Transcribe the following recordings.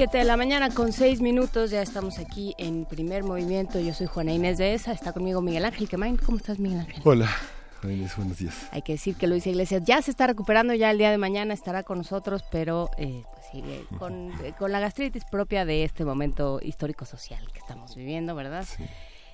Siete de la mañana con seis minutos, ya estamos aquí en primer movimiento. Yo soy Juana Inés de ESA, está conmigo Miguel Ángel Quemain. ¿Cómo estás, Miguel Ángel? Hola, Juana Inés, buenos días. Hay que decir que Luis Iglesias ya se está recuperando, ya el día de mañana estará con nosotros, pero eh, pues sigue con, eh, con, la gastritis propia de este momento histórico-social que estamos viviendo, ¿verdad? Sí.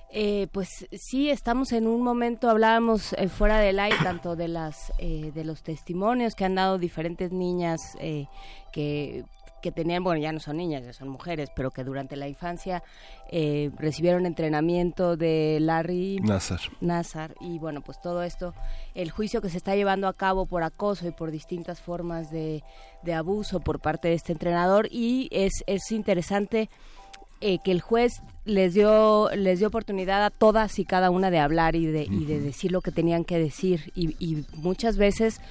Eh, pues sí, estamos en un momento, hablábamos eh, fuera del aire tanto de las eh, de los testimonios que han dado diferentes niñas eh, que que tenían, bueno, ya no son niñas, ya son mujeres, pero que durante la infancia eh, recibieron entrenamiento de Larry Nazar. Nazar. Y bueno, pues todo esto, el juicio que se está llevando a cabo por acoso y por distintas formas de, de abuso por parte de este entrenador. Y es, es interesante eh, que el juez les dio les dio oportunidad a todas y cada una de hablar y de, y de decir lo que tenían que decir y, y, muchas veces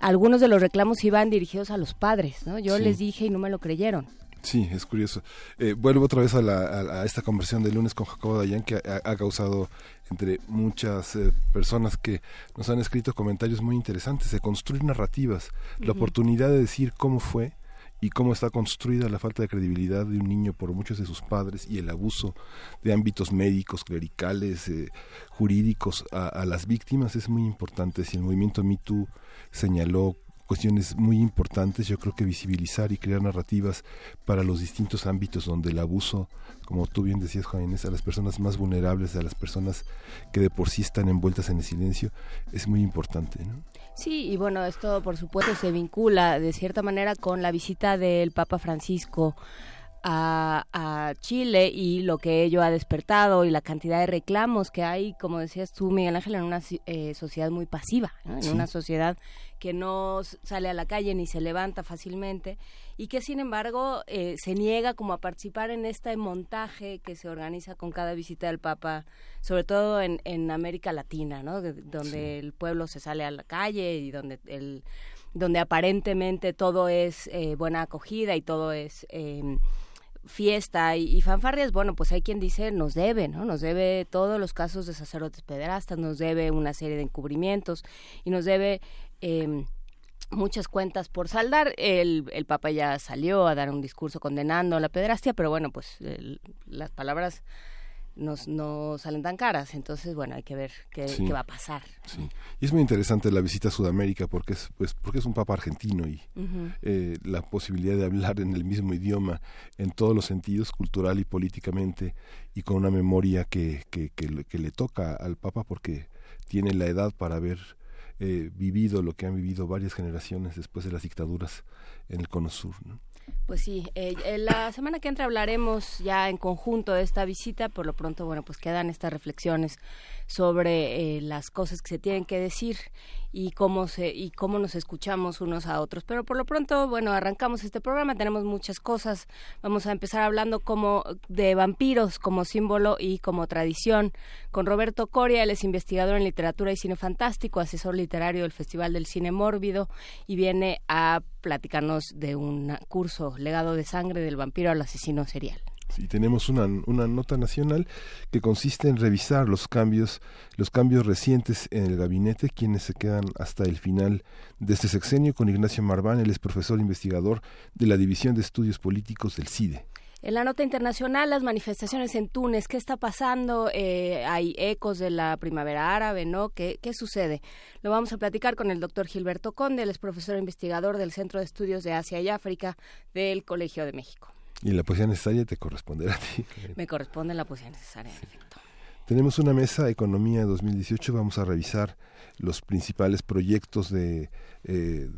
algunos de los reclamos iban dirigidos a los padres no yo sí. les dije y no me lo creyeron Sí, es curioso. Eh, vuelvo otra vez a, la, a, a, esta conversación de lunes con Jacobo Dayan, que ha, ha causado entre muchas eh, personas que nos han escrito comentarios muy interesantes. Se construyen narrativas, uh -huh. la oportunidad de decir cómo fue, y cómo está construida la falta de credibilidad de un niño por muchos de sus padres y el abuso de ámbitos médicos, clericales, eh, jurídicos a, a, las víctimas es muy importante. Si el movimiento MeToo señaló cuestiones muy importantes, yo creo que visibilizar y crear narrativas para los distintos ámbitos donde el abuso, como tú bien decías, Juan Inés, a las personas más vulnerables, a las personas que de por sí están envueltas en el silencio, es muy importante. ¿no? Sí, y bueno, esto por supuesto se vincula de cierta manera con la visita del Papa Francisco a, a, Chile y lo que ello ha despertado y la cantidad de reclamos que hay, como decías tú, Miguel Ángel, en una eh, sociedad muy pasiva, ¿no? en sí. una sociedad que no sale a la calle ni se levanta fácilmente y que sin embargo eh, se niega como a participar en este montaje que se organiza con cada visita del Papa, sobre todo en, en América Latina, ¿no? donde sí. el pueblo se sale a la calle y donde el donde aparentemente todo es eh, buena acogida y todo es eh, fiesta y, y, fanfarrias, bueno, pues hay quien dice nos debe, ¿no? Nos debe todos los casos de sacerdotes pederastas, nos debe una serie de encubrimientos y nos debe eh, muchas cuentas por saldar. El, el Papa ya salió a dar un discurso condenando la pederastia, pero bueno, pues las palabras nos, no salen tan caras. Entonces, bueno, hay que ver qué, sí. qué va a pasar. Sí. Y es muy interesante la visita a Sudamérica porque es, pues, porque es un papa argentino y uh -huh. eh, la posibilidad de hablar en el mismo idioma en todos los sentidos, cultural y políticamente, y con una memoria que, que, que, que le toca al papa porque tiene la edad para haber eh, vivido lo que han vivido varias generaciones después de las dictaduras en el Cono Sur. ¿no? Pues sí, eh, la semana que entra hablaremos ya en conjunto de esta visita. Por lo pronto, bueno, pues quedan estas reflexiones sobre eh, las cosas que se tienen que decir y cómo se y cómo nos escuchamos unos a otros. Pero por lo pronto, bueno, arrancamos este programa. Tenemos muchas cosas. Vamos a empezar hablando como de vampiros como símbolo y como tradición con Roberto Coria. Él es investigador en literatura y cine fantástico, asesor literario del Festival del Cine Mórbido y viene a platicarnos de un curso legado de sangre del vampiro al asesino serial. Sí, tenemos una, una nota nacional que consiste en revisar los cambios, los cambios recientes en el gabinete, quienes se quedan hasta el final de este sexenio con Ignacio Marván, él es profesor investigador de la División de Estudios Políticos del CIDE. En la nota internacional, las manifestaciones en Túnez, ¿qué está pasando? Eh, hay ecos de la primavera árabe, ¿no? ¿Qué, ¿Qué, sucede? Lo vamos a platicar con el doctor Gilberto Conde, él es profesor investigador del Centro de Estudios de Asia y África del Colegio de México. Y la poesía necesaria te corresponderá a ti. Me corresponde la poesía necesaria, sí. Tenemos una mesa Economía 2018, vamos a revisar los principales proyectos de... Eh,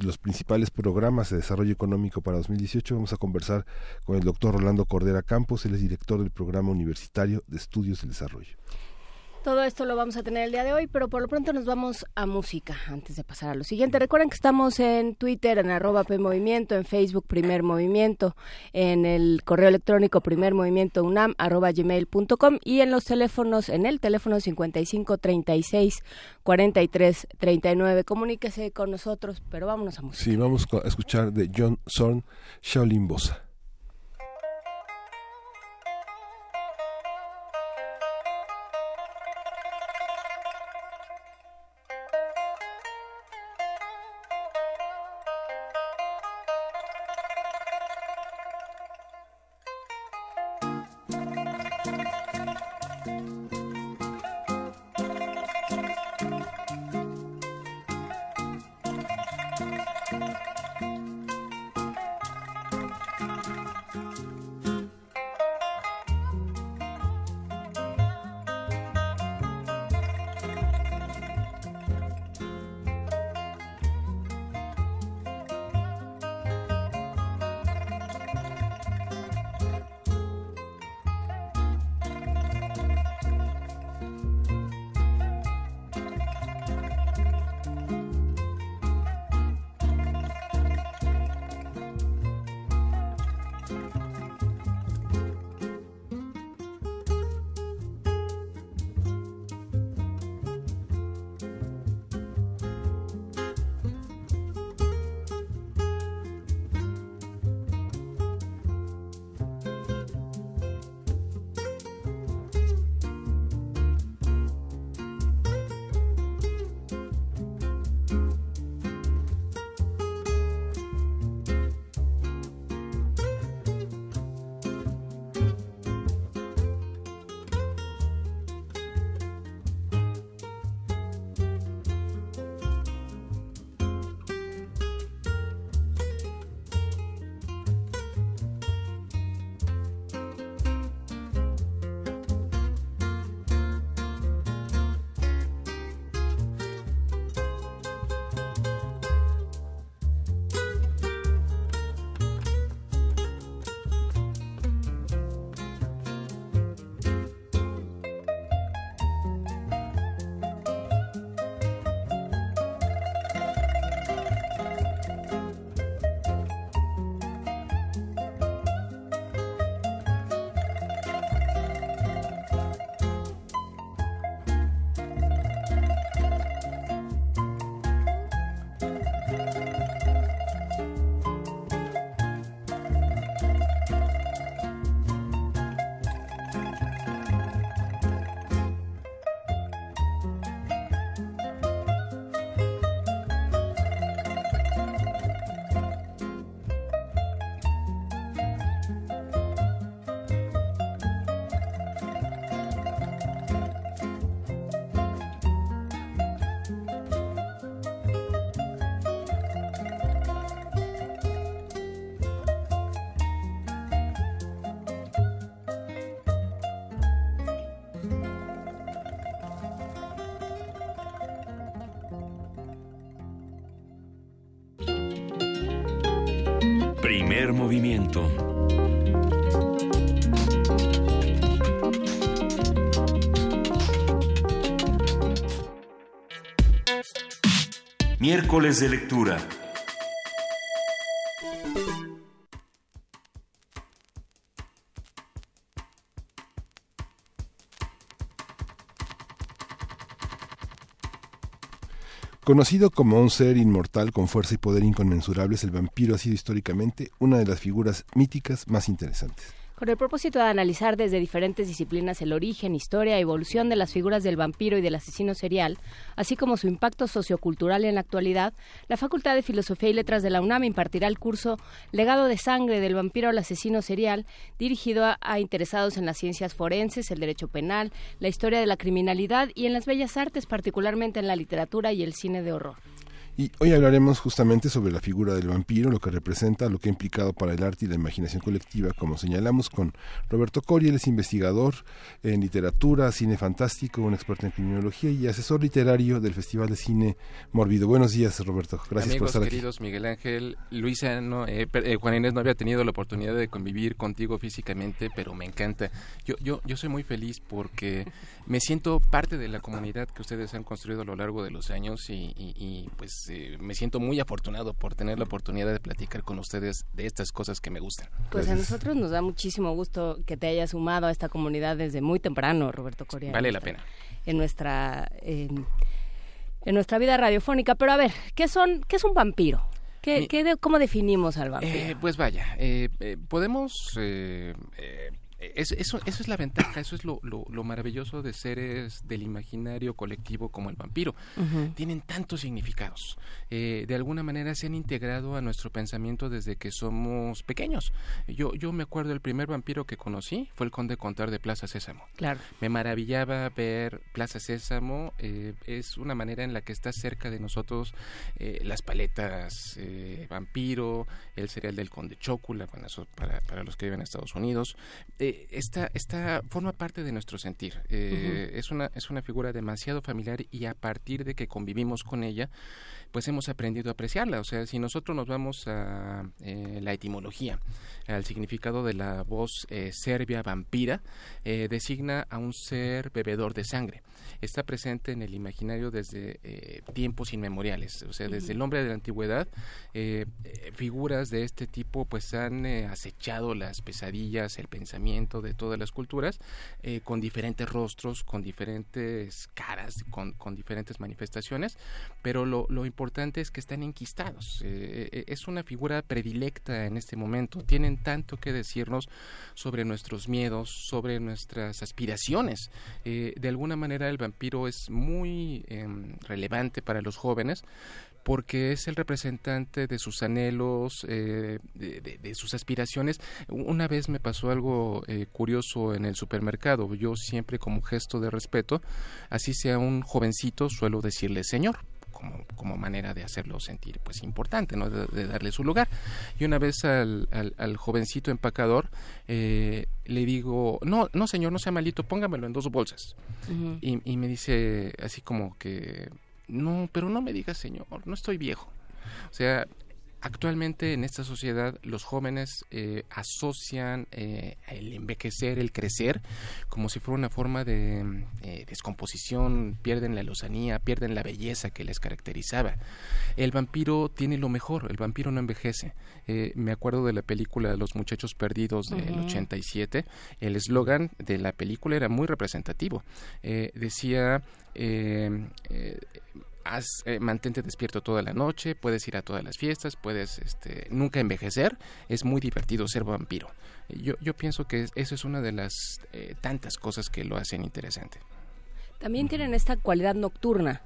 los principales programas de desarrollo económico para 2018. Vamos a conversar con el doctor Rolando Cordera Campos, él es director del Programa Universitario de Estudios del Desarrollo. Todo esto lo vamos a tener el día de hoy, pero por lo pronto nos vamos a música antes de pasar a lo siguiente. Recuerden que estamos en Twitter, en arroba PMovimiento, en Facebook Primer Movimiento, en el correo electrónico Primer Movimiento UNAM, arroba gmail.com y en los teléfonos, en el teléfono 55 36 43 39. Comuníquese con nosotros, pero vámonos a música. Sí, vamos a escuchar de John Zorn, Shaolin Bosa. Movimiento. Miércoles de lectura. Conocido como un ser inmortal con fuerza y poder inconmensurables, el vampiro ha sido históricamente una de las figuras míticas más interesantes con el propósito de analizar desde diferentes disciplinas el origen, historia evolución de las figuras del vampiro y del asesino serial, así como su impacto sociocultural en la actualidad, la Facultad de Filosofía y Letras de la UNAM impartirá el curso Legado de Sangre del vampiro al asesino serial, dirigido a, a interesados en las ciencias forenses, el derecho penal, la historia de la criminalidad y en las bellas artes, particularmente en la literatura y el cine de horror. Y hoy hablaremos justamente sobre la figura del vampiro, lo que representa, lo que ha implicado para el arte y la imaginación colectiva, como señalamos con Roberto Cori, él es investigador en literatura, cine fantástico, un experto en criminología y asesor literario del Festival de Cine Morbido. Buenos días, Roberto. Gracias por estar queridos, Miguel Ángel, Luisa, no, eh, eh, Juan Inés no había tenido la oportunidad de convivir contigo físicamente, pero me encanta. Yo, yo, yo soy muy feliz porque me siento parte de la comunidad que ustedes han construido a lo largo de los años y pues eh, me siento muy afortunado por tener la oportunidad de platicar con ustedes de estas cosas que me gustan. Pues a nosotros nos da muchísimo gusto que te hayas sumado a esta comunidad desde muy temprano, Roberto Coria. Vale la pena. En nuestra, en, nuestra vida radiofónica. Pero a ver, ¿qué, son, qué es un vampiro? ¿Qué, ¿Cómo definimos al vampiro? Eh, pues vaya, eh, podemos eso, es la ventaja, eso es lo, maravilloso de seres del imaginario colectivo como el vampiro. Tienen tantos significados. Eh, de alguna manera se han integrado a nuestro pensamiento desde que somos pequeños. Yo, yo me acuerdo el primer vampiro que conocí fue el conde Contar de Plaza Sésamo. Claro. Me maravillaba ver Plaza Sésamo. Eh, es una manera en la que está cerca de nosotros eh, las paletas vampiro, el cereal del conde Chocula, para, para los que viven en Estados Unidos esta, esta forma parte de nuestro sentir. Eh, es, una, es una figura demasiado familiar y a partir de que convivimos con ella, pues hemos aprendido a apreciarla. O sea, si nosotros nos vamos a eh, la etimología, al significado de la voz eh, serbia vampira, designa a un ser bebedor de sangre está presente en el imaginario desde eh, tiempos inmemoriales. O sea, desde el hombre de la antigüedad, eh, eh, figuras de este tipo pues han acechado las pesadillas, el pensamiento de todas las culturas, con diferentes rostros, con diferentes caras, con, diferentes manifestaciones, pero lo, lo, importante es que están enquistados. es una figura predilecta en este momento. Tienen tanto que decirnos sobre nuestros miedos, sobre nuestras aspiraciones. de alguna manera el vampiro es muy em, relevante para los jóvenes porque es el representante de sus anhelos, eh, de, sus aspiraciones. Una vez me pasó algo eh, curioso en el supermercado. Yo siempre como gesto de respeto, así sea un jovencito, suelo decirle señor. Como, como, manera de hacerlo sentir pues importante, ¿no? de, darle su lugar. Y una vez al, al, jovencito empacador eh, le digo, no, no señor, no sea malito, póngamelo en dos bolsas. y, y me dice así como que, no, pero no me digas señor, no estoy viejo. O sea, Actualmente en esta sociedad los jóvenes eh, asocian eh, el envejecer, el crecer, como si fuera una forma de eh, descomposición, pierden la lozanía, pierden la belleza que les caracterizaba. El vampiro tiene lo mejor, el vampiro no envejece. me acuerdo de la película Los Muchachos Perdidos del 87, el eslogan de la película era muy representativo. decía eh, mantente despierto toda la noche, puedes ir a todas las fiestas, puedes este, nunca envejecer, es muy divertido ser vampiro. Yo, yo pienso que eso es una de las eh, tantas cosas que lo hacen interesante. También tienen esta cualidad nocturna.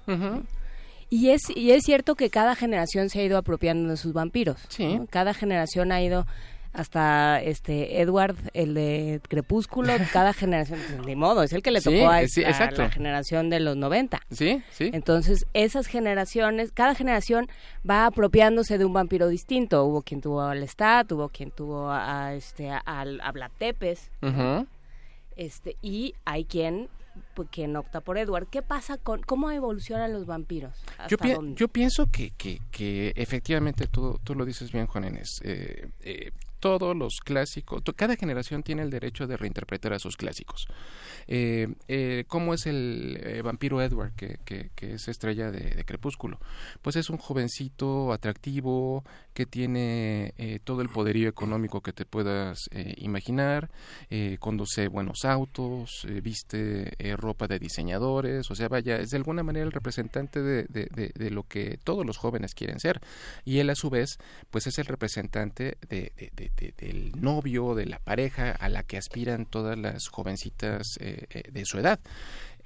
Y es, y es cierto que cada generación se ha ido apropiando de sus vampiros. Cada generación ha ido hasta este Edward, el de Crepúsculo, cada generación, pues, ni modo, es el que le tocó a, la generación de los 90. Sí, sí. Entonces, esas generaciones, cada generación va apropiándose de un vampiro distinto. Hubo quien tuvo al Lestat, hubo quien tuvo a, este al a Blatepes. Este, y hay quien pues, quien opta por Edward. ¿Qué pasa con cómo evolucionan los vampiros? Yo, yo, pienso que, que, que efectivamente tú, tú, lo dices bien, Juan Enes. Eh, eh, todos los clásicos, cada generación tiene el derecho de reinterpretar a sus clásicos. Eh, eh, ¿Cómo es el eh, vampiro Edward, que, es estrella de, Crepúsculo? Pues es un jovencito atractivo que tiene todo el poderío económico que te puedas imaginar, conduce buenos autos, viste ropa de diseñadores, o sea, vaya, es de alguna manera el representante de, de, de, lo que todos los jóvenes quieren ser. Y él a su vez, pues es el representante de, del novio, de la pareja a la que aspiran todas las jovencitas eh, de su edad.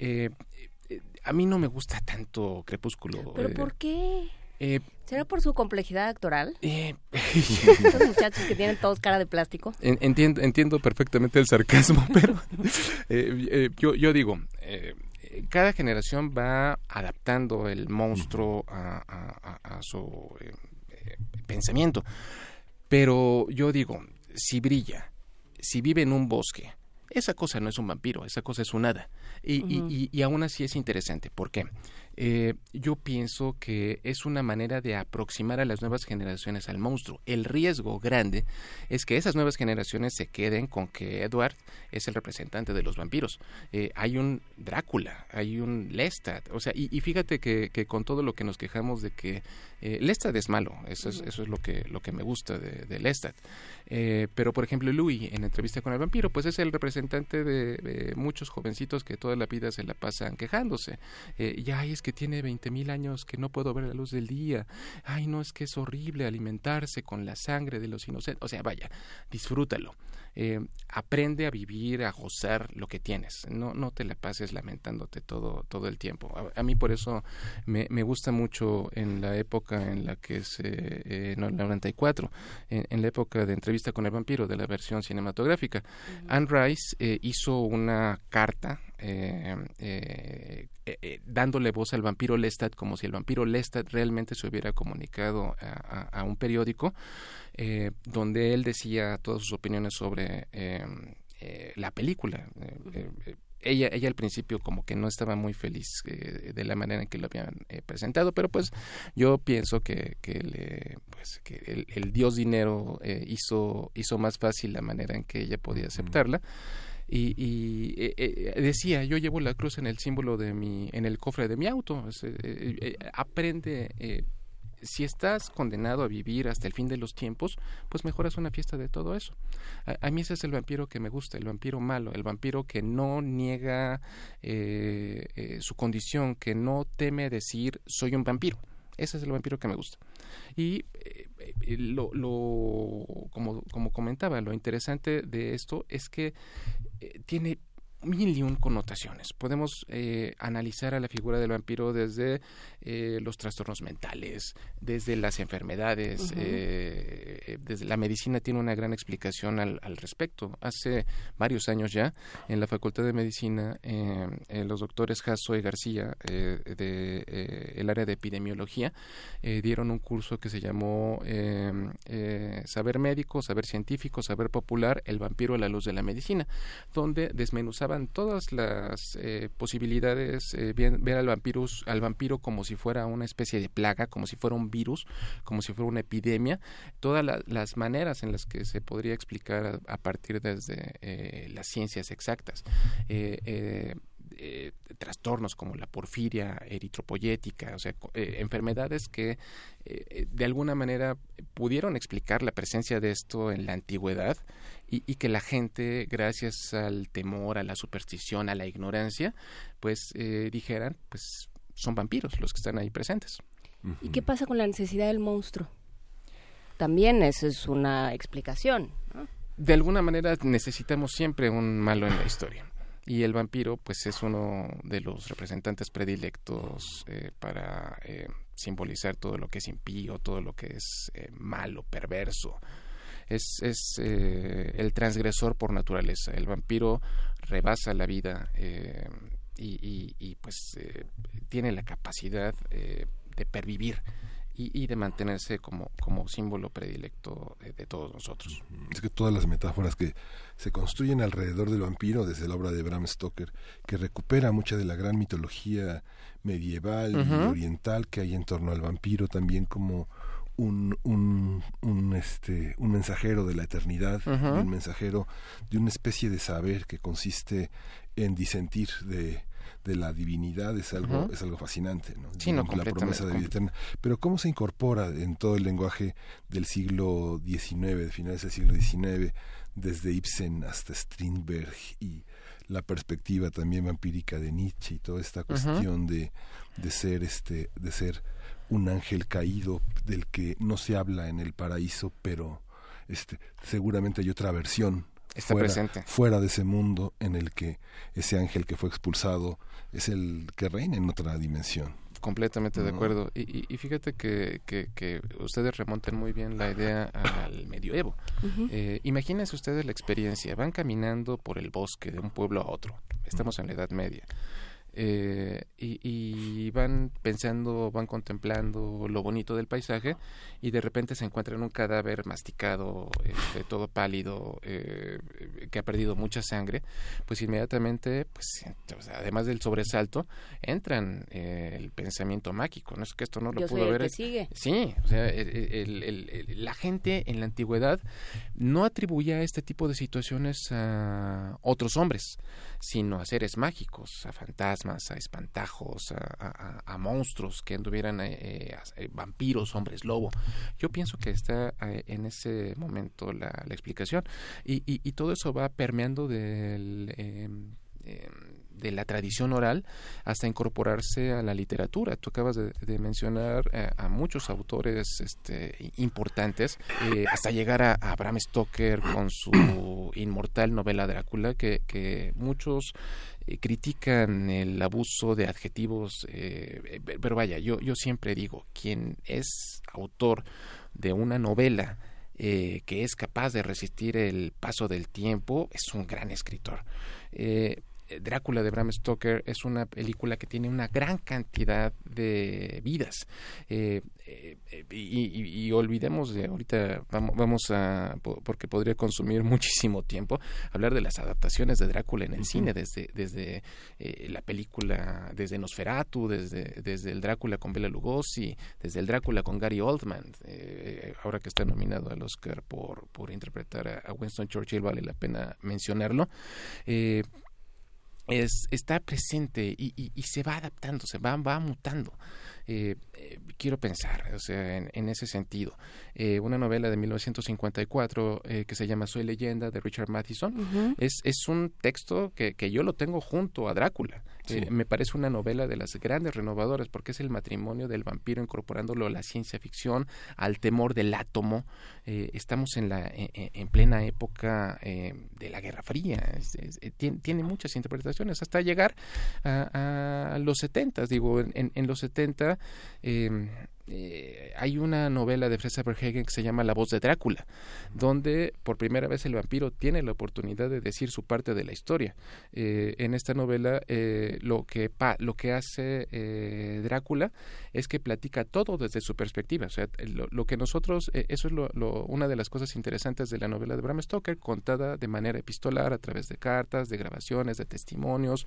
Eh, a mí no me gusta tanto Crepúsculo. ¿Pero eh, por qué? ¿Será por su complejidad actoral? Eh, Estos muchachos que tienen todos cara de plástico. entiendo, entiendo perfectamente el sarcasmo, pero yo, yo digo, cada generación va adaptando el monstruo a, su pensamiento. Pero yo digo, si brilla, si vive en un bosque, esa cosa no es un vampiro, esa cosa es un hada. Y, y, y, aún así es interesante. ¿Por qué? Eh, yo pienso que es una manera de aproximar a las nuevas generaciones al monstruo. El riesgo grande es que esas nuevas generaciones se queden con que Edward es el representante de los vampiros. Eh, hay un Drácula, hay un Lestat, o sea, y, fíjate que, con todo lo que nos quejamos de que eh, Lestat es malo, eso es, eso es lo que, lo que me gusta de, Lestat. Eh, pero, por ejemplo, Louis, en entrevista con el vampiro, pues es el representante de, muchos jovencitos que toda la vida se la pasan quejándose. ya es que tiene 20 mil años que no puedo ver la luz del día. Ay, no, es que es horrible alimentarse con la sangre de los inocentes. O sea, vaya, disfrútalo. Eh, aprende a vivir, a gozar lo que tienes. No, no te la pases lamentándote todo, todo el tiempo. A, mí por eso me, me, gusta mucho en la época en la que se, eh, en el 94, en, en, la época de entrevista con el vampiro de la versión cinematográfica, Anne Rice eh, hizo una carta eh, eh, eh, dándole voz al vampiro Lestat como si el vampiro Lestat realmente se hubiera comunicado a, un periódico donde él decía todas sus opiniones sobre la película. Ella, ella al principio como que no estaba muy feliz de la manera en que lo habían presentado, pero pues yo pienso que, que, le, pues, que el, dios dinero hizo, hizo más fácil la manera en que ella podía aceptarla y, y eh, eh, decía yo llevo la cruz en el símbolo de mi en el cofre de mi auto eh, aprende si estás condenado a vivir hasta el fin de los tiempos, pues mejor es una fiesta de todo eso. A, mí ese es el vampiro que me gusta, el vampiro malo, el vampiro que no niega su condición, que no teme decir soy un vampiro. Ese es el vampiro que me gusta. Y eh, lo, lo como, como comentaba, lo interesante de esto es que eh, tiene mil y un connotaciones. Podemos eh, analizar a la figura del vampiro desde eh, los trastornos mentales, desde las enfermedades, eh, desde la medicina tiene una gran explicación al, al, respecto. Hace varios años ya, en la Facultad de Medicina, los doctores Jasso y García de el área de epidemiología dieron un curso que se llamó Saber médico, saber científico, saber popular, el vampiro a la luz de la medicina, donde desmenuzaban todas las eh, posibilidades, eh, ver al, al vampiro como si fuera una especie de plaga, como si fuera un virus, como si fuera una epidemia, todas las maneras en las que se podría explicar a, partir desde eh, las ciencias exactas. trastornos como la porfiria eritropoyética, o sea, enfermedades que de alguna manera pudieron explicar la presencia de esto en la antigüedad y, que la gente, gracias al temor, a la superstición, a la ignorancia, pues eh, dijeran, pues son vampiros los que están ahí presentes. ¿Y qué pasa con la necesidad del monstruo? También esa es una explicación. De alguna manera necesitamos siempre un malo en la historia. Y el vampiro, pues es uno de los representantes predilectos eh, para eh, simbolizar todo lo que es impío, todo lo que es malo, perverso, es, es eh, el transgresor por naturaleza. El vampiro rebasa la vida eh, y, y, pues eh, tiene la capacidad de pervivir. Y, de mantenerse como, como símbolo predilecto de, todos nosotros. Es que todas las metáforas que se construyen alrededor del vampiro, desde la obra de Bram Stoker, que recupera mucha de la gran mitología medieval y oriental que hay en torno al vampiro, también como un, un, un, este, un mensajero de la eternidad, un mensajero de una especie de saber que consiste en disentir de, de la divinidad es algo es algo fascinante ¿no? Sí, no, la promesa de vida eterna. Pero cómo se incorpora en todo el lenguaje del siglo XIX de finales del siglo XIX desde Ibsen hasta Strindberg y la perspectiva también vampírica de Nietzsche y toda esta cuestión de, de ser este de ser un ángel caído del que no se habla en el paraíso, pero este, seguramente hay otra versión Está fuera, presente. fuera de ese mundo en el que ese ángel que fue expulsado es el que reina en otra dimensión. Completamente de acuerdo. Y, fíjate que, que, ustedes remontan muy bien la idea al medioevo. Eh, imagínense ustedes la experiencia. Van caminando por el bosque de un pueblo a otro. Estamos en la Edad Media eh, y, van pensando, van contemplando lo bonito del paisaje y de repente se encuentran un cadáver masticado, este, todo pálido, eh, que ha perdido mucha sangre, pues inmediatamente, pues además del sobresalto, entran eh, el pensamiento mágico, no es que esto no lo pudo ver. Sigue. Sí, o sea, la gente en la antigüedad no atribuía este tipo de situaciones a otros hombres, sino a seres mágicos, a fantasmas, a espantajos, a, monstruos que anduvieran, eh, eh, vampiros, hombres lobo. Yo pienso que está eh, en ese momento la, explicación y, y, todo eso va permeando del... Em, em, de la tradición oral hasta incorporarse a la literatura. Tú acabas de, mencionar eh, a muchos autores este, importantes, eh, hasta llegar a, a, Bram Stoker con su inmortal novela Drácula, que muchos eh, critican el abuso de adjetivos, pero vaya, yo, yo siempre digo, quien es autor de una novela, que es capaz de resistir el paso del tiempo, es un gran escritor. Eh, Drácula de Bram Stoker es una película que tiene una gran cantidad de vidas. Eh, eh, y, olvidemos de ahorita, vamos, a, porque podría consumir muchísimo tiempo, hablar de las adaptaciones de Drácula en el cine, desde, desde eh, la película, desde Nosferatu, desde, desde el Drácula con Bela Lugosi, desde el Drácula con Gary Oldman, ahora que está nominado al Oscar por, por interpretar a, Winston Churchill, vale la pena mencionarlo es, está presente y, y, se va adaptando, se va, va mutando. Eh, eh, quiero pensar, o sea, en, ese sentido. Eh, una novela de 1954 que se llama Soy leyenda de Richard Matheson es, es un texto que, que yo lo tengo junto a Drácula. Me parece una novela de las grandes renovadoras porque es el matrimonio del vampiro incorporándolo a la ciencia ficción, al temor del átomo. estamos en, la, en, plena época de la Guerra Fría. tiene, muchas interpretaciones hasta llegar a, a los 70. Digo, en, en los 70 eh, eh, hay una novela de Fresa Verhagen que se llama La voz de Drácula, donde por primera vez el vampiro tiene la oportunidad de decir su parte de la historia. Eh, en esta novela eh, lo, que lo que hace Drácula es que platica todo desde su perspectiva. O sea, lo, que nosotros, eso es una de las cosas interesantes de la novela de Bram Stoker, contada de manera epistolar a través de cartas, de grabaciones, de testimonios,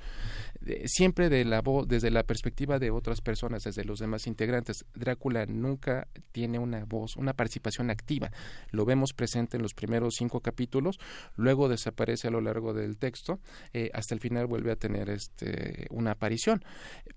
siempre de la voz, desde la perspectiva de otras personas, desde los demás integrantes. Drácula nunca tiene una voz, una participación activa. Lo vemos presente en los primeros cinco capítulos, luego desaparece a lo largo del texto, eh, hasta el final vuelve a tener este, una aparición.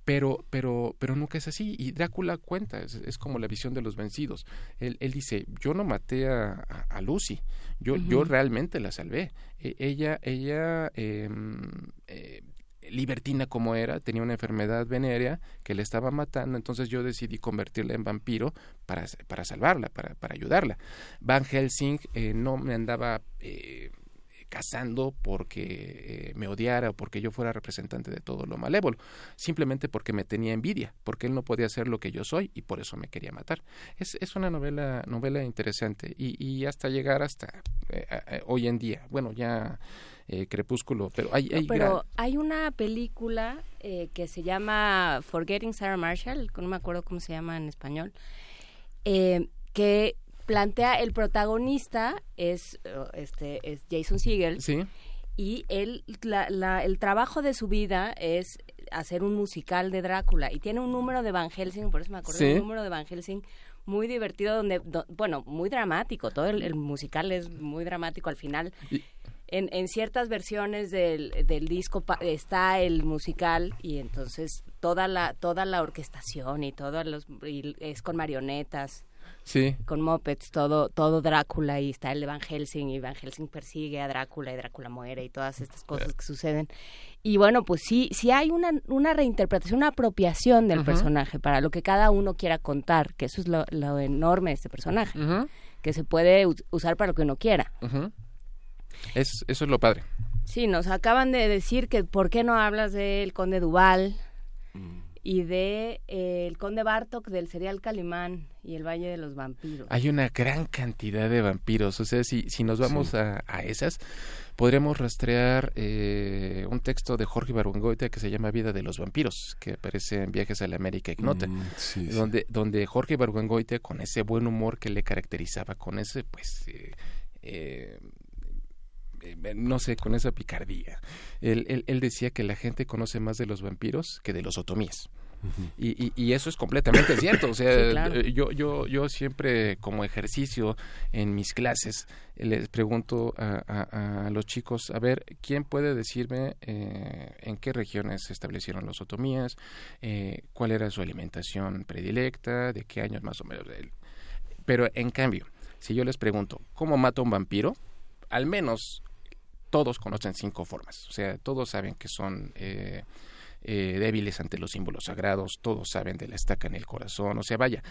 Pero, pero, pero nunca es así. Y Drácula cuenta, es, como la visión de los vencidos. Él, dice, yo no maté a, Lucy, yo, yo realmente la salvé. E, ella, ella em, eh, libertina como era, tenía una enfermedad venérea que le estaba matando, entonces yo decidí convertirla en vampiro para, para salvarla, para, para ayudarla. Van Helsing eh, no me andaba eh, cazando porque eh, me odiara o porque yo fuera representante de todo lo malévolo, simplemente porque me tenía envidia, porque él no podía ser lo que yo soy y por eso me quería matar. Es, es una novela, novela interesante y, y hasta llegar hasta hoy en día, bueno, ya eh, Crepúsculo, pero hay... hay pero hay una película eh, que se llama Forgetting Sarah Marshall, no me acuerdo cómo se llama en español, eh, que plantea el protagonista es este es Jason Segel sí. y él la, el trabajo de su vida es hacer un musical de Drácula. Y tiene un número de Van Helsing por eso me acuerdo un número de Van Helsing muy divertido donde bueno muy dramático. Todo el, musical es muy dramático al final. En, en ciertas versiones del, del disco está el musical y entonces toda la toda la orquestación y todo los es con marionetas sí. con mopeds todo todo Drácula y está el Van Helsing y Van Helsing persigue a Drácula y Drácula muere y todas estas cosas que suceden y bueno pues sí sí hay una una reinterpretación una apropiación del personaje para lo que cada uno quiera contar que eso es lo, lo enorme de este personaje que se puede usar para lo que uno quiera es, eso es lo padre. Sí, nos acaban de decir que por qué no hablas del conde Duval. Mm. Y de eh, El Conde Bartok del serial Calimán y El Valle de los Vampiros. Hay una gran cantidad de vampiros, o sea, si, si nos vamos a, a, esas, podremos rastrear eh, un texto de Jorge Barungoite que se llama Vida de los Vampiros, que aparece en Viajes a la América Ignota, mm, donde, donde Jorge Barungoite, con ese buen humor que le caracterizaba, con ese, pues... Eh, eh, no sé, con esa picardía. Él, él, decía que la gente conoce más de los vampiros que de los otomíes. y, y, eso es completamente cierto. O sea, yo, yo, yo siempre como ejercicio en mis clases les pregunto a, a, los chicos, a ver, ¿quién puede decirme eh, en qué regiones se establecieron los otomías? Eh, ¿Cuál era su alimentación predilecta? ¿De qué años más o menos? Pero en cambio, si yo les pregunto, ¿cómo mata un vampiro? Al menos todos conocen cinco formas, o sea, todos saben que son eh, eh, débiles ante los símbolos sagrados, todos saben de la estaca en el corazón, o sea, vaya,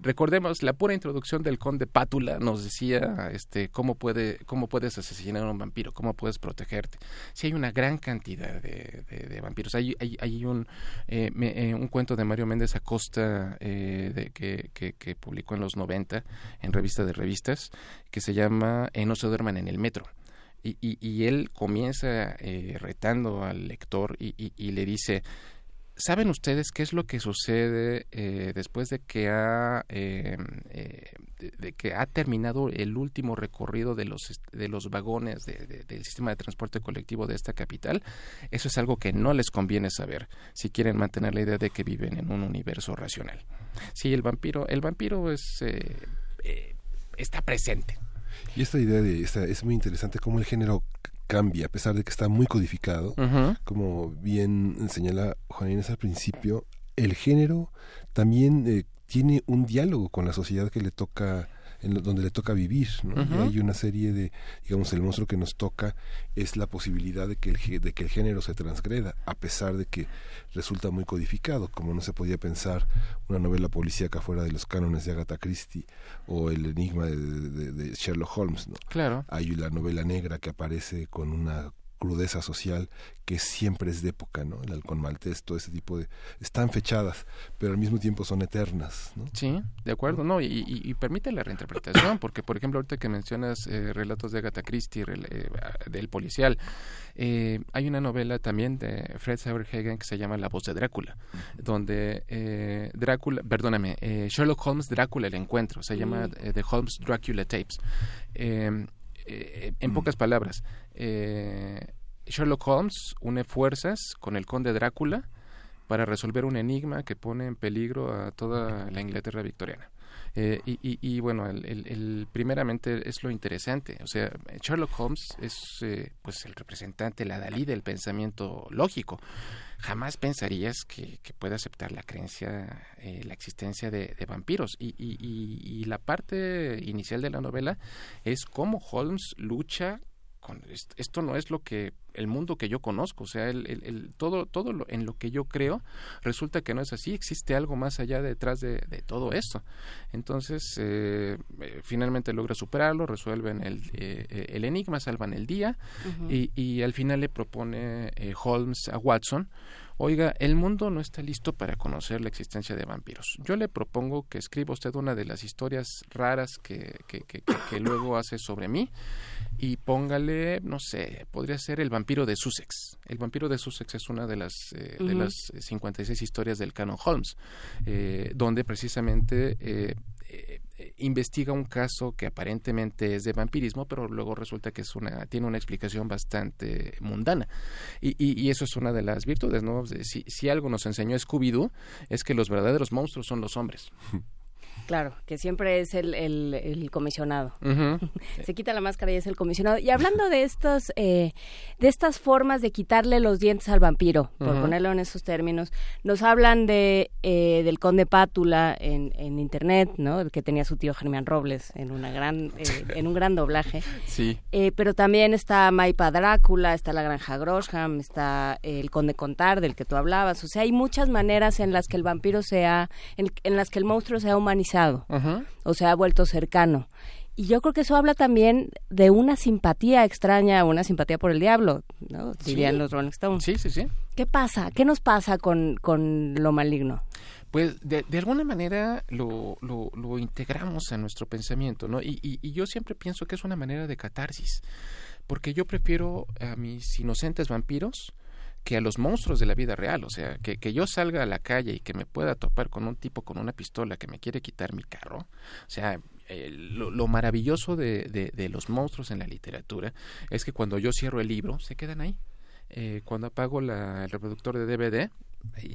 recordemos la pura introducción del conde Pátula nos decía este cómo puede cómo puedes asesinar a un vampiro cómo puedes protegerte. Si hay una gran cantidad de, vampiros. Hay hay, un eh, un cuento de Mario Méndez Acosta de, que, que, que, publicó en los 90 en revista de revistas que se llama No se duerman en el metro y, él comienza eh, retando al lector y, le dice, ¿saben ustedes qué es lo que sucede eh, después de que ha eh, de, que ha terminado el último recorrido de los de los vagones del sistema de transporte colectivo de esta capital? Eso es algo que no les conviene saber si quieren mantener la idea de que viven en un universo racional. Sí, el vampiro el vampiro es está presente y esta idea de esta, es muy interesante cómo el género cambia, a pesar de que está muy codificado, como bien señala Juan Inés al principio, el género también eh, tiene un diálogo con la sociedad que le toca en donde le toca vivir, ¿no? y hay una serie de, digamos, el monstruo que nos toca es la posibilidad de que el, de que el género se transgreda, a pesar de que resulta muy codificado, como no se podía pensar una novela policíaca fuera de los cánones de Agatha Christie o el enigma de, de Sherlock Holmes, ¿no? Claro. Hay la novela negra que aparece con una crudeza social que siempre es de época, ¿no? El halcón maltés, todo ese tipo de... Están fechadas, pero al mismo tiempo son eternas, ¿no? Sí, de acuerdo, ¿no? Y, permite la reinterpretación, porque, por ejemplo, ahorita que mencionas eh, relatos de Agatha Christie, eh, del policial, eh, hay una novela también de Fred Saberhagen que se llama La voz de Drácula, donde Drácula, perdóname, Sherlock Holmes Drácula el encuentro, se llama. The Holmes Dracula Tapes. En pocas palabras, eh, Sherlock Holmes une fuerzas con el conde Drácula para resolver un enigma que pone en peligro a toda la Inglaterra victoriana. Eh, y, bueno, el, primeramente es lo interesante. O sea, Sherlock Holmes es eh, pues el representante, la Dalí del pensamiento lógico. Jamás pensarías que, puede aceptar la creencia, la existencia de, de vampiros. Y, la parte inicial de la novela es cómo Holmes lucha esto no es lo que el mundo que yo conozco, o sea, el, todo, todo lo, en lo que yo creo resulta que no es así, existe algo más allá detrás de, todo esto. Entonces, eh, eh, finalmente logra superarlo, resuelven el, eh, el enigma, salvan el día y, y, al final le propone Holmes a Watson Oiga, el mundo no está listo para conocer la existencia de vampiros. Yo le propongo que escriba usted una de las historias raras que, que, que, que luego hace sobre mí y póngale, no sé, podría ser El vampiro de Sussex. El vampiro de Sussex es una de las, eh, de las 56 historias del canon Holmes, eh, donde precisamente eh, eh, investiga un caso que aparentemente es de vampirismo, pero luego resulta que es una, tiene una explicación bastante mundana. Y, y, eso es una de las virtudes, ¿no? Si, si algo nos enseñó Scooby-Doo, es que los verdaderos monstruos son los hombres. Claro, que siempre es el, el, comisionado. Se quita la máscara y es el comisionado. Y hablando de estos, eh, de estas formas de quitarle los dientes al vampiro, por ponerlo en esos términos, nos hablan de eh, del conde Pátula en, en internet, ¿no? Que tenía su tío Germán Robles en una gran, eh, en un gran doblaje. Sí. pero también está Maipa Drácula, está la Granja Grosham, está el conde Contar del que tú hablabas. O sea, hay muchas maneras en las que el vampiro sea, en, en las que el monstruo sea humanizado o se ha vuelto cercano. Y yo creo que eso habla también de una simpatía extraña, una simpatía por el diablo, ¿no? Dirían los Rolling Stones. Sí, sí, sí. ¿Qué pasa? ¿Qué nos pasa con, con lo maligno? Pues de, de alguna manera lo, lo, lo, integramos a nuestro pensamiento, ¿no? Y, y, y yo siempre pienso que es una manera de catarsis, porque yo prefiero a mis inocentes vampiros que a los monstruos de la vida real. O sea, que, que, yo salga a la calle y que me pueda topar con un tipo con una pistola que me quiere quitar mi carro. O sea, eh, lo, lo, maravilloso de, de, de, los monstruos en la literatura es que cuando yo cierro el libro, se quedan ahí. Eh, cuando apago la, el reproductor de DVD,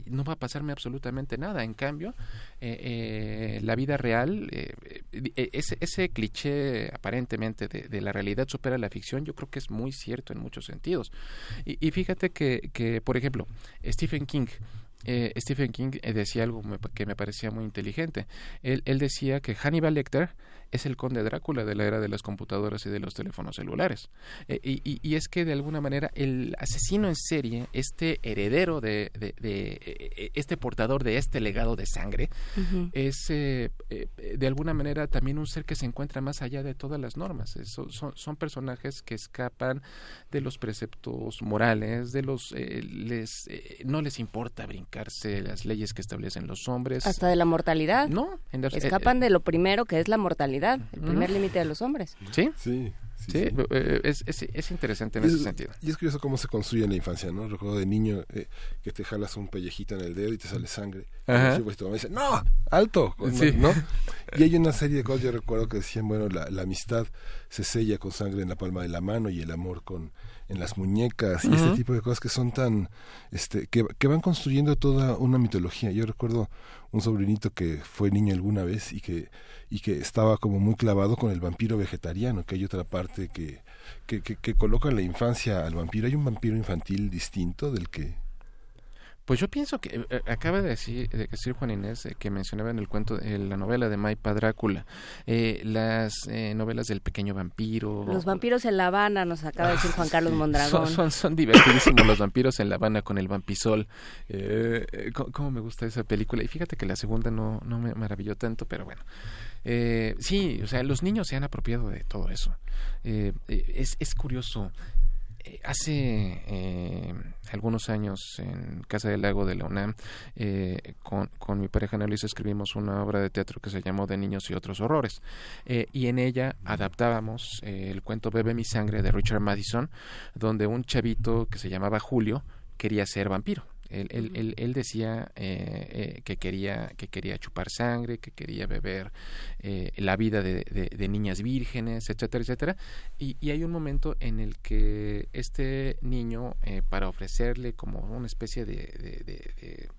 no va a pasarme absolutamente nada. En cambio, eh, eh, la vida real, eh, ese, ese, cliché aparentemente de, de, la realidad supera la ficción, yo creo que es muy cierto en muchos sentidos. Y, fíjate que, que, por ejemplo, Stephen King, Stephen King decía algo que me parecía muy inteligente. Él, él, decía que Hannibal Lecter es el conde Drácula de la era de las computadoras y de los teléfonos celulares. Eh, y, y, es que de alguna manera el asesino en serie, este heredero de, de, de eh, este portador de este legado de sangre, uh -huh. es eh, de alguna manera también un ser que se encuentra más allá de todas las normas. Son, son, son personajes que escapan de los preceptos morales, de los les no les importa brincarse las leyes que establecen los hombres. Hasta de la mortalidad. No, en escapan de lo primero que es la mortalidad el primer uh -huh. límite de los hombres. Sí, sí. Sí, sí, sí. Eh, es, es, es, interesante en y ese es, sentido. Y es curioso cómo se construye en la infancia, ¿no? Recuerdo de niño eh, que te jalas un pellejito en el dedo y te sale sangre. Ajá. Y pues tu mamá dice, ¡no! ¡Alto! Sí. ¿No? Y hay una serie de cosas, yo recuerdo que decían, bueno, la, la, amistad se sella con sangre en la palma de la mano y el amor con en las muñecas y uh -huh. este tipo de cosas que son tan, este, que, que van construyendo toda una mitología. Yo recuerdo un sobrinito que fue niño alguna vez y que y que estaba como muy clavado con el vampiro vegetariano, que hay otra parte que, que, que, que coloca en la infancia al vampiro. Hay un vampiro infantil distinto del que pues yo pienso que eh, acaba de decir, de decir Juan Inés eh, que mencionaba en el cuento, eh, la novela de Maipa Drácula, eh, las eh, novelas del pequeño vampiro. Los vampiros en La Habana, nos acaba de decir Juan Carlos Mondragón. Son, son, son divertidísimos los vampiros en La Habana con el vampisol. ¿cómo, ¿cómo, me gusta esa película? Y fíjate que la segunda no, no me maravilló tanto, pero bueno. Eh, sí, o sea, los niños se han apropiado de todo eso. Eh, es, es curioso. Eh, hace eh, algunos años en Casa del Lago de la UNAM, eh, con, con, mi pareja Ana Luisa escribimos una obra de teatro que se llamó De niños y otros horrores. Eh, y en ella adaptábamos el cuento Bebe mi sangre de Richard Madison, donde un chavito que se llamaba Julio quería ser vampiro. Él, él, él, él decía eh, eh, que quería que quería chupar sangre, que quería beber eh, la vida de, de, de, niñas vírgenes, etcétera, etcétera. Y, y, hay un momento en el que este niño, eh, para ofrecerle como una especie de, de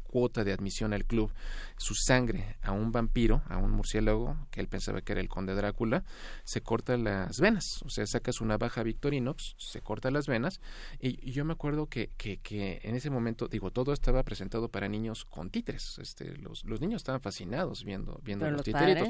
cuota de admisión al club su sangre a un vampiro, a un murciélago, que él pensaba que era el conde Drácula, se corta las venas, o sea, saca su navaja Victorinox, se corta las venas, y, y yo me acuerdo que, que, que, en ese momento, digo, todo estaba presentado para niños con títeres, este, los, los niños estaban fascinados viendo, viendo los, los.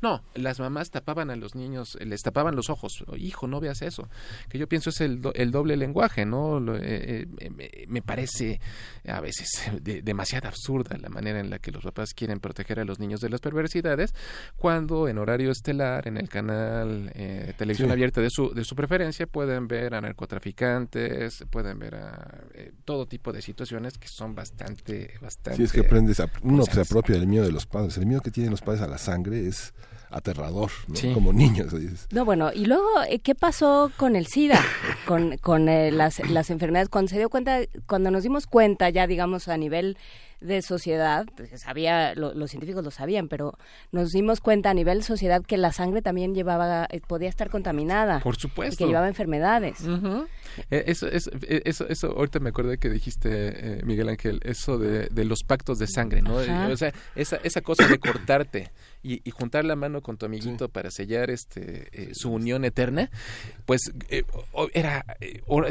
No, las mamás tapaban a los niños, les tapaban los ojos, hijo, no veas eso, que yo pienso es el, do, el doble lenguaje, ¿no? Lo, eh, eh, me, me, parece a veces de, demasiado absurda la manera en la que los papás quieren proteger a los niños de las perversidades, cuando en horario estelar, en el canal eh, televisión sí. abierta de su, de su preferencia, pueden ver a narcotraficantes, pueden ver a eh, todo tipo de situaciones que son bastante, bastante... Sí, es que aprendes, a, uno se apropia del miedo de los padres. El miedo que tienen los padres a la sangre es aterrador, ¿no? sí. como niños. No, bueno, y luego, eh, ¿qué pasó con el SIDA? con con eh, las, las enfermedades, cuando se dio cuenta, cuando nos dimos cuenta ya, digamos, a nivel de sociedad, pues, sabía, lo, los científicos lo sabían, pero nos dimos cuenta a nivel sociedad que la sangre también llevaba, eh, podía estar contaminada. Por supuesto. Y que llevaba enfermedades. Uh -huh. eh, eso, eso, eso, eso, ahorita me acordé que dijiste, eh, Miguel Ángel, eso de, de, los pactos de sangre, ¿no? Ajá. O sea, esa, esa cosa de cortarte y, y, juntar la mano con tu amiguito sí. para sellar este eh, su unión eterna, pues eh, era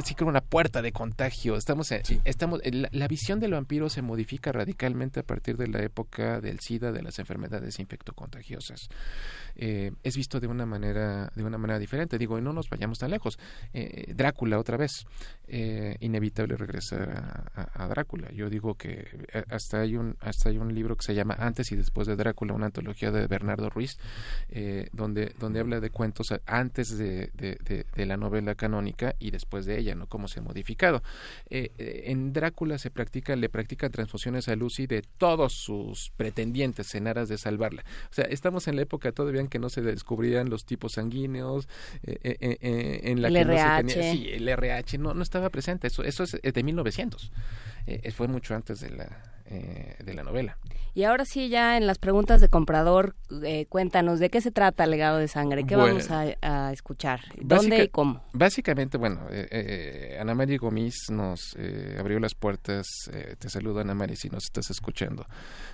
sí que era una puerta de contagio. Estamos, sí. estamos la, la, visión del vampiro se modifica radicalmente a partir de la época del SIDA, de las enfermedades infectocontagiosas. Eh, es visto de una manera de una manera diferente. Digo, y no nos vayamos tan lejos. Eh, Drácula otra vez, eh, inevitable regresar a, Drácula. Yo digo que hasta hay un hasta hay un libro que se llama Antes y después de Drácula, una antología de Bernardo Ruiz, donde donde habla de cuentos antes de, de, la novela canónica y después de ella, no cómo se ha modificado. en Drácula se practica le practican transfusiones a Lucy de todos sus pretendientes en aras de salvarla. O sea, estamos en la época todavía que no se descubrían los tipos sanguíneos, eh, eh, eh, en la el que RH. no se tenía, sí, el RH no, no estaba presente, eso, eso es de 1900, fue mucho antes de la eh, de la novela. Y ahora sí, ya en las preguntas de comprador, eh, cuéntanos de qué se trata Legado de Sangre, qué vamos a, escuchar, dónde y cómo. Básicamente, bueno, eh, Ana María Gomis nos abrió las puertas, te saludo Ana María si nos estás escuchando,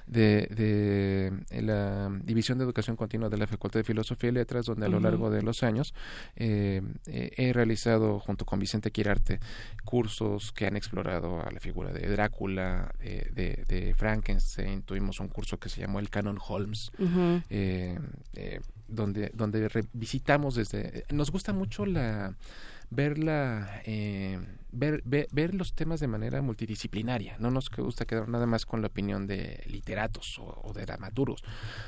de, de la División de Educación Continua de la Facultad de Filosofía y Letras, donde a lo largo de los años he realizado junto con Vicente Quirarte cursos que han explorado a la figura de Drácula, de de, Frankenstein, tuvimos un curso que se llamó el Canon Holmes, eh, eh, donde, donde visitamos desde... Nos gusta mucho la ver, eh, ver, ver, los temas de manera multidisciplinaria. No nos gusta quedar nada más con la opinión de literatos o, de dramaturgos,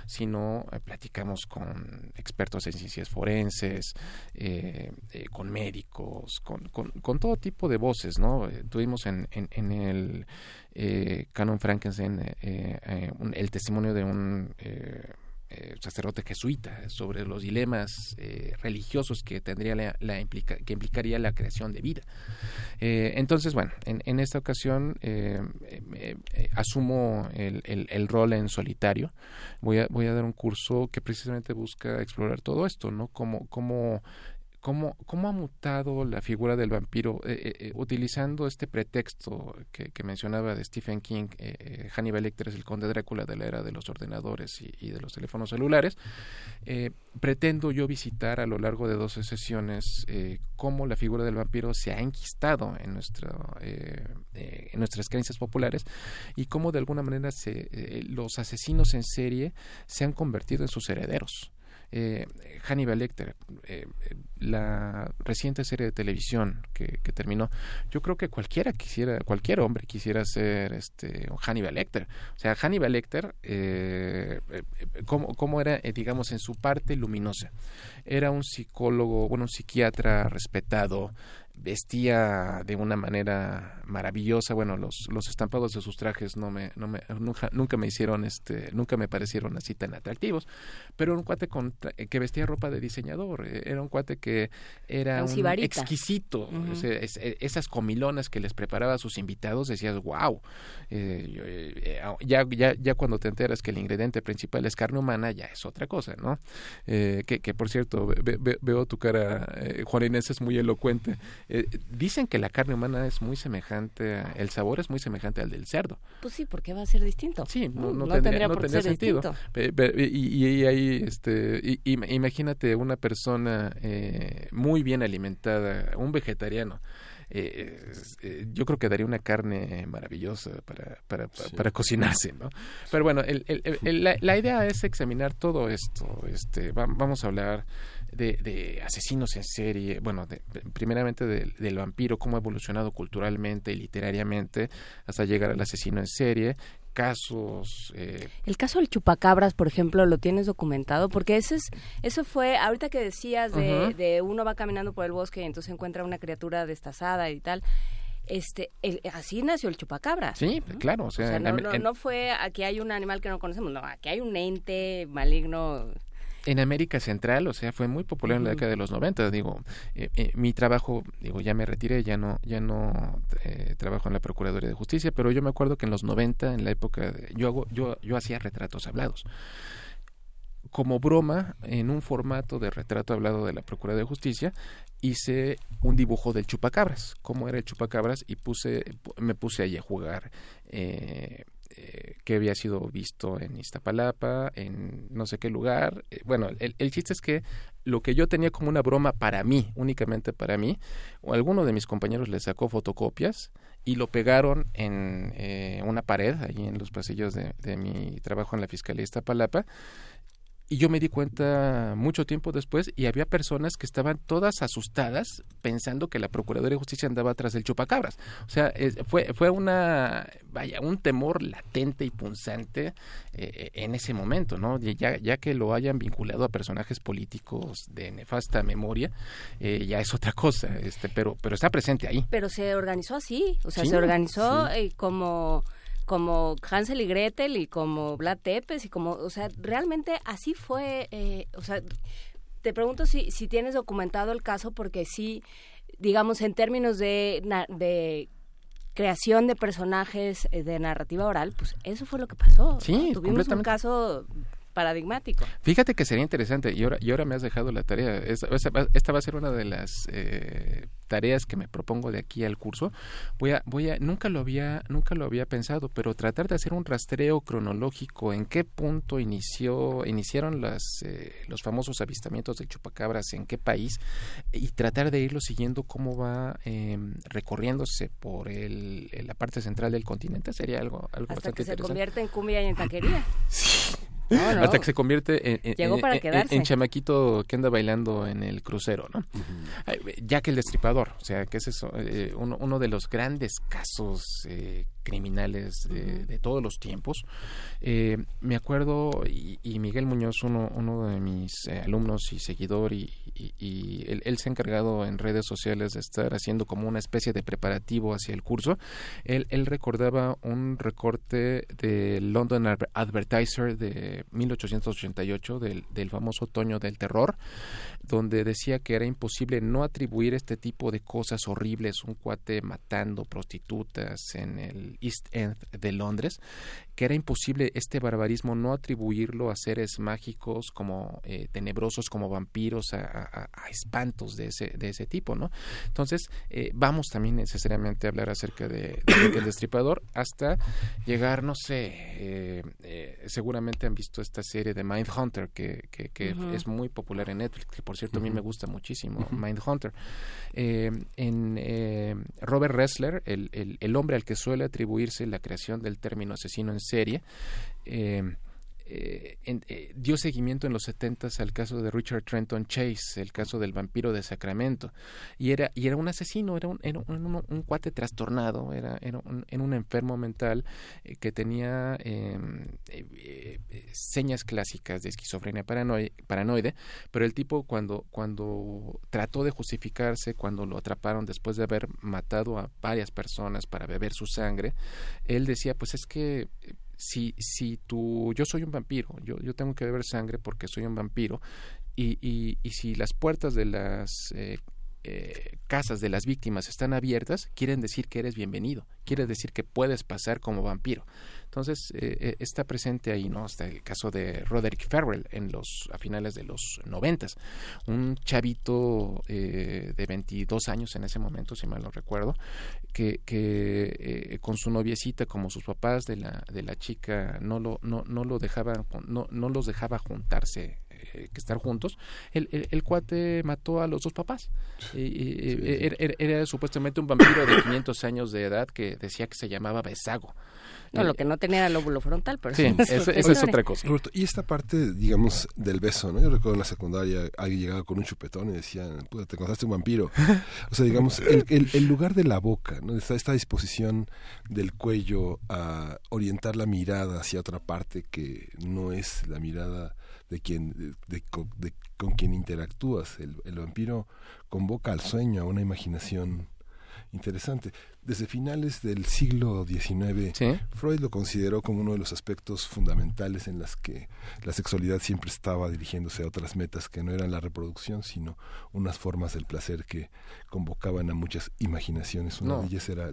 sino eh, platicamos con expertos en ciencias forenses, eh, con médicos, con, con, todo tipo de voces. ¿no? tuvimos en, en, el Canon Frankenstein el testimonio de un eh, sacerdote jesuita sobre los dilemas eh, religiosos que tendría la, que implicaría la creación de vida. Eh, entonces, bueno, en, esta ocasión asumo el, rol en solitario. Voy a, voy a dar un curso que precisamente busca explorar todo esto, ¿no? Cómo, cómo cómo, cómo ha mutado la figura del vampiro eh, eh, eh, utilizando este pretexto que, mencionaba de Stephen King, Hannibal Lecter es el conde Drácula de la era de los ordenadores y, de los teléfonos celulares. pretendo yo visitar a lo largo de 12 sesiones cómo la figura del vampiro se ha enquistado en, nuestro, en nuestras creencias populares y cómo de alguna manera se, los asesinos en serie se han convertido en sus herederos eh, Hannibal Lecter, eh, la reciente serie de televisión que, terminó, yo creo que cualquiera quisiera, cualquier hombre quisiera ser este Hannibal Lecter. O sea, Hannibal Lecter, eh, eh ¿cómo, era, eh, digamos, en su parte luminosa? Era un psicólogo, bueno, un psiquiatra respetado, vestía de una manera maravillosa. Bueno los, los estampados de sus trajes no me, no me nunca, nunca me hicieron este nunca me parecieron así tan atractivos. Pero un cuate con, que vestía ropa de diseñador eh, era un cuate que era un, exquisito. E, esas comilonas que les preparaba a sus invitados decías wow eh, eh, ya, ya, ya cuando te enteras que el ingrediente principal es carne humana ya es otra cosa no que, que por cierto veo tu cara Juan Inés es muy elocuente eh, dicen que la carne humana es muy semejante, el sabor es muy semejante al del cerdo. Pues sí, porque va a ser distinto. Sí, no, no, tendría, no tendría sentido. Y, y, ahí, este, imagínate una persona eh, muy bien alimentada, un vegetariano. Eh, yo creo que daría una carne maravillosa para, para, para, cocinarse, ¿no? Pero bueno, el, el, la, la, idea es examinar todo esto. Este, vamos a hablar de, asesinos en serie, bueno, primeramente del vampiro, cómo ha evolucionado culturalmente y literariamente hasta llegar al asesino en serie, casos. Eh, el caso del chupacabras, por ejemplo, lo tienes documentado, porque ese es, eso fue, ahorita que decías de, uno va caminando por el bosque y entonces encuentra una criatura destazada y tal. Este, así nació el chupacabras. Sí, claro. O sea, no, no, fue aquí hay un animal que no conocemos, no, aquí hay un ente maligno en América Central, o sea, fue muy popular en la década de los 90. Digo, eh, eh, mi trabajo, digo, ya me retiré, ya no, ya no eh, trabajo en la Procuraduría de Justicia, pero yo me acuerdo que en los 90, en la época, de, yo hago, yo, yo hacía retratos hablados. Como broma, en un formato de retrato hablado de la Procuraduría de Justicia, hice un dibujo del chupacabras, cómo era el chupacabras, y puse, me puse allí a jugar. Eh, eh, que había sido visto en Iztapalapa, en no sé qué lugar. Eh, bueno, el, el, chiste es que lo que yo tenía como una broma para mí, únicamente para mí, o alguno de mis compañeros le sacó fotocopias y lo pegaron en eh, una pared, ahí en los pasillos de, de mi trabajo en la Fiscalía Iztapalapa. Y yo me di cuenta mucho tiempo después y había personas que estaban todas asustadas pensando que la Procuraduría de Justicia andaba atrás del chupacabras. O sea, fue, fue una, vaya, un temor latente y punzante eh, en ese momento, ¿no? Ya, ya que lo hayan vinculado a personajes políticos de nefasta memoria, eh, ya es otra cosa, este, pero, pero está presente ahí. Pero se organizó así, o sea, se organizó eh, como como Hansel y Gretel y como Vlad Tepes y como, o sea, realmente así fue, eh, o sea, te pregunto si, si tienes documentado el caso porque sí, digamos, en términos de, de creación de personajes eh, de narrativa oral, pues eso fue lo que pasó. Sí, tuvimos un caso paradigmático. Fíjate que sería interesante, y ahora, y ahora me has dejado la tarea, esta, va a ser una de las eh, tareas que me propongo de aquí al curso. Voy a, voy a, nunca lo había, nunca lo había pensado, pero tratar de hacer un rastreo cronológico, en qué punto inició, iniciaron las, eh, los famosos avistamientos de chupacabras, en qué país, y tratar de irlo siguiendo cómo va em, recorriéndose por el, la parte central del continente, sería algo, algo Hasta que se convierte en cumbia y en taquería. sí. Hasta que se convierte en, chamaquito que anda bailando en el crucero, ¿no? Ya que el destripador, o sea, que es eso, eh, uno, uno, de los grandes casos eh, criminales de, todos los tiempos. Eh, me acuerdo, y, Miguel Muñoz, uno, uno de mis eh, alumnos y seguidor, y, él, se ha encargado en redes sociales de estar haciendo como una especie de preparativo hacia el curso. Él, él recordaba un recorte de London Advertiser de 1888, del, del famoso otoño del terror, donde decía que era imposible no atribuir este tipo de cosas horribles, un cuate matando prostitutas en el East End de Londres, que era imposible este barbarismo no atribuirlo a seres mágicos como eh, tenebrosos, como vampiros, a, espantos de ese, de ese tipo, ¿no? Entonces, eh, vamos también necesariamente a hablar acerca de, del destripador hasta llegar, no sé, eh, seguramente han visto esta serie de Mindhunter que, que, que es muy popular en Netflix, que por cierto a mí me gusta muchísimo, Mindhunter. en Robert Ressler, el, el, el hombre al que suele atribuirse la creación del término asesino en serie. Eh, eh, eh, dio seguimiento en los 70 al caso de Richard Trenton Chase, el caso del vampiro de Sacramento. Y era, y era un asesino, era un, era un, cuate trastornado, era, era un, un enfermo mental que tenía em, señas clásicas de esquizofrenia paranoide, pero el tipo cuando, cuando trató de justificarse, cuando lo atraparon después de haber matado a varias personas para beber su sangre, él decía, pues es que si, si tú, yo soy un vampiro, yo, yo tengo que beber sangre porque soy un vampiro, y, y, y si las puertas de las eh, eh, casas de las víctimas están abiertas, quieren decir que eres bienvenido, quiere decir que puedes pasar como vampiro. Entonces, eh, eh, está presente ahí, ¿no? Hasta el caso de Roderick Farrell en los, a finales de los noventas. Un chavito de 22 años en ese momento, si mal no recuerdo, que, que con su noviecita, como sus papás de la, de la chica, no lo, no, no lo dejaban, no, no los dejaba juntarse que estar juntos, el, el, cuate mató a los dos papás. era, supuestamente un vampiro de 500 años de edad que decía que se llamaba Besago. No, lo que no tenía era el lóbulo frontal, pero sí, eso, es otra cosa. y esta parte, digamos, del beso, ¿no? Yo recuerdo en la secundaria alguien llegaba con un chupetón y decía, puta, te encontraste un vampiro. O sea, digamos, el, el, lugar de la boca, ¿no? Esta, esta disposición del cuello a orientar la mirada hacia otra parte que no es la mirada de quien de, con quien interactúas. El, el, vampiro convoca al sueño, a una imaginación interesante. Desde finales del siglo XIX, Freud lo consideró como uno de los aspectos fundamentales en las que la sexualidad siempre estaba dirigiéndose a otras metas que no eran la reproducción, sino unas formas del placer que convocaban a muchas imaginaciones. Una de ellas era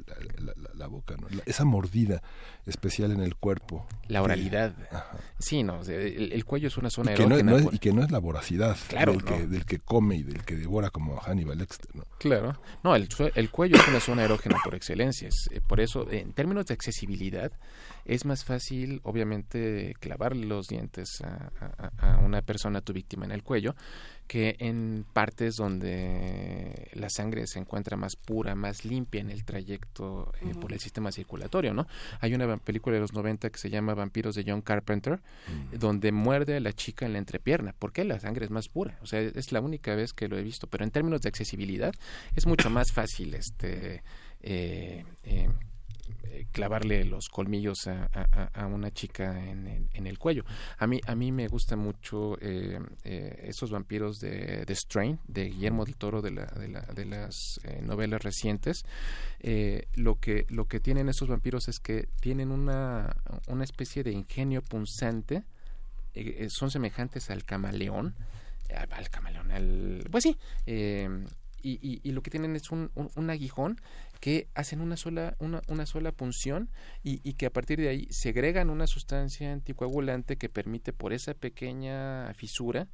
la, boca, ¿no? esa mordida especial en el cuerpo. La oralidad. sí, no, el, cuello es una zona y que No, es, y que no es la voracidad del, que, del, que, come y del que devora como Hannibal Lecter. ¿no? Claro. No, el, el cuello es una zona erógena por. Eh, por eso, en términos de accesibilidad, es más fácil, obviamente, clavar los dientes a, una persona, a tu víctima, en el cuello, que en partes donde la sangre se encuentra más pura, más limpia en el trayecto eh, por el sistema circulatorio, ¿no? Hay una película de los 90 que se llama Vampiros de John Carpenter, mm. donde muerde a la chica en la entrepierna. ¿Por qué? La sangre es más pura. O sea, es la única vez que lo he visto. Pero en términos de accesibilidad, es mucho más fácil este eh, eh, clavarle los colmillos a, una chica en el, cuello. A mí, a mí me gustan mucho eh, eh, esos vampiros de, de, Strain, de Guillermo del Toro, de, la, de, la, de las novelas recientes. lo, que, lo que tienen esos vampiros es que tienen una, una especie de ingenio punzante, son semejantes al camaleón, al, camaleón, al, pues sí, y, y, lo que tienen es un, un, aguijón que hacen una sola, una, una sola punción y, y, que a partir de ahí segregan una sustancia anticoagulante que permite por esa pequeña fisura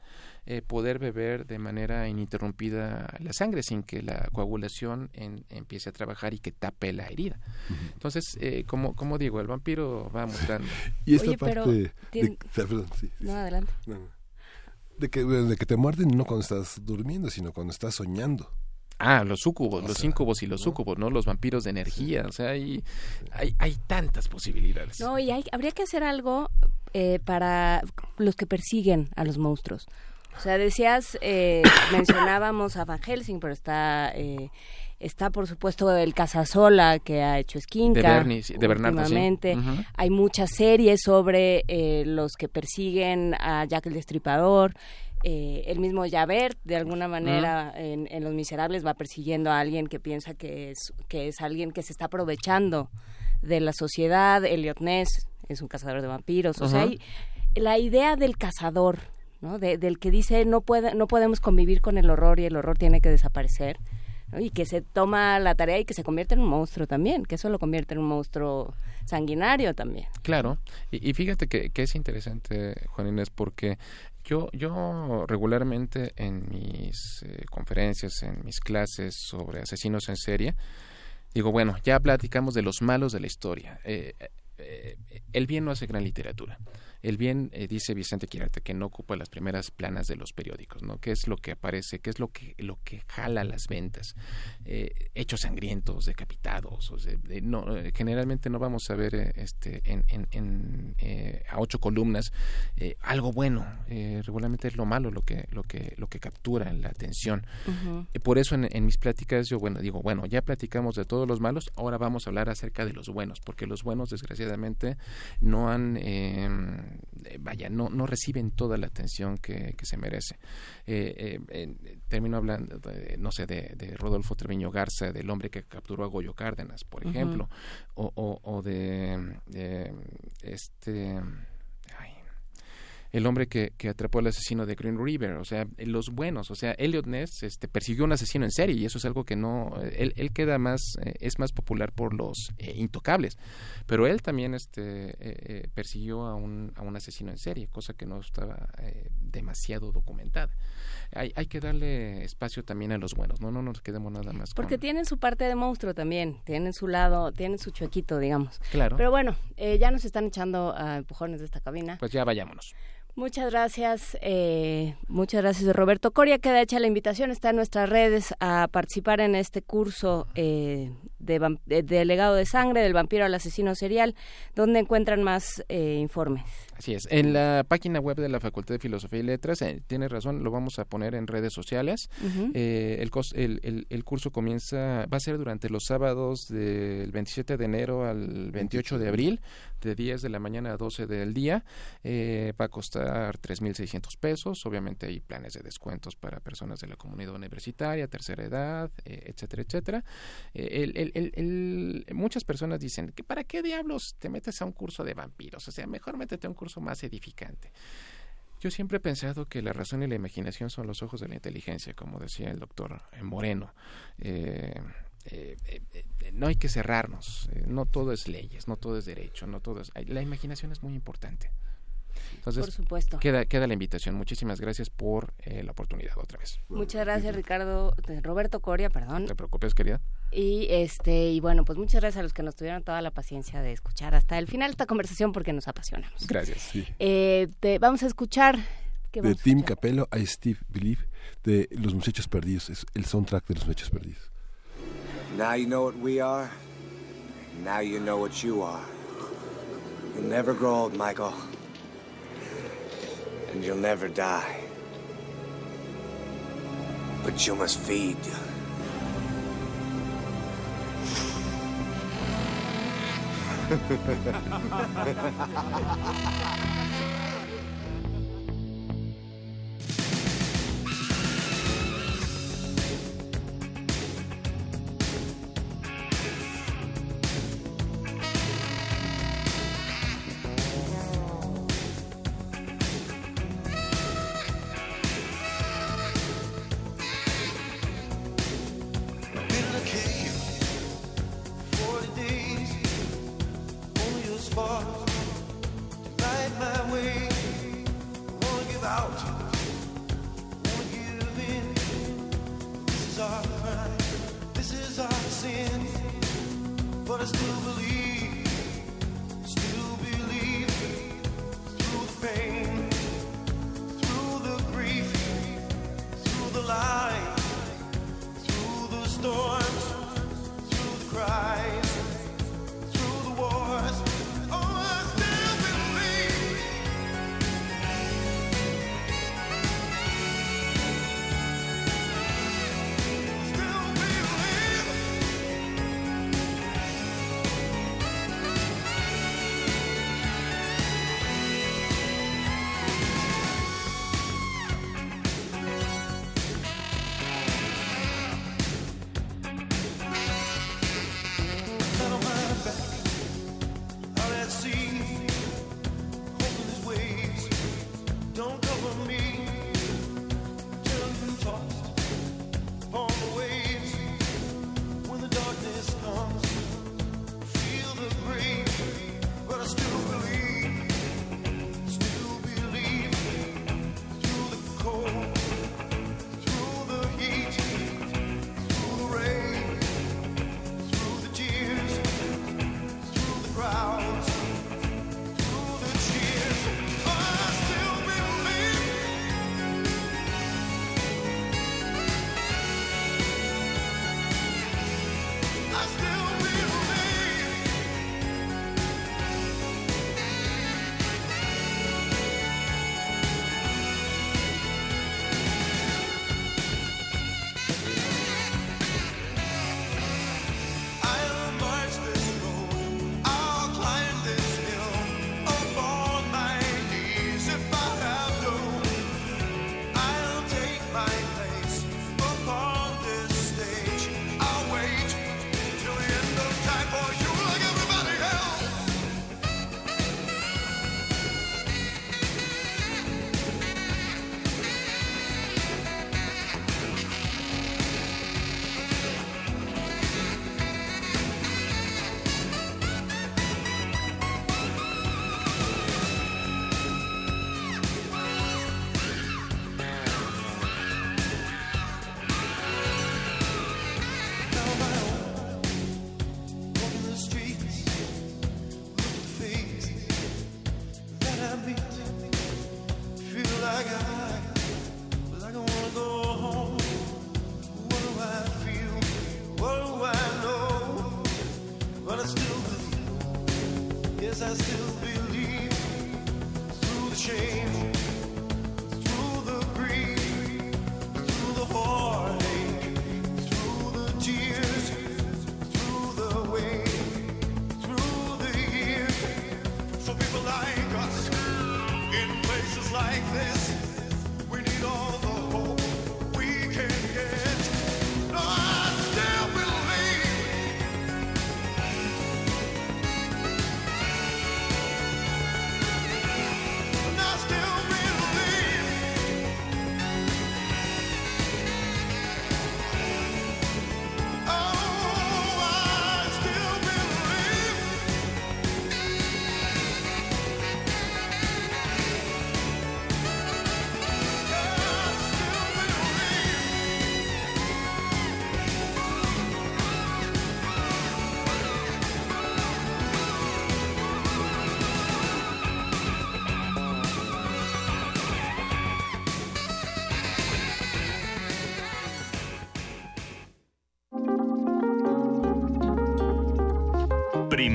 eh, poder beber de manera ininterrumpida la sangre sin que la coagulación empiece a trabajar y que tape la herida. Entonces, eh, como, como digo, el vampiro va mostrando. y esta parte... no, adelante. De que, de que te muerden no cuando estás durmiendo, sino cuando estás soñando. Ah, los sucubos, los incubos y los sucubos, ¿no? Los vampiros de energía, o sea, hay, hay, hay tantas posibilidades. No, y hay, habría que hacer algo eh, para los que persiguen a los monstruos. O sea, decías, eh, mencionábamos a Van Helsing, pero está... Eh, está por supuesto el Casasola que ha hecho Esquinca de, Bernie, de Bernardo, hay muchas series sobre los que persiguen a Jack el Destripador eh, el mismo Javert, de alguna manera, en, Los Miserables va persiguiendo a alguien que piensa que es, que es alguien que se está aprovechando de la sociedad. Elliot Ness es un cazador de vampiros. O sea, la idea del cazador, ¿no? del que dice no, puede, no podemos convivir con el horror y el horror tiene que desaparecer. Y que se toma la tarea y que se convierte en un monstruo también, que eso lo convierte en un monstruo sanguinario también. Claro, y, fíjate que, es interesante, Juan Inés, porque yo, yo regularmente en mis eh, conferencias, en mis clases sobre asesinos en serie, digo, bueno, ya platicamos de los malos de la historia. Eh, eh, el bien no hace gran literatura. El bien, eh, dice Vicente Quirarte, que no ocupa las primeras planas de los periódicos, ¿no? ¿Qué es lo que aparece? ¿Qué es lo que, lo que jala las ventas? Eh, hechos sangrientos, decapitados. O no, eh, generalmente no vamos a ver este, en, en, a ocho columnas algo bueno. regularmente es lo malo lo que, lo que, lo que captura la atención. por eso en, mis pláticas yo, bueno, digo, bueno, ya platicamos de todos los malos, ahora vamos a hablar acerca de los buenos, porque los buenos, desgraciadamente, no han eh, vaya, no, no reciben toda la atención que, se merece. Eh, eh, termino hablando, no sé, de, Rodolfo Treviño Garza, del hombre que capturó a Goyo Cárdenas, por ejemplo, o, o, de, de este el hombre que, que, atrapó al asesino de Green River, o sea, los buenos, o sea, Elliot Ness este, persiguió a un asesino en serie y eso es algo que no, él, él queda más, eh, es más popular por los eh, intocables, pero él también este, eh, persiguió a un, a un asesino en serie, cosa que no estaba demasiado documentada. Hay, hay que darle espacio también a los buenos, no, no nos quedemos nada más. Porque tienen su parte de monstruo también, tienen su lado, tienen su chuequito, digamos. Claro. Pero bueno, ya nos están echando a empujones de esta cabina. Pues ya vayámonos. Muchas gracias, eh, muchas gracias Roberto Coria. Queda hecha la invitación, está en nuestras redes a participar en este curso eh, de, de, legado de sangre del vampiro al asesino serial, donde encuentran más eh, informes. Así es. En la página web de la Facultad de Filosofía y Letras, eh, tiene razón, lo vamos a poner en redes sociales. Eh, el, el, curso comienza, va a ser durante los sábados del 27 de enero al 28 de abril, de 10 de la mañana a 12 del día. Eh, va a costar 3.600 pesos. Obviamente hay planes de descuentos para personas de la comunidad universitaria, tercera edad, etcétera, etcétera. muchas personas dicen, que ¿para qué diablos te metes a un curso de vampiros? O sea, mejor métete a un curso más edificante. Yo siempre he pensado que la razón y la imaginación son los ojos de la inteligencia, como decía el doctor Moreno. Eh, eh, eh, no hay que cerrarnos, no todo es leyes, no todo es derecho, no todo es... La imaginación es muy importante. Entonces, por supuesto. Queda, queda la invitación. Muchísimas gracias por eh, la oportunidad otra vez. Muchas gracias, Ricardo. Roberto Coria, perdón. No te preocupes, querida. Y este y bueno, pues muchas gracias a los que nos tuvieron toda la paciencia de escuchar hasta el final esta conversación porque nos apasionamos. Gracias. Eh, te, vamos a escuchar de Tim Capello a Steve Believe de Los Muchachos Perdidos, es el soundtrack de Los Muchachos Perdidos. Now you know what we are. Now you know what you are. You'll never grow old, Michael. And you'll never die. But you must feed.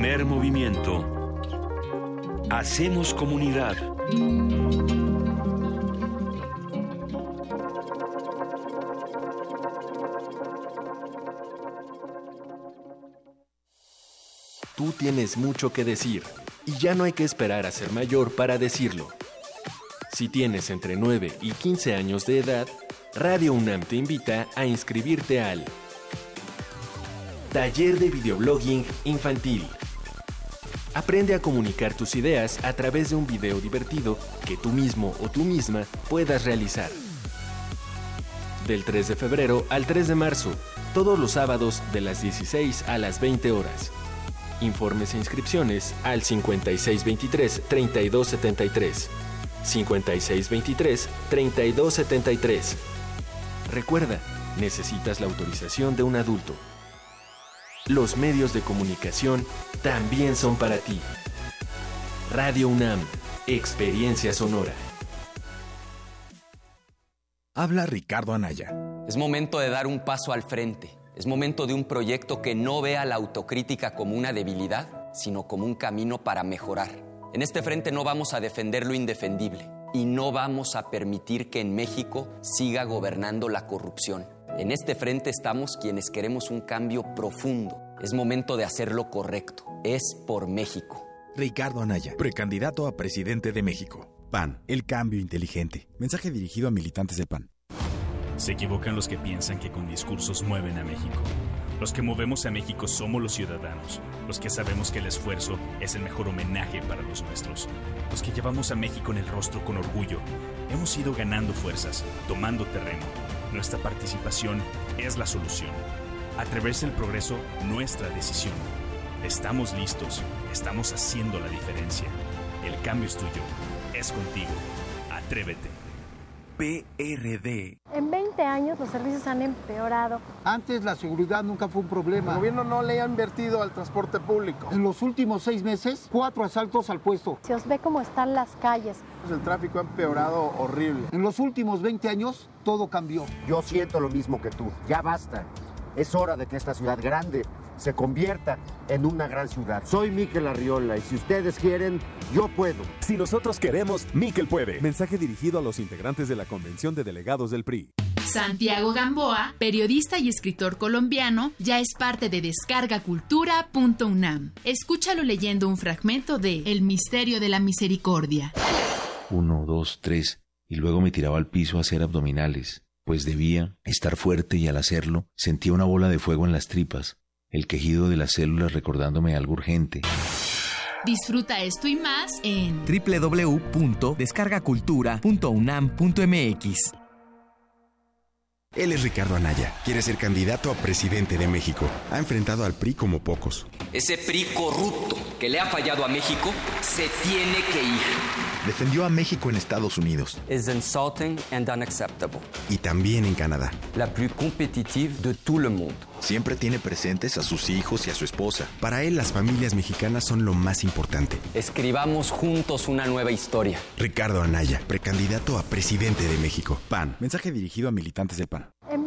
Primer movimiento. Hacemos comunidad. Tú tienes mucho que decir y ya no hay que esperar a ser mayor para decirlo. Si tienes entre 9 y 15 años de edad, Radio UNAM te invita a inscribirte al Taller de Videoblogging Infantil. Aprende a comunicar tus ideas a través de un video divertido que tú mismo o tú misma puedas realizar. Del 3 de febrero al 3 de marzo, todos los sábados de las 16 a las 20 horas. Informes e inscripciones al 5623-3273. 5623-3273. Recuerda, necesitas la autorización de un adulto. Los medios de comunicación también son para ti. Radio UNAM, Experiencia Sonora. Habla Ricardo Anaya. Es momento de dar un paso al frente. Es momento de un proyecto que no vea la autocrítica como una debilidad, sino como un camino para mejorar. En este frente no vamos a defender lo indefendible y no vamos a permitir que en México siga gobernando la corrupción. En este frente estamos quienes queremos un cambio profundo. Es momento de hacer lo correcto. Es por México. Ricardo Anaya, precandidato a presidente de México. PAN, el cambio inteligente. Mensaje dirigido a militantes del PAN. Se equivocan los que piensan que con discursos mueven a México. Los que movemos a México somos los ciudadanos, los que sabemos que el esfuerzo es el mejor homenaje para los nuestros, los que llevamos a México en el rostro con orgullo. Hemos ido ganando fuerzas, tomando terreno. Nuestra participación es la solución. Atreverse el progreso, nuestra decisión. Estamos listos, estamos haciendo la diferencia. El cambio es tuyo, es contigo. Atrévete. PRD. En 20 años los servicios han empeorado. Antes la seguridad nunca fue un problema. El gobierno no le ha invertido al transporte público. En los últimos seis meses, cuatro asaltos al puesto. Se os ve cómo están las calles. El tráfico ha empeorado horrible. En los últimos 20 años, todo cambió. Yo siento lo mismo que tú. Ya basta. Es hora de que esta ciudad grande se convierta en una gran ciudad. Soy Miquel Arriola y si ustedes quieren, yo puedo. Si nosotros queremos, Miquel puede. Mensaje dirigido a los integrantes de la Convención de Delegados del PRI. Santiago Gamboa, periodista y escritor colombiano, ya es parte de descargacultura.unam. Escúchalo leyendo un fragmento de El misterio de la misericordia. Uno, dos, tres, y luego me tiraba al piso a hacer abdominales, pues debía estar fuerte y al hacerlo sentía una bola de fuego en las tripas el quejido de las células recordándome algo urgente. Disfruta esto y más en www.descargacultura.unam.mx. Él es Ricardo Anaya. Quiere ser candidato a presidente de México. Ha enfrentado al PRI como pocos. Ese PRI corrupto que le ha fallado a México se tiene que ir. Defendió a México en Estados Unidos. Es insulting and unacceptable. Y también en Canadá. La plus competitive de todo el mundo. Siempre tiene presentes a sus hijos y a su esposa. Para él, las familias mexicanas son lo más importante. Escribamos juntos una nueva historia. Ricardo Anaya, precandidato a presidente de México. PAN. Mensaje dirigido a militantes del PAN. En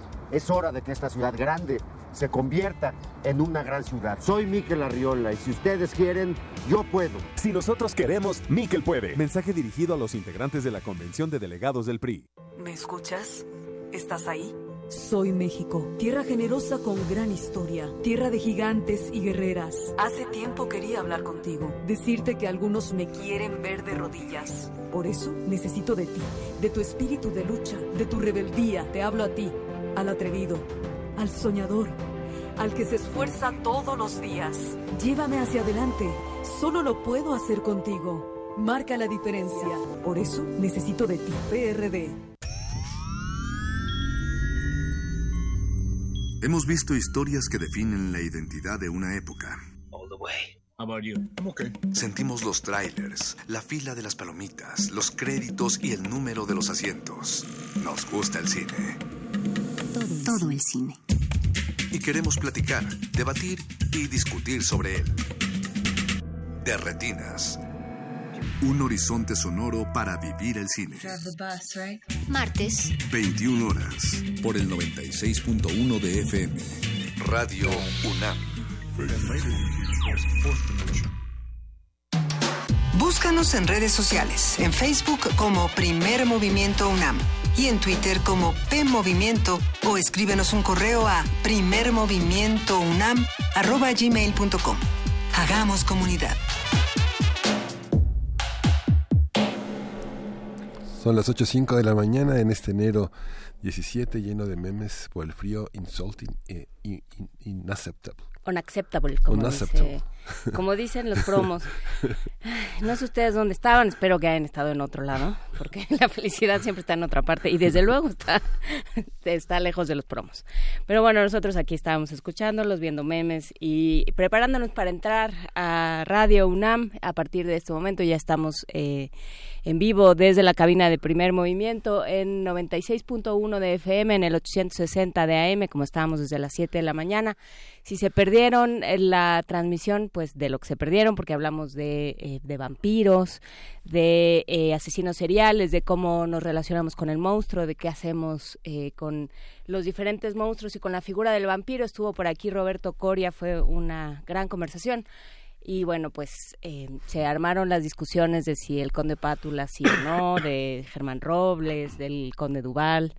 Es hora de que esta ciudad grande se convierta en una gran ciudad. Soy Miquel Arriola y si ustedes quieren, yo puedo. Si nosotros queremos, Miquel puede. Mensaje dirigido a los integrantes de la Convención de Delegados del PRI. ¿Me escuchas? ¿Estás ahí? Soy México, tierra generosa con gran historia, tierra de gigantes y guerreras. Hace tiempo quería hablar contigo. Decirte que algunos me quieren ver de rodillas. Por eso necesito de ti, de tu espíritu de lucha, de tu rebeldía. Te hablo a ti, al atrevido, al soñador, al que se esfuerza todos los días. Llévame hacia adelante. Solo lo puedo hacer contigo. Marca la diferencia. Por eso necesito de ti, PRD. Hemos visto historias que definen la identidad de una época. All the way. How about you? I'm okay. Sentimos los trailers, la fila de las palomitas, los créditos y el número de los asientos. Nos gusta el cine. Todo, todo el cine. y queremos platicar, debatir y discutir sobre él. De Retinas. Un horizonte sonoro para vivir el cine. Martes. 21 horas. Por el 96.1 de FM. Radio UNAM. Búscanos en redes sociales. En Facebook como Primer Movimiento UNAM. Y en Twitter como P Movimiento. O escríbenos un correo a primermovimientounam.gmail.com. Hagamos comunidad. Son las 8.05 de la mañana en este enero 17 lleno de memes por el frío insulting e in- in- inacceptable. Unacceptable, como, Unacceptable. dice- como dicen los promos. No sé ustedes dónde estaban, espero que hayan estado en otro lado, porque la felicidad siempre está en otra parte y desde luego está, está lejos de los promos. Pero bueno, nosotros aquí estábamos escuchándolos, viendo memes y preparándonos para entrar a Radio UNAM. A partir de este momento ya estamos eh, en vivo desde la cabina de primer movimiento en 96.1 de FM, en el 860 de AM, como estábamos desde las 7 de la mañana. Si se perdieron eh, la transmisión, pues de lo que se perdieron, porque hablamos de, eh, de vampiros, de eh, asesinos seriales, de cómo nos relacionamos con el monstruo, de qué hacemos eh, con los diferentes monstruos y con la figura del vampiro. Estuvo por aquí Roberto Coria, fue una gran conversación. Y bueno, pues eh, se armaron las discusiones de si el conde Pátula sí o no, de Germán Robles, del conde Duval,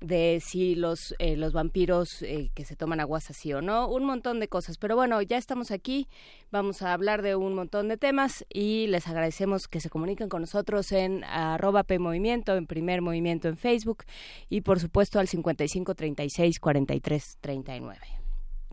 de si los, eh, los vampiros eh, que se toman aguas sí o no, un montón de cosas. Pero bueno, ya estamos aquí, vamos a hablar de un montón de temas y les agradecemos que se comuniquen con nosotros en arroba P Movimiento, en Primer Movimiento en Facebook y por supuesto al 55 36 43 39.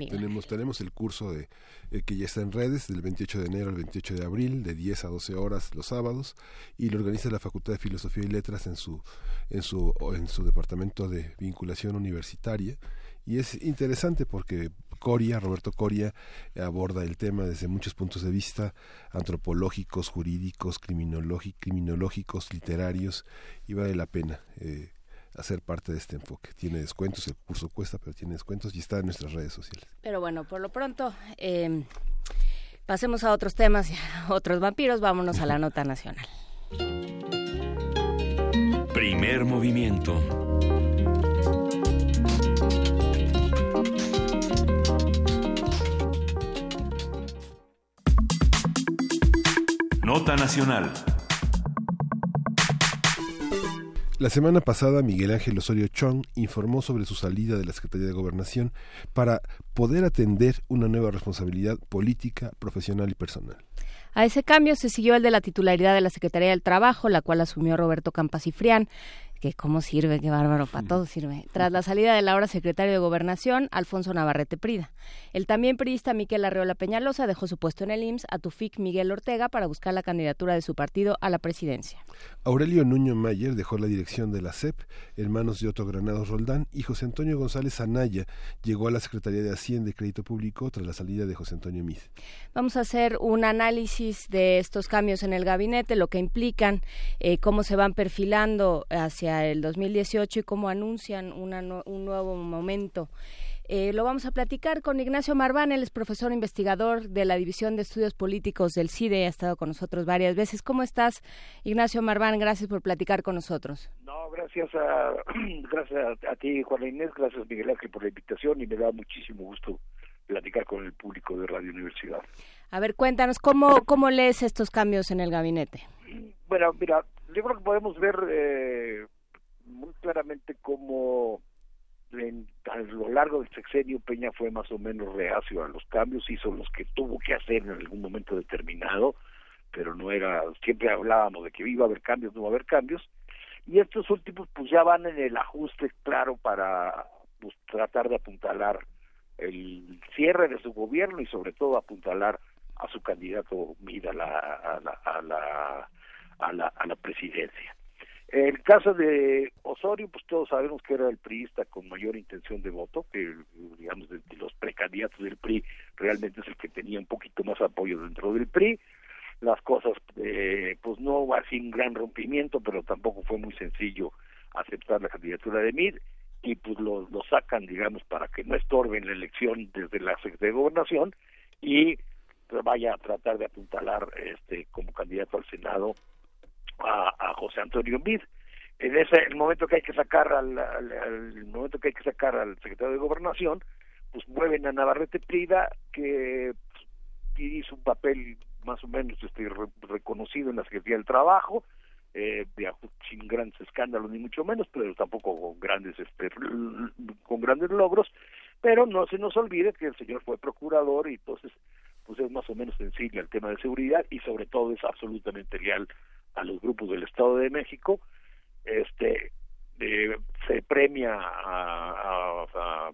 Tenemos, tenemos el curso de eh, que ya está en redes del 28 de enero al 28 de abril, de 10 a 12 horas los sábados, y lo organiza la Facultad de Filosofía y Letras en su, en su, en su departamento de vinculación universitaria. Y es interesante porque Coria, Roberto Coria, aborda el tema desde muchos puntos de vista, antropológicos, jurídicos, criminológi- criminológicos, literarios, y vale la pena. eh, hacer parte de este enfoque. Tiene descuentos, el curso cuesta, pero tiene descuentos y está en nuestras redes sociales. Pero bueno, por lo pronto, eh, pasemos a otros temas, a otros vampiros, vámonos a la nota nacional. Primer movimiento. Nota nacional. La semana pasada, Miguel Ángel Osorio Chong informó sobre su salida de la Secretaría de Gobernación para poder atender una nueva responsabilidad política, profesional y personal. A ese cambio se siguió el de la titularidad de la Secretaría del Trabajo, la cual asumió Roberto Campasifrián, que cómo sirve, qué bárbaro, para todo sirve. Tras la salida del ahora secretario de Gobernación, Alfonso Navarrete Prida. El también priista Miquel Arreola Peñalosa dejó su puesto en el IMSS a Tufik Miguel Ortega para buscar la candidatura de su partido a la presidencia. Aurelio Nuño Mayer dejó la dirección de la CEP en manos de Otto Granados Roldán y José Antonio González Anaya llegó a la Secretaría de Hacienda y Crédito Público tras la salida de José Antonio Mid. Vamos a hacer un análisis de estos cambios en el gabinete, lo que implican, eh, cómo se van perfilando hacia el 2018 y cómo anuncian una un nuevo momento. Eh, lo vamos a platicar con Ignacio Marván, él es profesor investigador de la División de Estudios Políticos del CIDE, ha estado con nosotros varias veces. ¿Cómo estás, Ignacio Marván? Gracias por platicar con nosotros. No, gracias a, gracias a, a ti, Juana Inés, gracias Miguel Ángel por la invitación y me da muchísimo gusto platicar con el público de Radio Universidad. A ver, cuéntanos, ¿cómo, cómo lees estos cambios en el gabinete? Bueno, mira, yo creo que podemos ver eh, muy claramente cómo en- a lo largo del sexenio Peña fue más o menos reacio a los cambios, hizo los que tuvo que hacer en algún momento determinado, pero no era, siempre hablábamos de que iba a haber cambios, no iba a haber cambios, y estos últimos pues ya van en el ajuste claro para pues, tratar de apuntalar el cierre de su gobierno y sobre todo apuntalar a su candidato Mid a la, a la, a la, a la, a la presidencia. El caso de Osorio, pues todos sabemos que era el priista con mayor intención de voto, que digamos de, los precandidatos del PRI realmente es el que tenía un poquito más apoyo dentro del PRI. Las cosas, eh, pues no así un gran rompimiento, pero tampoco fue muy sencillo aceptar la candidatura de Mid. y pues lo, lo sacan, digamos, para que no estorben la elección desde la Secretaría de Gobernación y pues, vaya a tratar de apuntalar este como candidato al Senado a, a José Antonio Mid. En ese el momento que hay que sacar al, al- momento que hay que sacar al secretario de Gobernación, pues mueven a Navarrete Prida que pues, hizo un papel más o menos este re- reconocido en la Secretaría del Trabajo, eh, sin grandes escándalos ni mucho menos, pero tampoco con grandes este, con grandes logros, pero no se nos olvide que el señor fue procurador y entonces pues es más o menos sensible al tema de seguridad y sobre todo es absolutamente leal a los grupos del Estado de México. Este eh, se premia a, a, a-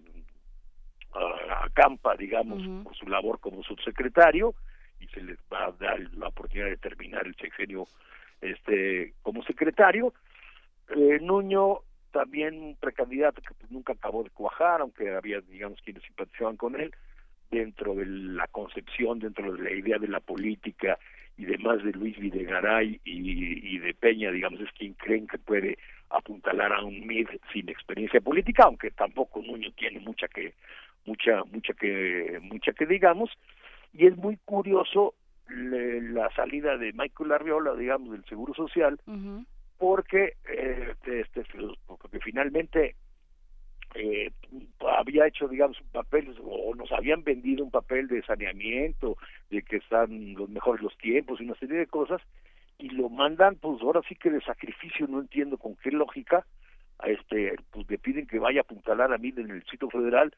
a- a Campa, digamos, por su labor como subsecretario y se les va a dar la oportunidad de terminar el sexenio este como secretario. Eh, Nuño también un precandidato que pues, nunca acabó de cuajar, aunque había, digamos, quienes simpatizaban con él, dentro de la concepción, dentro de la idea de la política y demás de Luis Videgaray y, y de Peña, digamos, es quien creen que puede apuntalar a un MID sin experiencia política, aunque tampoco Nuño tiene mucha que mucha mucha que mucha que digamos. Y es muy curioso le- la salida de Michael Arriola, digamos, del Seguro Social, porque eh, este, porque finalmente eh, había hecho digamos un papel o nos habían vendido un papel de saneamiento de que están los mejores los tiempos y una serie de cosas y lo mandan pues ahora sí que de sacrificio no entiendo con qué lógica a este pues le piden que vaya a apuntalar a mí en el sitio federal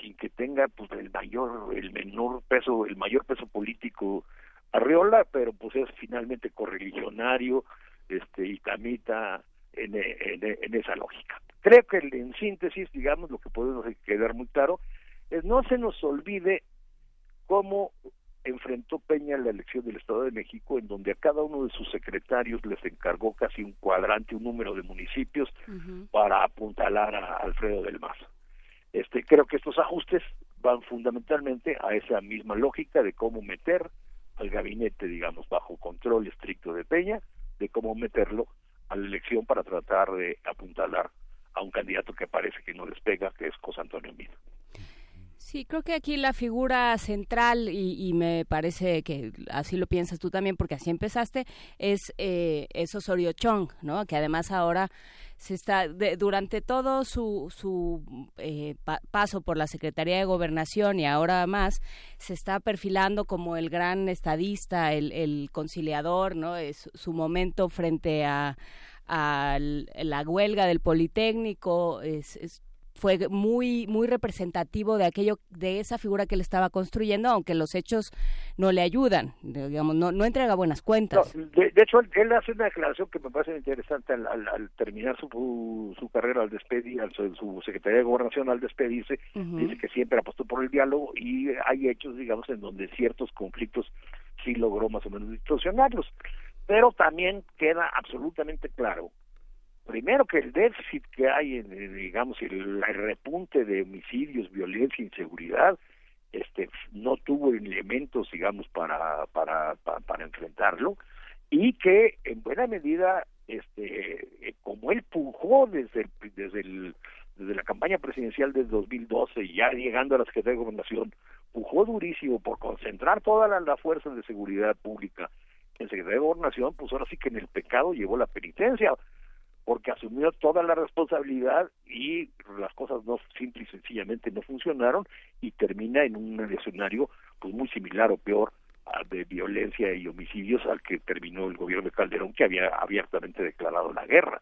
sin que tenga pues el mayor el menor peso el mayor peso político Arriola pero pues es finalmente correligionario este y tamita en, en esa lógica creo que en síntesis digamos lo que podemos quedar muy claro es no se nos olvide cómo enfrentó Peña la elección del Estado de México, en donde a cada uno de sus secretarios les encargó casi un cuadrante, un número de municipios para apuntalar a Alfredo del Mazo. Este, creo que estos ajustes van fundamentalmente a esa misma lógica de cómo meter al gabinete, digamos, bajo control estricto de Peña, de cómo meterlo a la elección para tratar de apuntalar a un candidato que parece que no despega, que es José Antonio Mido. Sí, creo que aquí la figura central, y, y me parece que así lo piensas tú también, porque así empezaste, es, eh, Osorio Chong, ¿no? Que además ahora se está, de- durante todo su, su eh, pa- paso por la Secretaría de Gobernación y ahora más, se está perfilando como el gran estadista, el, el conciliador, ¿no? Es su momento frente a a la huelga del Politécnico es, es- fue muy muy representativo de aquello de esa figura que él estaba construyendo aunque los hechos no le ayudan digamos no no entrega buenas cuentas No, de, de hecho, él, hace una declaración que me parece interesante al, al- al terminar su, su carrera, al despedir, al, su, su Secretaría de Gobernación, al despedirse, Ujú. dice que siempre apostó por el diálogo y hay hechos, digamos, en donde ciertos conflictos sí logró más o menos distorsionarlos. Pero también queda absolutamente claro, primero que el déficit que hay en, digamos, el, repunte de homicidios, violencia, inseguridad, este no tuvo elementos digamos para para para, para enfrentarlo y que en buena medida este eh, como él pujó desde desde la campaña presidencial del 2012 y ya llegando a la Secretaría de Gobernación pujó durísimo por concentrar toda la, la fuerza de seguridad pública en Secretaría de Gobernación pues ahora sí que en el pecado llevó la penitencia porque asumió toda la responsabilidad y las cosas no simple y sencillamente no funcionaron y termina en un escenario pues muy similar o peor de violencia y homicidios al que terminó el gobierno de Calderón que había abiertamente declarado la guerra.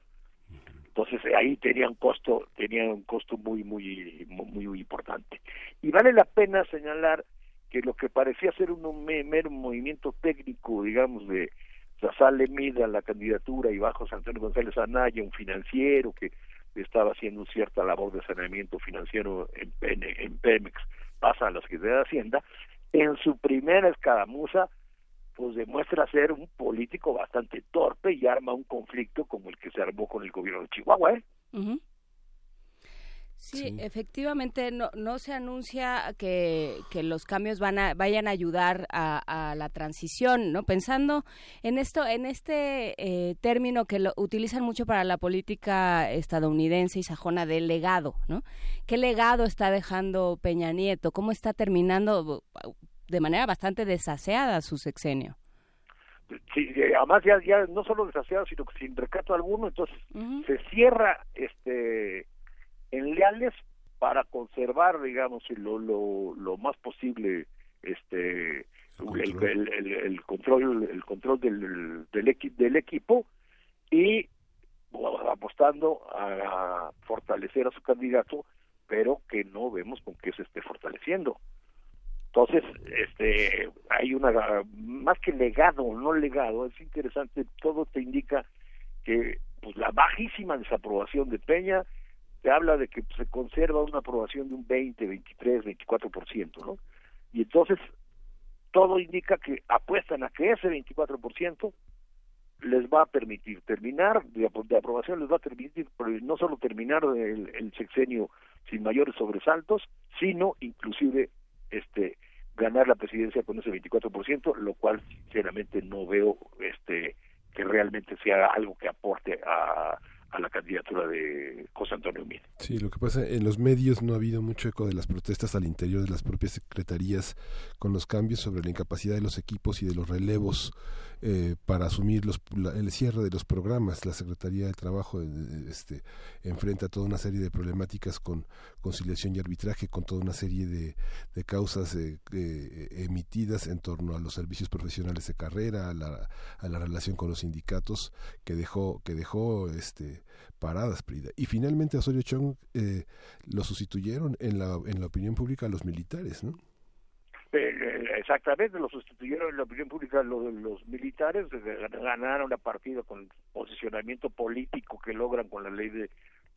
Entonces ahí tenía un costo tenía un costo muy muy muy, muy importante. Y vale la pena señalar que lo que parecía ser un me- mero movimiento técnico digamos de o sea, sale Mida a la candidatura y bajo Antonio González Anaya, un financiero que estaba haciendo cierta labor de saneamiento financiero en, en Pemex, pasa a la Secretaría de Hacienda, en su primera escaramuza, pues demuestra ser un político bastante torpe y arma un conflicto como el que se armó con el gobierno de Chihuahua, ¿eh? Ujú. Sí, efectivamente, no, no se anuncia que, que los cambios van a, vayan a ayudar a, la transición, ¿no? Pensando en esto, en este eh, término que lo utilizan mucho para la política estadounidense y sajona de legado, ¿no? ¿Qué legado está dejando Peña Nieto? ¿Cómo está terminando de manera bastante desaseada su sexenio? Sí, además ya, ya no solo desaseado, sino que sin recato alguno, entonces se cierra este en leales para conservar, digamos, lo, lo, lo más posible este el, el, el, control el control del del, del equipo y apostando a fortalecer a su candidato pero que no vemos con qué se esté fortaleciendo. Entonces este hay una más que legado no legado es interesante todo te indica que pues la bajísima desaprobación de Peña se habla de que se conserva una aprobación de un 20, 23, 24%, ¿no? Y entonces todo indica que apuestan a que ese 24% les va a permitir terminar, de, aprobación les va a permitir no solo terminar el, el, sexenio sin mayores sobresaltos, sino inclusive este ganar la presidencia con ese 24%, lo cual sinceramente no veo este que realmente sea algo que aporte a, a la candidatura de José Antonio Mid. Sí, lo que pasa, en los medios no ha habido mucho eco de las protestas al interior de las propias secretarías con los cambios sobre la incapacidad de los equipos y de los relevos eh, para asumir los, el cierre de los programas. La Secretaría de Trabajo eh, este, enfrenta toda una serie de problemáticas con conciliación y arbitraje, con toda una serie de, de causas eh, emitidas en torno a los servicios profesionales de carrera, a la, a la relación con los sindicatos que dejó, que dejó este, paradas, Prida. Y finalmente a Osorio Chong eh, lo sustituyeron en la, en la opinión pública los militares, ¿no? Eh, eh, exactamente, lo sustituyeron en la opinión pública los, militares, ganaron la partida con el posicionamiento político que logran con la ley de,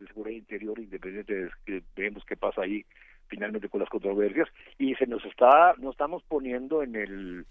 seguridad interior, independiente de que vemos qué pasa ahí finalmente con las controversias, y se nos está, nos estamos poniendo en el,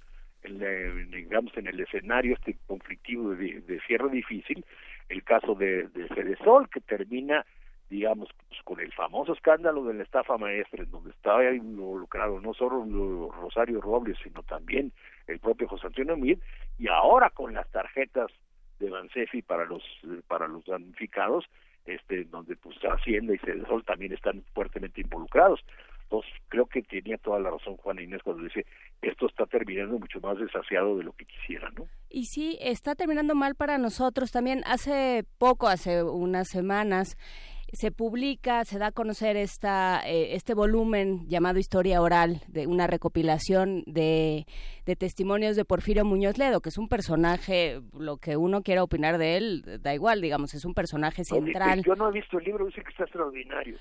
en, digamos, en el escenario este conflictivo de, cierre difícil, el caso de, de Fedesol, que termina, digamos, pues, con el famoso escándalo de la estafa maestra, en donde estaba involucrado no solo Rosario Robles, sino también el propio José Antonio Mir, y ahora con las tarjetas de Bansefi para los para los damnificados, este donde pues Hacienda y Cedesol también están fuertemente involucrados. Entonces, creo que tenía toda la razón Juan Inés cuando dice, esto está terminando mucho más desaseado de lo que quisiera, ¿no? Y sí, está terminando mal para nosotros también. Hace poco, hace unas semanas, se publica, se da a conocer esta, eh, este volumen llamado Historia Oral, de una recopilación de, de, testimonios de Porfirio Muñoz Ledo, que es un personaje, lo que uno quiera opinar de él, da igual, digamos, es un personaje central. yo no he visto el libro, dice que está extraordinario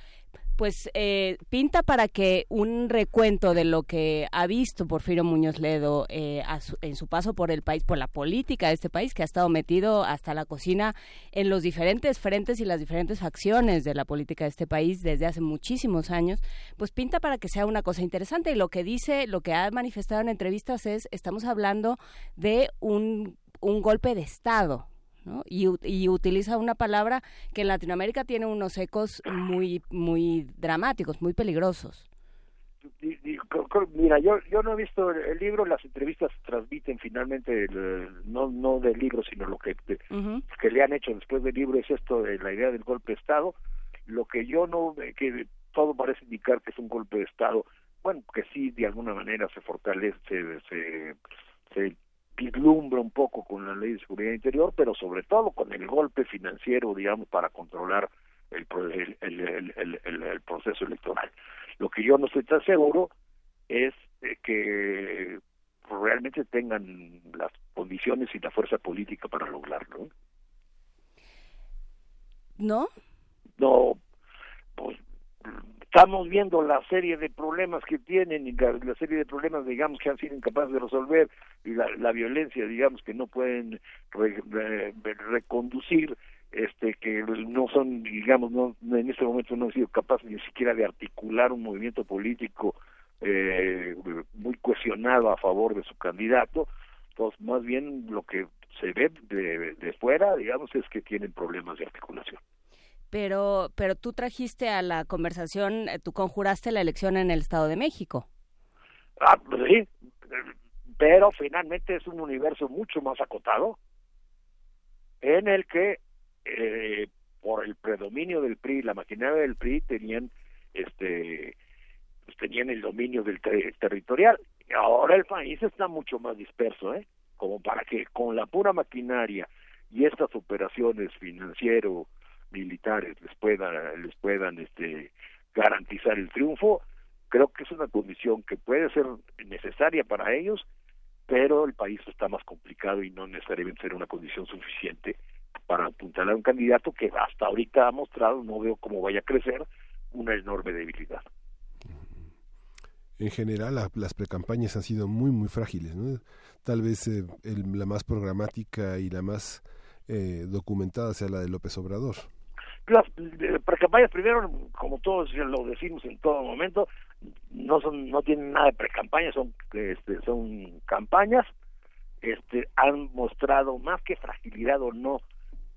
pues eh, pinta para que un recuento de lo que ha visto Porfirio Muñoz Ledo eh, en su paso por el país, por la política de este país, que ha estado metido hasta la cocina en los diferentes frentes y las diferentes facciones de la política de este país desde hace muchísimos años, pues pinta para que sea una cosa interesante. Y lo que dice, lo que ha manifestado en entrevistas es, estamos hablando de un, un golpe de Estado, y, utiliza una palabra que en Latinoamérica tiene unos ecos muy, muy dramáticos, muy peligrosos. Mira, yo, yo no he visto el libro, las entrevistas transmiten finalmente, no, no del libro, sino lo que, que le han hecho después del libro es esto de la idea del golpe de Estado. Lo que yo no, que todo parece indicar que es un golpe de Estado, bueno, que sí, de alguna manera se fortalece, se, se vislumbra un poco con la ley de seguridad interior, pero sobre todo con el golpe financiero, digamos, para controlar el, el, el, el proceso electoral. Lo que yo no estoy tan seguro es eh, que realmente tengan las condiciones y la fuerza política para lograrlo. ¿No? No, pues estamos viendo la serie de problemas que tienen y la, serie de problemas digamos que han sido incapaces de resolver y la, la violencia digamos que no pueden reconducir este que no son digamos no en este momento no han sido capaces ni siquiera de articular un movimiento político eh, muy cuestionado a favor de su candidato. Entonces más bien lo que se ve de, de fuera digamos es que tienen problemas de articulación Pero, pero tú trajiste a la conversación, eh, tú conjuraste la elección en el Estado de México. Ah, pues sí, pero finalmente es un universo mucho más acotado en el que eh, por el predominio del PRI, la maquinaria del PRI tenían este pues tenían el dominio del territorial. Ahora el país está mucho más disperso, ¿eh? Como para que con la pura maquinaria y estas operaciones financiero militares les puedan les puedan este garantizar el triunfo, creo que es una condición que puede ser necesaria para ellos, pero el país está más complicado y no necesariamente será una condición suficiente para apuntar a un candidato que hasta ahorita ha mostrado, no veo cómo vaya a crecer, una enorme debilidad. En general, las precampañas han sido muy, muy frágiles. ¿no? Tal vez eh, la más programática y la más eh, documentada sea la de López Obrador. Las precampañas, primero, como todos lo decimos en todo momento, no son no tienen nada de precampañas, son este, son campañas. Este, han mostrado más que fragilidad o no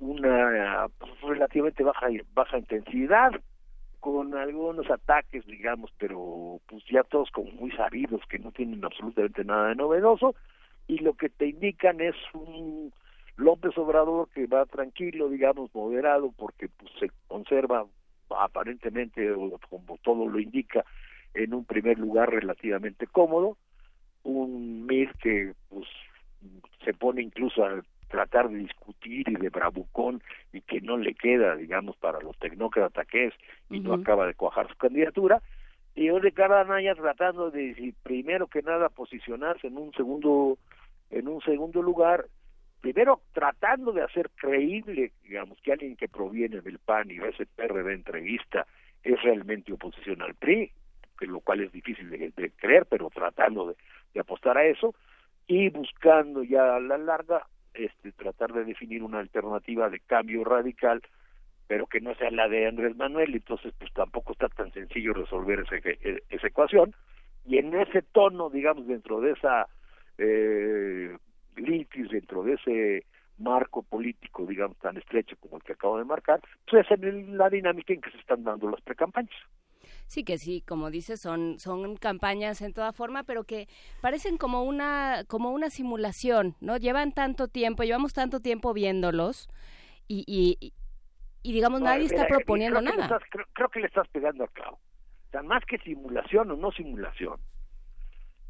una pues, relativamente baja baja intensidad con algunos ataques digamos pero pues ya todos como muy sabidos que no tienen absolutamente nada de novedoso y lo que te indican es un López Obrador que va tranquilo digamos moderado porque pues se conserva aparentemente como todo lo indica en un primer lugar relativamente cómodo un MIR que pues se pone incluso a tratar de discutir y de bravucón y que no le queda, digamos, para los tecnócratas que es y no acaba de cuajar su candidatura. Y Ricardo Anaya tratando de, primero que nada, posicionarse en un segundo, en un segundo lugar, primero tratando de hacer creíble, digamos, que alguien que proviene del PAN y ese PRD entrevista es realmente oposición al PRI, que lo cual es difícil de, creer, pero tratando de, de apostar a eso, y buscando ya a la larga este, tratar de definir una alternativa de cambio radical, pero que no sea la de Andrés Manuel, entonces pues tampoco está tan sencillo resolver ese, e, esa ecuación. Y en ese tono, digamos, dentro de esa eh, litis, dentro de ese marco político, digamos, tan estrecho como el que acabo de marcar, pues es en la dinámica en que se están dando las precampañas. Sí, que sí, como dices, son, son campañas en toda forma, pero que parecen como una, como una simulación, ¿no? Llevan tanto tiempo, llevamos tanto tiempo viéndolos y, y, y digamos, nadie está proponiendo nada. creo, que le estás pegando a clavo. O sea, más que simulación o no simulación,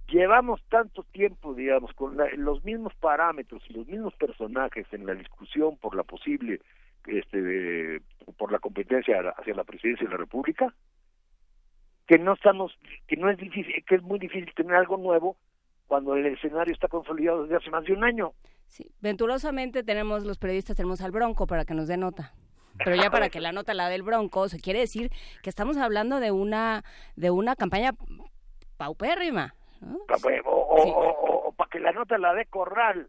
llevamos tanto tiempo, digamos, con los mismos parámetros y los mismos personajes en la discusión por la posible, este, por la competencia hacia la presidencia de la República, que no estamos, que no es difícil, que es muy difícil tener algo nuevo cuando el escenario está consolidado desde hace más de un año. Sí, venturosamente tenemos los periodistas tenemos al Bronco para que nos dé nota. Pero ya para que la nota la del Bronco, se quiere decir que estamos hablando de una de una campaña paupérrima. O, para que la nota la dé Corral,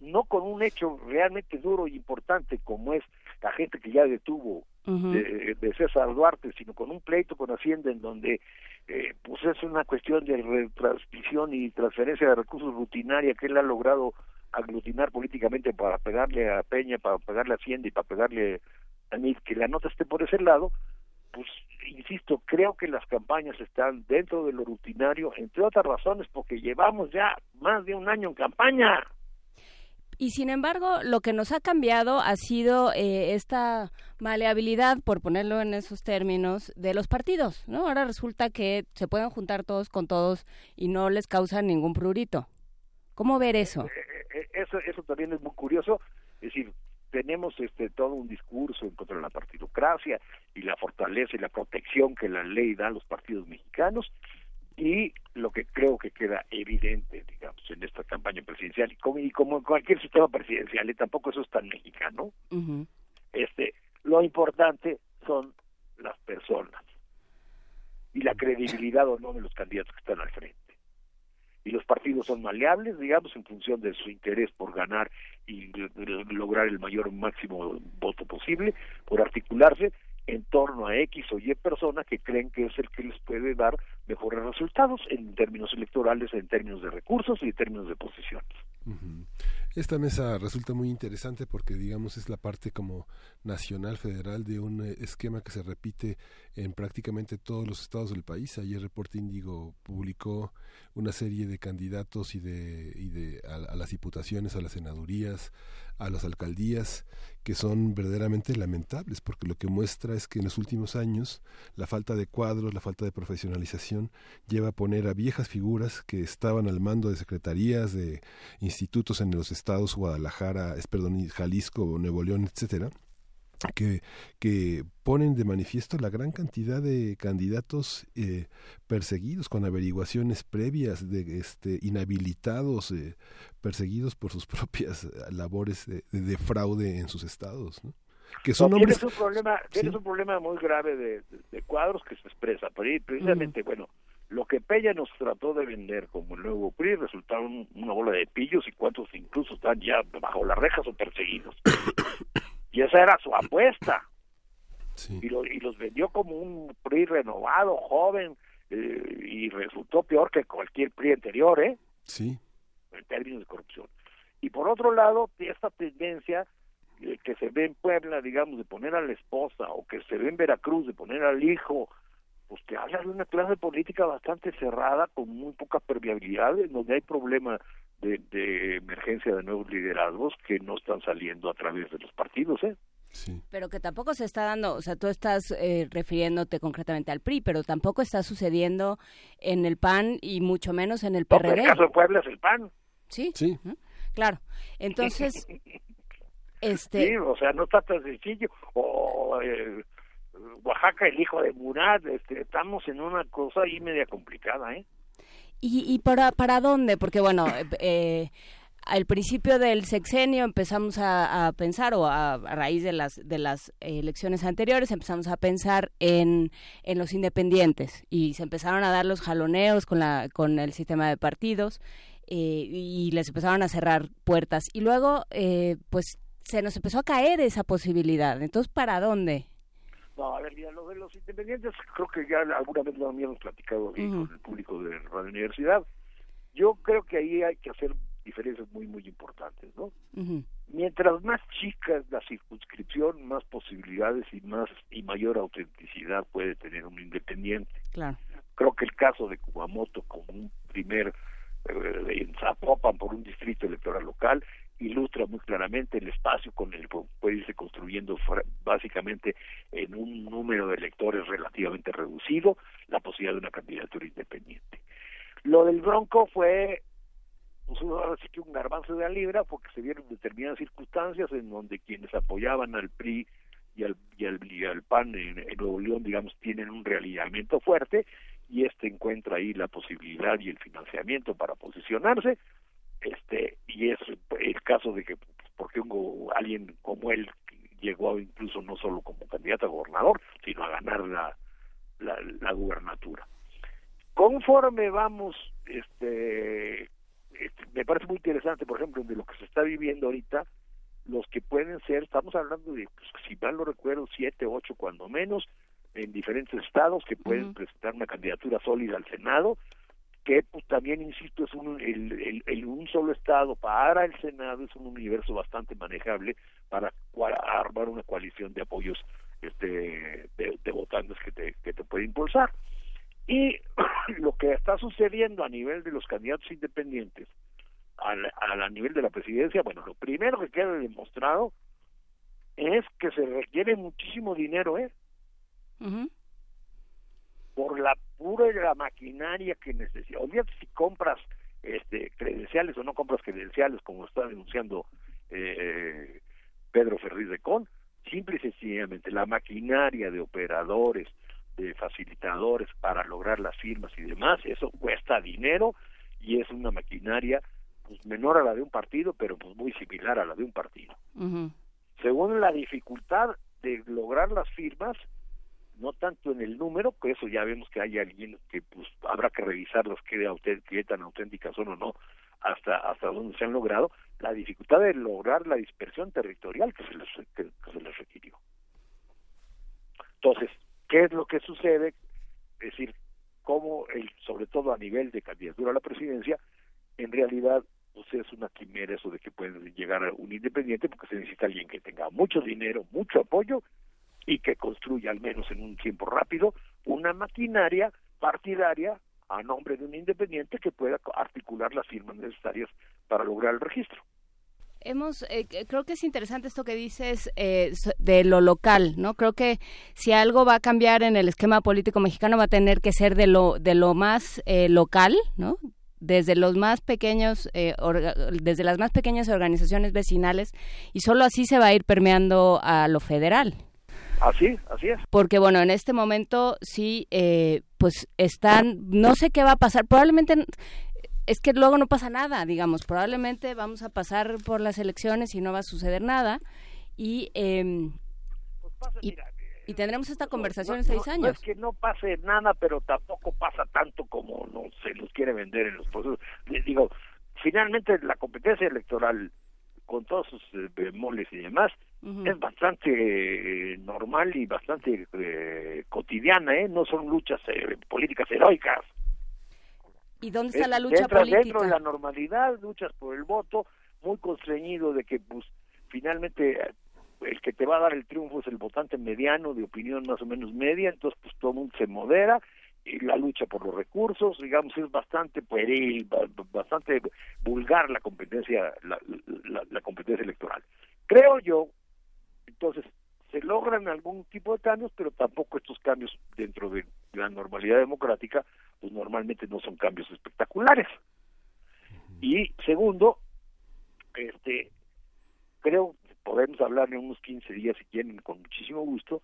no con un hecho realmente duro y importante como es la gente que ya detuvo de, César Duarte, sino con un pleito con Hacienda en donde eh, pues es una cuestión de retransmisión y transferencia de recursos rutinaria que él ha logrado aglutinar políticamente para pegarle a Peña, para pegarle a Hacienda y para pegarle a mí, que la nota esté por ese lado, pues insisto, creo que las campañas están dentro de lo rutinario, entre otras razones, porque llevamos ya más de un año en campaña. Y sin embargo, lo que nos ha cambiado ha sido eh, esta maleabilidad, por ponerlo en esos términos, de los partidos, ¿no? Ahora resulta que se pueden juntar todos con todos y no les causa ningún prurito. ¿Cómo ver eso? Eh, eh, eso, eso también es muy curioso. Es decir, tenemos este todo un discurso en contra de la partidocracia y la fortaleza y la protección que la ley da a los partidos mexicanos y lo que creo que queda evidente, digamos, en esta campaña presidencial y como, y como en cualquier sistema presidencial, y tampoco eso es tan mexicano, este, lo importante son las personas y la credibilidad o no de los candidatos que están al frente. Y los partidos son maleables, digamos, en función de su interés por ganar y lograr el mayor máximo voto posible, por articularse, en torno a X o Y persona que creen que es el que les puede dar mejores resultados en términos electorales, en términos de recursos y en términos de posiciones. Esta mesa resulta muy interesante porque, digamos, es la parte como nacional, federal de un eh, esquema que se repite en prácticamente todos los estados del país. Ayer Reporte Índigo publicó una serie de candidatos y de, y de a, las diputaciones, a las senadurías, a las alcaldías, que son verdaderamente lamentables, porque lo que muestra es que en los últimos años la falta de cuadros, la falta de profesionalización lleva a poner a viejas figuras que estaban al mando de secretarías, de institutos en los estados Guadalajara, perdón, Jalisco, Nuevo León, etcétera, que, que ponen de manifiesto la gran cantidad de candidatos eh, perseguidos con averiguaciones previas de este inhabilitados eh, perseguidos por sus propias labores de, de, fraude en sus estados ¿no? que son no, hombres tienes un problema tienes un problema muy grave de, de, cuadros que se expresa precisamente bueno lo que Peña nos trató de vender como el nuevo PRI resultaron una bola de pillos y cuantos incluso están ya bajo las rejas o perseguidos y esa era su apuesta. Y, lo, y los vendió como un PRI renovado, joven, eh, y resultó peor que cualquier PRI anterior, ¿eh? Sí. En términos de corrupción. Y por otro lado, esta tendencia eh, que se ve en Puebla, digamos, de poner a la esposa, o que se ve en Veracruz, de poner al hijo, pues que habla de una clase política bastante cerrada, con muy poca permeabilidad, en donde hay problema de, de, emergencia de nuevos liderazgos que no están saliendo a través de los partidos, ¿eh? Sí. Pero que tampoco se está dando, o sea, tú estás eh, refiriéndote concretamente al PRI, pero tampoco está sucediendo en el PAN y mucho menos en el PRD. en el caso de Puebla es el PAN. Sí. Sí. Claro. Entonces, este... Sí, o sea, no está tan sencillo. O eh, Oaxaca, el hijo de Murat, este, estamos en una cosa ahí media complicada, ¿eh? ¿Y, y para, para dónde? Porque, bueno, eh, al principio del sexenio empezamos a, pensar, o a, raíz de las, de las elecciones anteriores, empezamos a pensar en, en los independientes y se empezaron a dar los jaloneos con, la, con el sistema de partidos eh, y les empezaron a cerrar puertas. Y luego, eh, pues, se nos empezó a caer esa posibilidad. Entonces, ¿para dónde? No, a ver, mira, lo de los independientes, creo que ya alguna vez lo habíamos platicado con el público de Radio Universidad. Yo creo que ahí hay que hacer diferencias muy, muy importantes, ¿no? Mientras más chica es la circunscripción, más posibilidades y más y mayor autenticidad puede tener un independiente. Claro. Creo que el caso de Kumamoto como un primer eh, en Zapopan por un distrito electoral local ilustra muy claramente el espacio con el que puede irse construyendo básicamente en un número de electores relativamente reducido la posibilidad de una candidatura independiente. Lo del Bronco fue pues un garbanzo de la libra porque se vieron determinadas circunstancias en donde quienes apoyaban al PRI y al, y al, PAN en, en, Nuevo León, digamos, tienen un realineamiento fuerte y este encuentra ahí la posibilidad y el financiamiento para posicionarse este y es el caso de que porque un, alguien como él llegó incluso no solo como candidato a gobernador sino a ganar la, la, la gubernatura conforme vamos este, este, me parece muy interesante por ejemplo de lo que se está viviendo ahorita los que pueden ser estamos hablando de pues, si mal no recuerdo siete ocho cuando menos en diferentes estados que pueden presentar una candidatura sólida al senado que pues también insisto es un el, un solo estado para el senado es un universo bastante manejable para armar una coalición de apoyos este de, votantes que te que te puede impulsar. Y lo que está sucediendo a nivel de los candidatos independientes al, a nivel de la presidencia bueno lo primero que queda demostrado es que se requiere muchísimo dinero eh por la pura la maquinaria que necesita. Olvídate si compras este credenciales o no compras credenciales, como está denunciando eh, Pedro Ferriz de Con, simple y sencillamente la maquinaria de operadores, de facilitadores para lograr las firmas y demás, eso cuesta dinero y es una maquinaria pues menor a la de un partido, pero pues muy similar a la de un partido. Según la dificultad de lograr las firmas, no tanto en el número, que eso ya vemos que hay alguien que pues habrá que revisarlas qué, qué tan auténticas son o no, hasta hasta dónde se han logrado, la dificultad de lograr la dispersión territorial que se les, requirió. Entonces, ¿qué es lo que sucede? Es decir, cómo, el, sobre todo a nivel de candidatura a la presidencia, en realidad pues es una quimera eso de que puede llegar a un independiente porque se necesita alguien que tenga mucho dinero, mucho apoyo y que construya al menos en un tiempo rápido una maquinaria partidaria a nombre de un independiente que pueda articular las firmas necesarias para lograr el registro. Hemos, eh, creo que es interesante esto que dices eh, de lo local, ¿no? Creo que si algo va a cambiar en el esquema político mexicano va a tener que ser de lo de lo más eh, local, ¿no? Desde los más pequeños, desde las más pequeñas organizaciones vecinales y solo así se va a ir permeando a lo federal. Así, así es. Porque bueno, en este momento sí, pues están, no sé qué va a pasar, probablemente es que luego no pasa nada, digamos, probablemente vamos a pasar por las elecciones y no va a suceder nada y, eh, y, tendremos esta conversación en seis años. No es que no pase nada, pero tampoco pasa tanto como no se nos quiere vender en los procesos. Les digo, finalmente la competencia electoral con todos sus eh, bemoles y demás, es bastante eh, normal y bastante eh, cotidiana, ¿eh? No son luchas políticas heroicas. ¿Y dónde está la lucha política? Dentro de la normalidad, luchas por el voto, muy constreñido de que pues finalmente eh, el que te va a dar el triunfo es el votante mediano, de opinión más o menos media, entonces pues todo el mundo se modera la lucha por los recursos, digamos, es bastante pueril, bastante vulgar la competencia, la, la competencia electoral. Creo yo, entonces, se logran algún tipo de cambios, pero tampoco estos cambios dentro de la normalidad democrática, pues normalmente no son cambios espectaculares. Y segundo, este, creo podemos hablar en unos 15 días si quieren, con muchísimo gusto,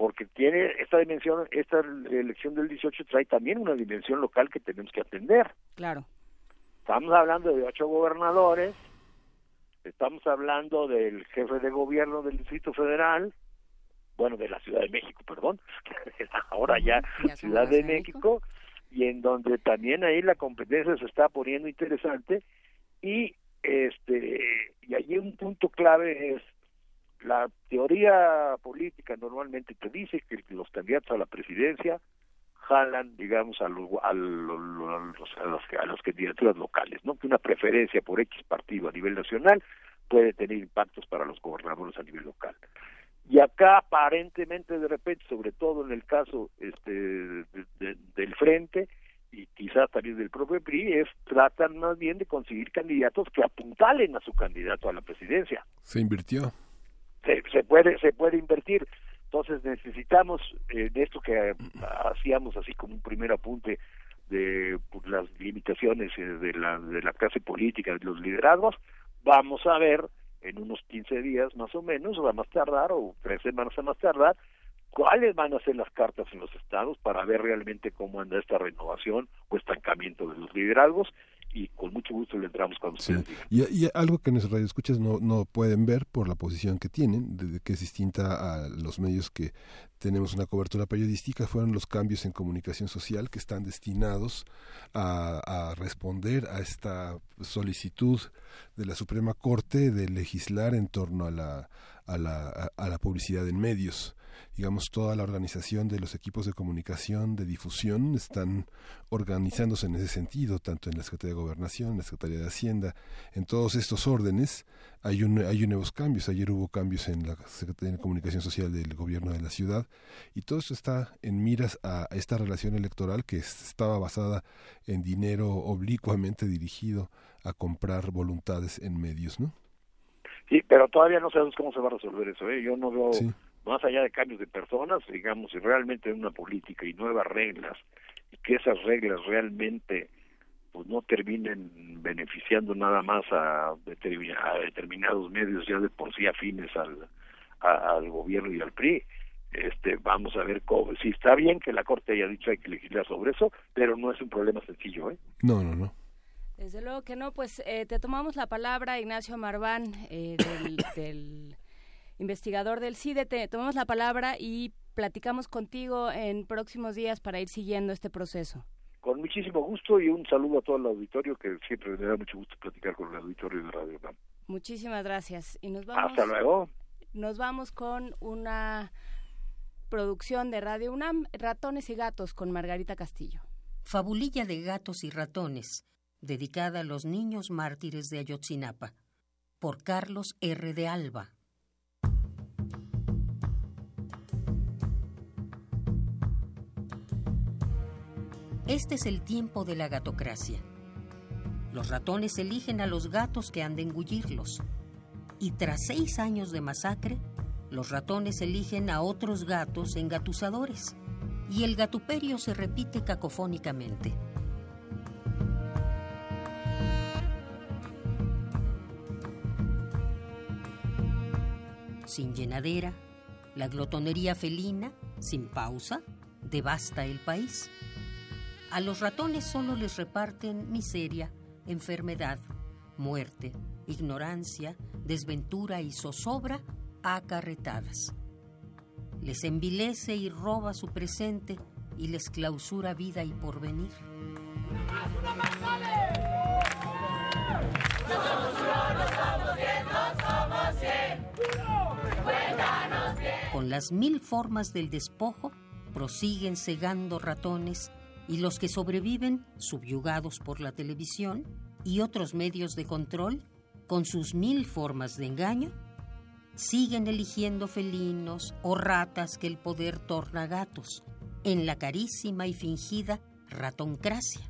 porque tiene esta dimensión, esta elección del 18 trae también una dimensión local que tenemos que atender. Claro. Estamos hablando de ocho gobernadores, Estamos hablando del jefe de gobierno del Distrito Federal, bueno, de la Ciudad de México, perdón, ahora ya, Ciudad de México, y en donde también ahí la competencia se está poniendo interesante y este y allí un punto clave es la teoría política normalmente te dice que los candidatos a la presidencia jalan, digamos, a, los, a, los, a, los, a las candidaturas locales, ¿no? Que una preferencia por X partido a nivel nacional puede tener impactos para los gobernadores a nivel local. Y acá aparentemente de repente, sobre todo en el caso este del frente y quizás también del propio PRI, es tratan más bien de conseguir candidatos que apuntalen a su candidato a la presidencia. Se invirtió. Se, se puede se puede invertir. Entonces necesitamos eh, de esto que hacíamos así como un primer apunte de pues, las limitaciones eh, de la, de la clase política, de los liderazgos, vamos a ver en unos 15 días más o menos, o a más tardar, o tres semanas a más tardar, cuáles van a ser las cartas en los estados para ver realmente cómo anda esta renovación o estancamiento de los liderazgos y con mucho gusto le entramos cuando sí. y, algo que nuestros radioescuchas no, no pueden ver por la posición que tienen, de, que es distinta a los medios que tenemos una cobertura periodística, fueron los cambios en comunicación social que están destinados a, a responder a esta solicitud de la Suprema Corte de legislar en torno a la, a la, a la publicidad en medios digamos, toda la organización de los equipos de comunicación, de difusión, están organizándose en ese sentido, tanto en la Secretaría de Gobernación, en la Secretaría de Hacienda, en todos estos órdenes hay, un, hay nuevos cambios. Ayer hubo cambios en la Secretaría de Comunicación Social del Gobierno de la Ciudad y todo eso está en miras a esta relación electoral que estaba basada en dinero oblicuamente dirigido a comprar voluntades en medios, ¿no? Sí, pero todavía no sabemos cómo se va a resolver eso. ¿eh? Yo no veo más allá de cambios de personas, digamos, y realmente una política y nuevas reglas, y que esas reglas realmente pues no terminen beneficiando nada más a, determinados medios ya de por sí afines al, al gobierno y al PRI. Este, vamos a ver cómo, si está bien que la Corte haya dicho hay que legislar sobre eso, pero no es un problema sencillo, ¿eh? No, no, no. Desde luego que no, pues eh, te tomamos la palabra, Ignacio Marván, eh, del investigador del CIDE. Te tomamos la palabra y platicamos contigo en próximos días para ir siguiendo este proceso. Con muchísimo gusto y un saludo a todo el auditorio, que siempre me da mucho gusto platicar con el auditorio de Radio UNAM. Muchísimas gracias. Y nos vamos, Hasta luego. Nos vamos con una producción de Radio UNAM, Ratones y Gatos, con Margarita Castillo. Fabulilla de gatos y ratones, dedicada a los niños mártires de Ayotzinapa, por Carlos R. de Alba. Este es el tiempo de la gatocracia. Los ratones eligen a los gatos que han de engullirlos. Y tras seis años de masacre, los ratones eligen a otros gatos engatusadores. Y el gatuperio se repite cacofónicamente. Sin llenadera, la glotonería felina, sin pausa, devasta el país. A los ratones solo les reparten miseria, enfermedad, muerte, ignorancia, desventura y zozobra acarretadas. Les envilece y roba su presente y les clausura vida y porvenir. Con las mil formas del despojo, prosiguen cegando ratones y los que sobreviven, subyugados por la televisión y otros medios de control, con sus mil formas de engaño, siguen eligiendo felinos o ratas que el poder torna gatos, en la carísima y fingida ratoncracia,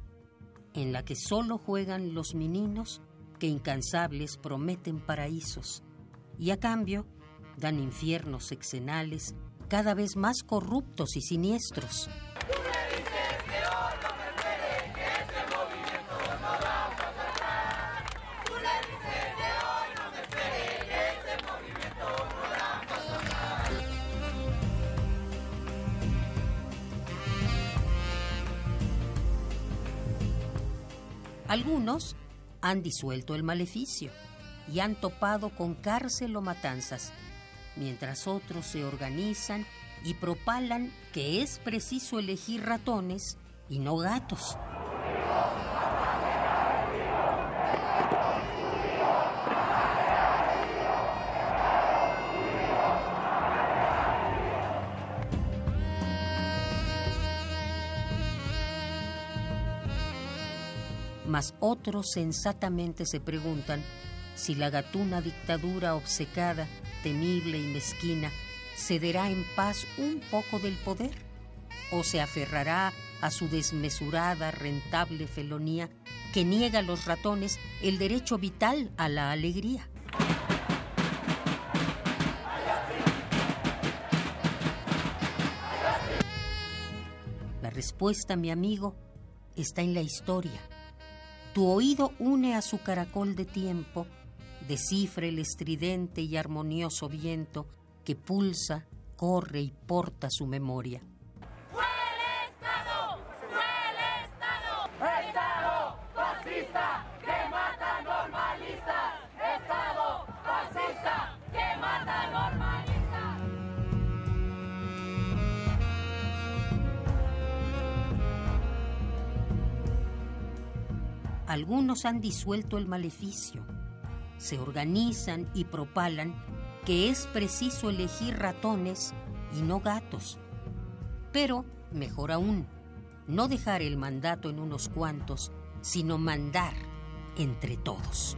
en la que solo juegan los meninos que incansables prometen paraísos, y a cambio dan infiernos sexenales cada vez más corruptos y siniestros. Algunos han disuelto el maleficio y han topado con cárcel o matanzas, mientras otros se organizan y propalan que es preciso elegir ratones y no gatos. Otros sensatamente se preguntan si la gatuna dictadura obcecada, temible y mezquina cederá en paz un poco del poder o se aferrará a su desmesurada, rentable felonía que niega a los ratones el derecho vital a la alegría. La respuesta, mi amigo, está en la historia. Tu oído une a su caracol de tiempo, descifra el estridente y armonioso viento que pulsa, corre y porta su memoria. ¡Fue el Estado! ¡Fue! ¡Estado Algunos han disuelto el maleficio, se organizan y propalan que es preciso elegir ratones y no gatos. Pero, mejor aún, no dejar el mandato en unos cuantos, sino mandar entre todos.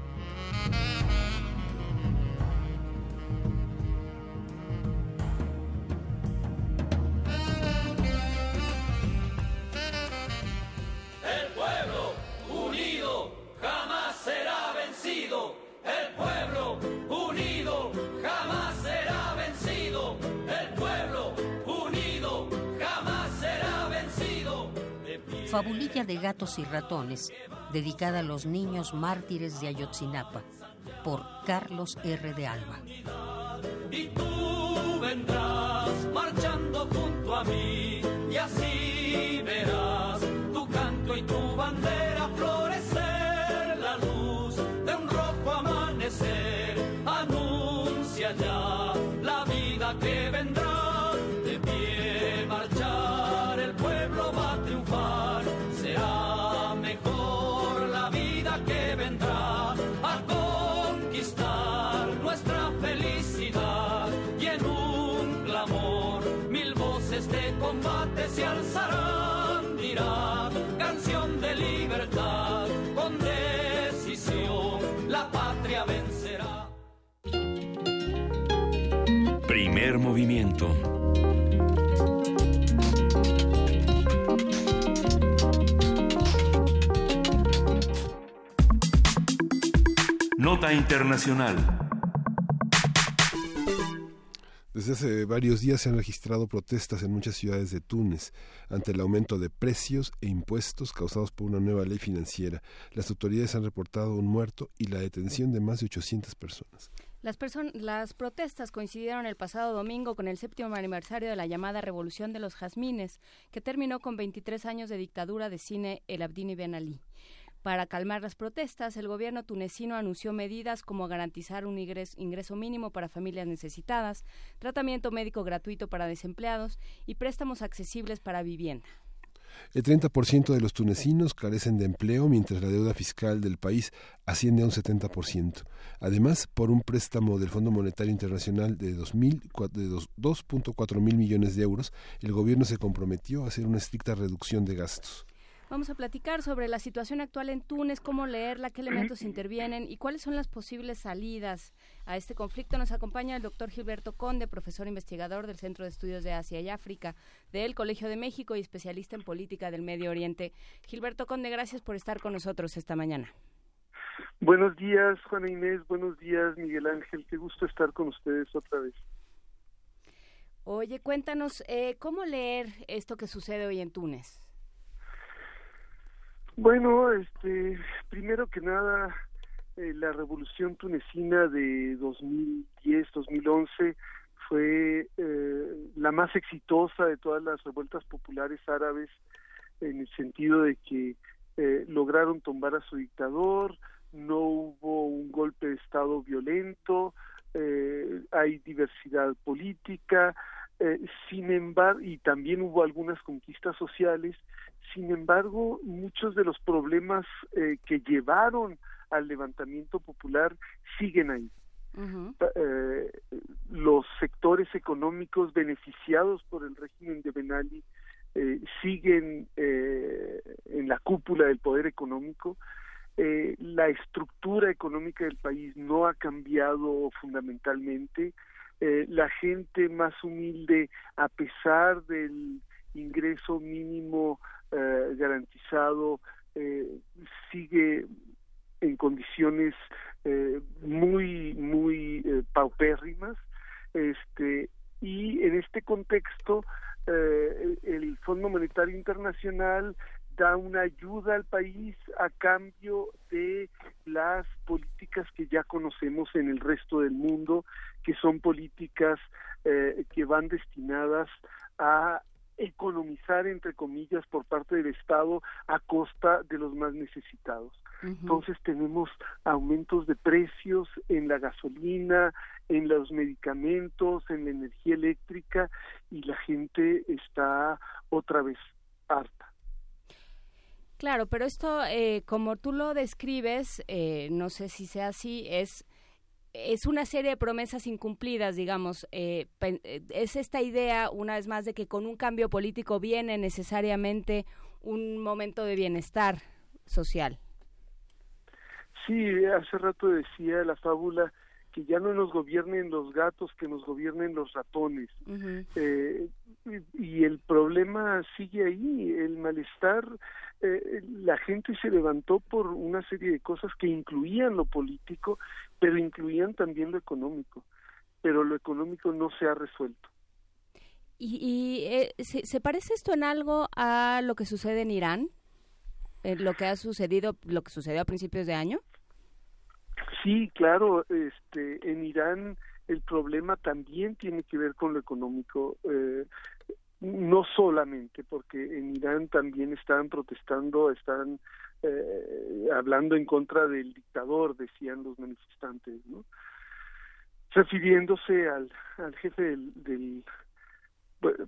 Fabulilla de gatos y ratones, dedicada a los niños mártires de Ayotzinapa, por Carlos R. de Alba. Movimiento. Nota Internacional. Desde hace varios días se han registrado protestas en muchas ciudades de Túnez ante el aumento de precios e impuestos causados por una nueva ley financiera. Las autoridades han reportado un muerto y la detención de más de 800 personas. Las, protestas coincidieron el pasado domingo con el séptimo aniversario de la llamada Revolución de los Jazmines, que terminó con 23 años de dictadura de cine El Abdini Ben Ali. Para calmar las protestas, el gobierno tunecino anunció medidas como garantizar un ingreso, mínimo para familias necesitadas, tratamiento médico gratuito para desempleados y préstamos accesibles para vivienda. El 30% de los tunecinos carecen de empleo, mientras la deuda fiscal del país asciende a un 70%. Además, por un préstamo del Fondo Monetario Internacional de 2.4 mil millones de euros, el gobierno se comprometió a hacer una estricta reducción de gastos. Vamos a platicar sobre la situación actual en Túnez, cómo leerla, qué elementos intervienen y cuáles son las posibles salidas a este conflicto. Nos acompaña el doctor Gilberto Conde, profesor investigador del Centro de Estudios de Asia y África del Colegio de México y especialista en política del Medio Oriente. Gilberto Conde, gracias por estar con nosotros esta mañana. Buenos días, Juana Inés. Buenos días, Miguel Ángel. Qué gusto estar con ustedes otra vez. Oye, cuéntanos, eh, ¿cómo leer esto que sucede hoy en Túnez? Bueno, este, primero que nada, eh, la revolución tunecina de 2010-2011 fue eh, la más exitosa de todas las revueltas populares árabes en el sentido de que eh, lograron tumbar a su dictador, no hubo un golpe de Estado violento, hay diversidad política, sin embargo, y también hubo algunas conquistas sociales, sin embargo, muchos de los problemas eh, que llevaron al levantamiento popular siguen ahí. Eh, los sectores económicos beneficiados por el régimen de Ben Ali eh, siguen en la cúpula del poder económico. la estructura económica del país no ha cambiado fundamentalmente. la gente más humilde, a pesar del ingreso mínimo eh, garantizado eh, sigue en condiciones eh, muy muy paupérrimas este y en este contexto el Fondo Monetario Internacional da una ayuda al país a cambio de las políticas que ya conocemos en el resto del mundo, que son políticas que van destinadas a economizar, entre comillas, por parte del Estado a costa de los más necesitados. Entonces tenemos aumentos de precios en la gasolina, en los medicamentos, en la energía eléctrica y la gente está otra vez harta. Claro, pero esto, eh, como tú lo describes, eh, no sé si sea así, es es una serie de promesas incumplidas, digamos. Eh, eh, es esta idea, una vez más, de que con un cambio político viene necesariamente un momento de bienestar social. Sí, hace rato decía la fábula que ya no nos gobiernen los gatos, que nos gobiernen los ratones. Eh, y, el problema sigue ahí, el malestar, la gente se levantó por una serie de cosas que incluían lo político pero incluían también lo económico, pero lo económico no se ha resuelto. ¿Y, eh, ¿se, parece esto en algo a lo que sucede en Irán? ¿En lo que ha sucedido, lo que sucedió a principios de año? Sí, claro, este, en Irán el problema también tiene que ver con lo económico. Eh, no solamente porque en Irán también están protestando, están eh, hablando en contra del dictador, decían los manifestantes, ¿no? refiriéndose al, al jefe del,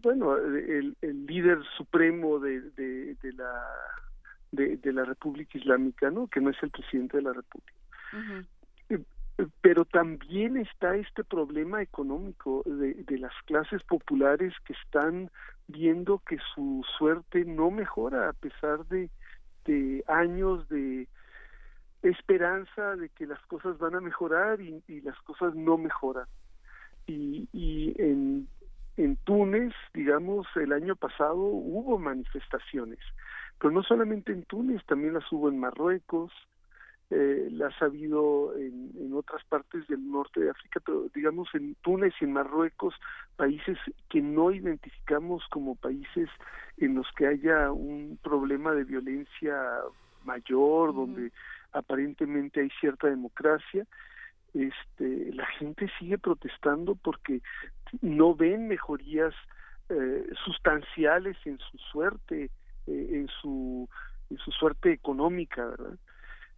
bueno, el, líder supremo de, de la de, la República Islámica, ¿no? Que no es el presidente de la República. Pero también está este problema económico de, de las clases populares que están viendo que su suerte no mejora a pesar de, de años de esperanza de que las cosas van a mejorar y, las cosas no mejoran. y, y en, en Túnez, digamos, el año pasado hubo manifestaciones, pero no solamente en Túnez, también las hubo en Marruecos, eh, las ha habido en, en otras partes del norte de África, pero digamos en Túnez y en Marruecos, países que no identificamos como países en los que haya un problema de violencia mayor, donde aparentemente hay cierta democracia, este, la gente sigue protestando porque no ven mejorías eh, sustanciales en su suerte, eh, en su en su suerte económica, ¿verdad?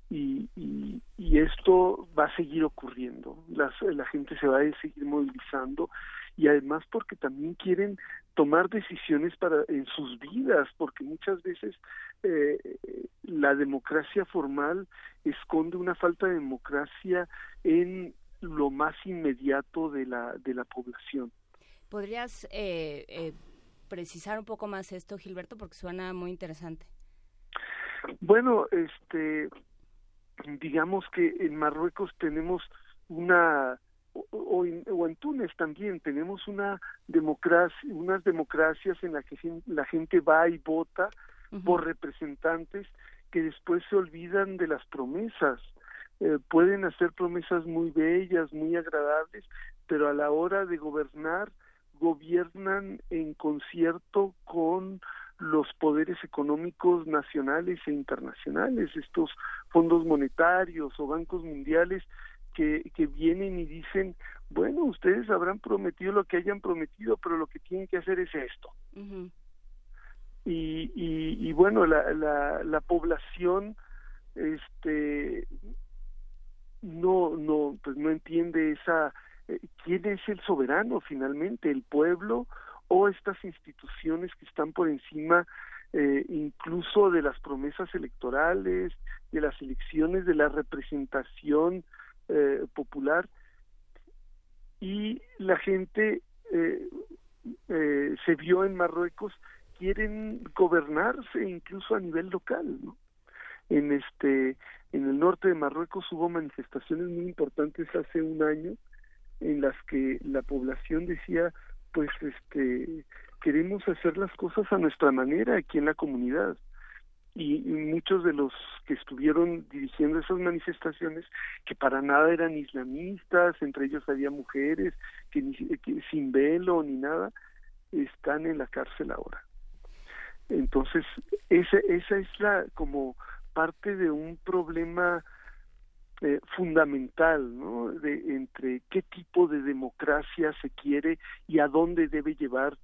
Y, y, y esto va a seguir ocurriendo. Las, la gente se va a seguir movilizando y además porque también quieren tomar decisiones para en sus vidas, porque muchas veces eh, la democracia formal esconde una falta de democracia en lo más inmediato de la de la población. ¿Podrías eh, eh, precisar un poco más esto, Gilberto, porque suena muy interesante? Bueno, este, digamos que en Marruecos tenemos una o, o, en, o, en, Túnez también tenemos una democracia, unas democracias en las que la gente va y vota uh -huh. por representantes que después se olvidan de las promesas. Eh, pueden hacer promesas muy bellas, muy agradables, pero a la hora de gobernar gobiernan en concierto con los poderes económicos nacionales e internacionales, estos fondos monetarios o bancos mundiales que, que vienen y dicen, bueno, ustedes habrán prometido lo que hayan prometido, pero lo que tienen que hacer es esto. Uh -huh. y, y, y, bueno, la, la, la población este no no pues no entiende esa eh, quién es el soberano finalmente el pueblo o estas instituciones que están por encima eh, incluso de las promesas electorales, de las elecciones, de la representación eh, popular y la gente eh, se vio en Marruecos quieren gobernarse incluso a nivel local, ¿no? En este en el norte de Marruecos hubo manifestaciones muy importantes hace un año en las que la población decía pues este queremos hacer las cosas a nuestra manera aquí en la comunidad. Y, muchos de los que estuvieron dirigiendo esas manifestaciones que para nada eran islamistas entre ellos había mujeres que, ni, que sin velo ni nada están en la cárcel ahora. Entonces esa esa es la como parte de un problema eh, fundamental ¿no? de entre qué tipo de democracia se quiere y a dónde debe llevar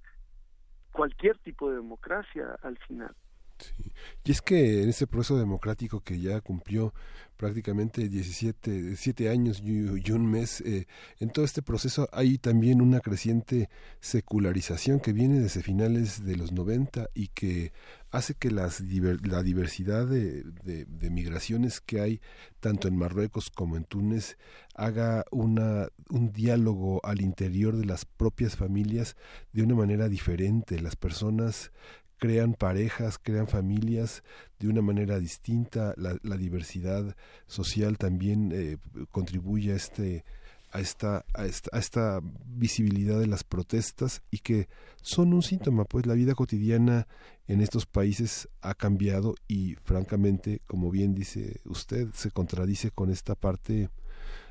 cualquier tipo de democracia al final. Sí. Y es que en ese proceso democrático que ya cumplió prácticamente 17 siete años y, y un mes, eh, en todo este proceso hay también una creciente secularización que viene desde finales de los 90 y que hace que las, la diversidad de, de, de, migraciones que hay tanto en Marruecos como en Túnez haga una, un diálogo al interior de las propias familias de una manera diferente. Las personas crean parejas, crean familias de una manera distinta. La, diversidad social también eh, contribuye a este a esta, a esta, a esta visibilidad de las protestas y que son un síntoma, pues la vida cotidiana en estos países ha cambiado y francamente, como bien dice usted, se contradice con esta parte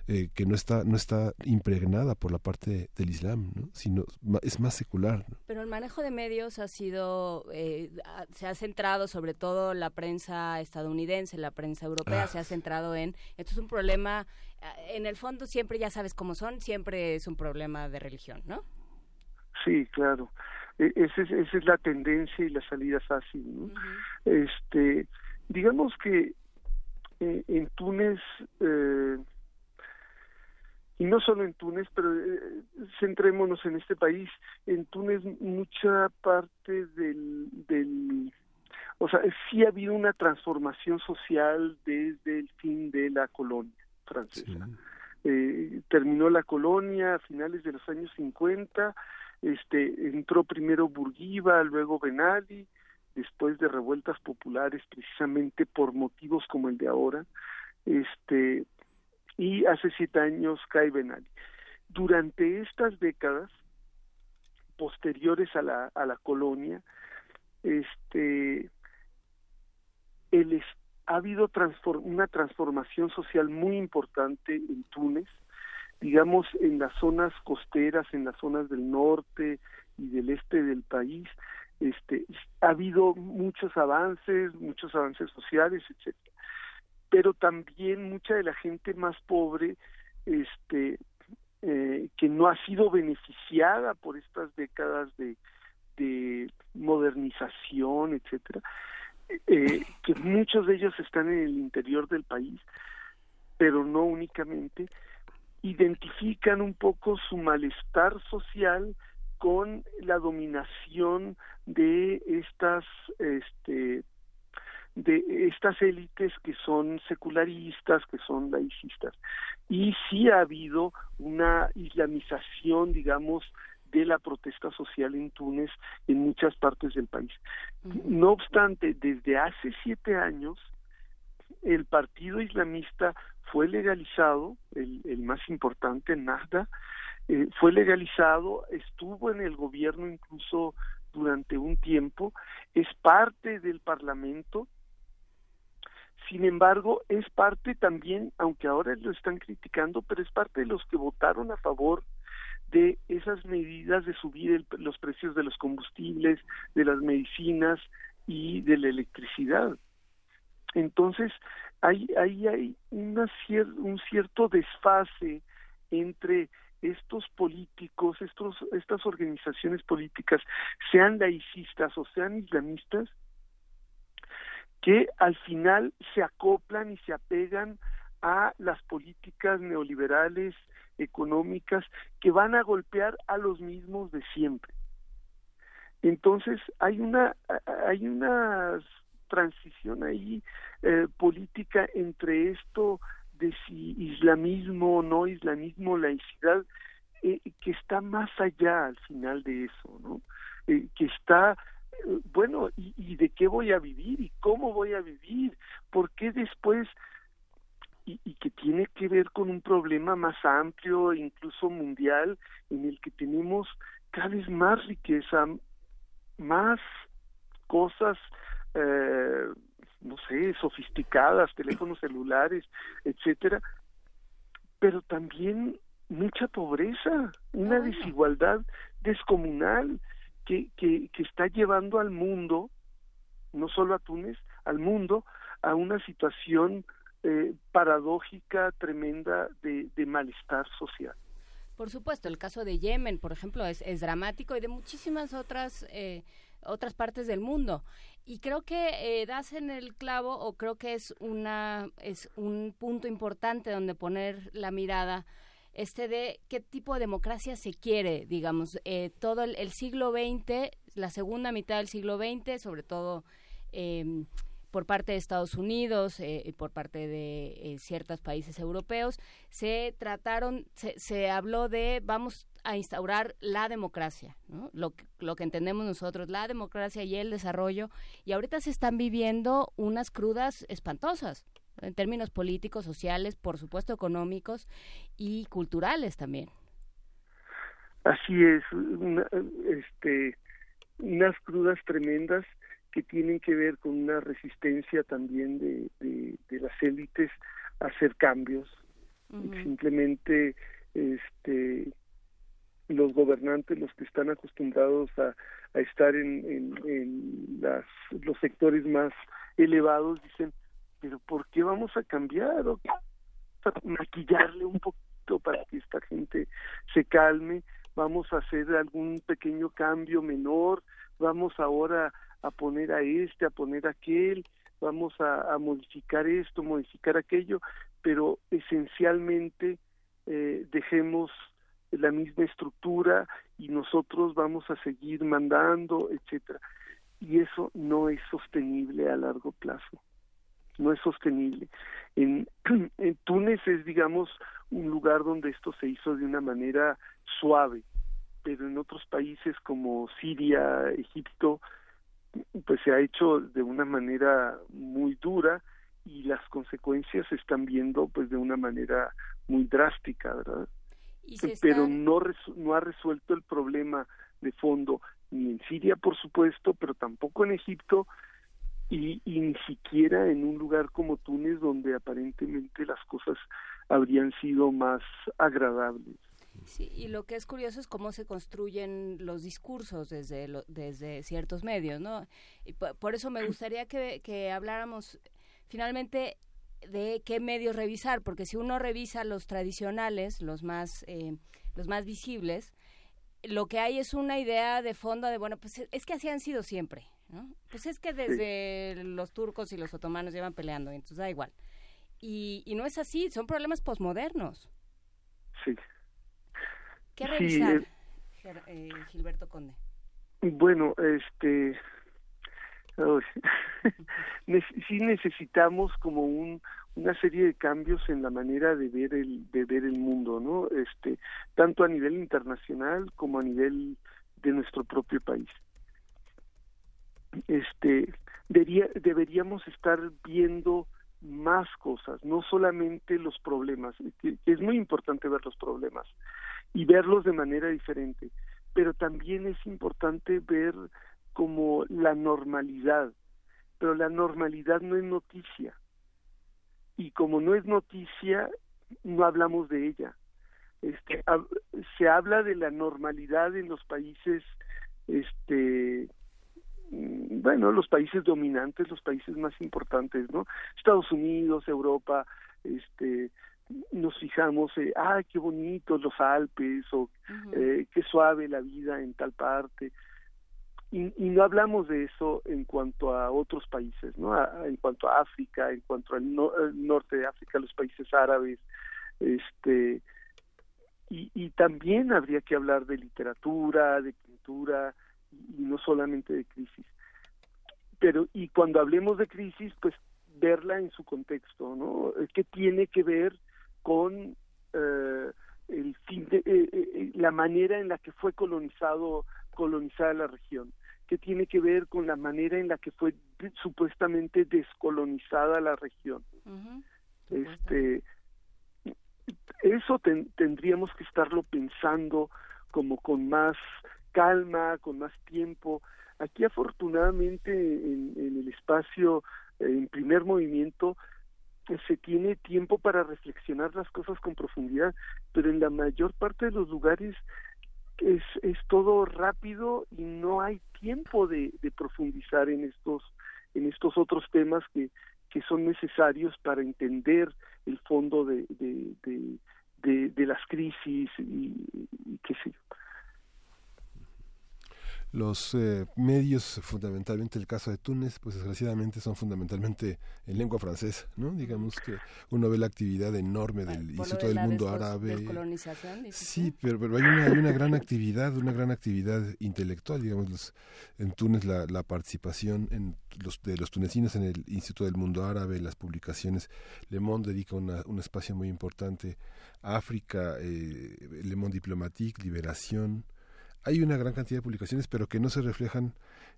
eh, que no está no está impregnada por la parte del Islam, ¿no? sino es más secular. ¿no? Pero el manejo de medios ha sido eh, se ha centrado sobre todo la prensa estadounidense, la prensa europea ah. se ha centrado en esto es un problema en el fondo siempre ya sabes cómo son, siempre es un problema de religión, ¿no? Sí, claro. E esa es, esa es la tendencia y la salida fácil, ¿no? Uh -huh. Este, digamos que eh, en Túnez eh, y no solo en Túnez, pero eh, centrémonos en este país. En Túnez mucha parte del, del, o sea, sí ha habido una transformación social desde el fin de la colonia francesa. Sí. Eh, terminó la colonia a finales de los años 50, este, entró primero Bourguiba, luego Ben Ali, después de revueltas populares precisamente por motivos como el de ahora, este, y hace siete años cae Ben Ali. durante estas décadas posteriores a la, a la colonia, este, el, ha habido transform, una transformación social muy importante en Túnez, digamos en las zonas costeras, en las zonas del norte y del este del país, este, ha habido muchos avances, muchos avances sociales, etcétera. Pero también mucha de la gente más pobre, este, eh, que no ha sido beneficiada por estas décadas de, de modernización, etcétera, eh, que muchos de ellos están en el interior del país, pero no únicamente, identifican un poco su malestar social con la dominación de estas este de estas élites que son secularistas, que son laicistas. Y sí ha habido una islamización, digamos, de la protesta social en Túnez en muchas partes del país. No obstante, desde hace siete años, el partido islamista fue legalizado, el, el más importante, Nahda, eh, fue legalizado, estuvo en el gobierno incluso durante un tiempo, es parte del Parlamento, sin embargo, es parte también, aunque ahora lo están criticando, pero es parte de los que votaron a favor de esas medidas de subir los precios de los combustibles, de las medicinas y de la electricidad. Entonces, hay, hay, hay una un cierto desfase entre estos políticos, estos, estas organizaciones políticas, sean laicistas o sean islamistas, que al final se acoplan y se apegan a las políticas neoliberales económicas que van a golpear a los mismos de siempre. Entonces hay una hay una transición ahí eh, política entre esto de si islamismo o no islamismo, laicidad, eh, que está más allá al final de eso, ¿no? Eh, que está bueno, ¿y, ¿y de qué voy a vivir? ¿Y cómo voy a vivir? ¿Por qué después y, y, que tiene que ver con un problema más amplio, incluso mundial, en el que tenemos cada vez más riqueza, más cosas, eh, no sé, sofisticadas, teléfonos celulares, etcétera, pero también mucha pobreza, una desigualdad descomunal que, que, está llevando al mundo, no solo a Túnez, al mundo, a una situación eh, paradójica, tremenda de, de, malestar social. Por supuesto, el caso de Yemen, por ejemplo, es, es dramático y de muchísimas otras eh, otras partes del mundo. Y creo que eh, das en el clavo, o creo que es una es un punto importante donde poner la mirada este de qué tipo de democracia se quiere, digamos, eh, todo el, siglo XX, la segunda mitad del siglo XX, sobre todo eh, por parte de Estados Unidos eh, y por parte de eh, ciertos países europeos, se trataron, se, se, habló de vamos a instaurar la democracia, ¿no? lo, lo que entendemos nosotros, la democracia y el desarrollo, y ahorita se están viviendo unas crudas espantosas en términos políticos, sociales, por supuesto económicos y culturales también. Así es, una, este, unas crudas tremendas que tienen que ver con una resistencia también de, de, de las élites a hacer cambios. Uh -huh. Simplemente este los gobernantes, los que están acostumbrados a, a estar en, en, en las, los sectores más elevados, dicen, pero ¿por qué vamos a cambiar? ¿O a maquillarle un poquito para que esta gente se calme, vamos a hacer algún pequeño cambio menor, vamos ahora a poner a este, a poner a aquel, vamos a, a modificar esto, modificar aquello, pero esencialmente eh, dejemos la misma estructura y nosotros vamos a seguir mandando, etcétera. Y eso no es sostenible a largo plazo. No es sostenible. En, en Túnez es, digamos, un lugar donde esto se hizo de una manera suave, pero en otros países como Siria, Egipto, pues se ha hecho de una manera muy dura y las consecuencias se están viendo pues de una manera muy drástica, ¿verdad? pero no, no ha resuelto el problema de fondo ni en Siria, por supuesto, pero tampoco en Egipto y, y, ni siquiera en un lugar como Túnez, donde aparentemente las cosas habrían sido más agradables. Sí, y lo que es curioso es cómo se construyen los discursos desde, desde ciertos medios, ¿no? Y por, eso me gustaría que, que habláramos finalmente de qué medios revisar, porque si uno revisa los tradicionales, los más, eh, los más visibles, lo que hay es una idea de fondo de, bueno, pues es que así han sido siempre, ¿no? Pues es que desde los turcos y los otomanos llevan peleando, entonces da igual. Y, y no es así, son problemas posmodernos. Sí. ¿Qué revisar, eh, Gilberto Conde? Bueno, este... sí necesitamos como un una serie de cambios en la manera de ver el de ver el mundo no este tanto a nivel internacional como a nivel de nuestro propio país este deberíamos estar viendo más cosas no solamente los problemas es muy importante ver los problemas y verlos de manera diferente pero también es importante ver como la normalidad pero la normalidad no es noticia y como no es noticia, no hablamos de ella. Este, se habla de la normalidad en los países, este, bueno, los países dominantes, los países más importantes, ¿no? Estados Unidos, Europa, este, nos fijamos, eh, ah, qué bonitos los Alpes o eh, qué suave la vida en tal parte y, no hablamos de eso en cuanto a otros países, ¿no? en cuanto a África, en cuanto al norte de África, los países árabes, este y, y también habría que hablar de literatura, de pintura y no solamente de crisis. Pero y cuando hablemos de crisis, pues verla en su contexto, ¿no? ¿Qué tiene que ver con eh, el fin de, eh, eh, la manera en la que fue colonizado colonizada la región que tiene que ver con la manera en la que fue supuestamente descolonizada la región. Este eso tendríamos que estarlo pensando como con más calma, con más tiempo. Aquí afortunadamente en, el espacio, en primer movimiento, se tiene tiempo para reflexionar las cosas con profundidad, pero en la mayor parte de los lugares es, es todo rápido y no hay tiempo de, de profundizar en estos en estos otros temas que, que son necesarios para entender el fondo de, de, de, de, las crisis y, y qué sé yo los eh, medios, fundamentalmente el caso de Túnez, pues desgraciadamente son fundamentalmente en lengua francesa, ¿no? Digamos que uno ve la actividad enorme del Instituto del Mundo Árabe. Sí, pero, pero hay, una, hay una gran actividad, una gran actividad intelectual, digamos, en Túnez la, la participación en los, de los tunecinos en el Instituto del Mundo Árabe, las publicaciones, Le Monde dedica una, un espacio muy importante, África, eh, Le Monde Diplomatique, Liberación, hay una gran cantidad de publicaciones, pero que no se reflejan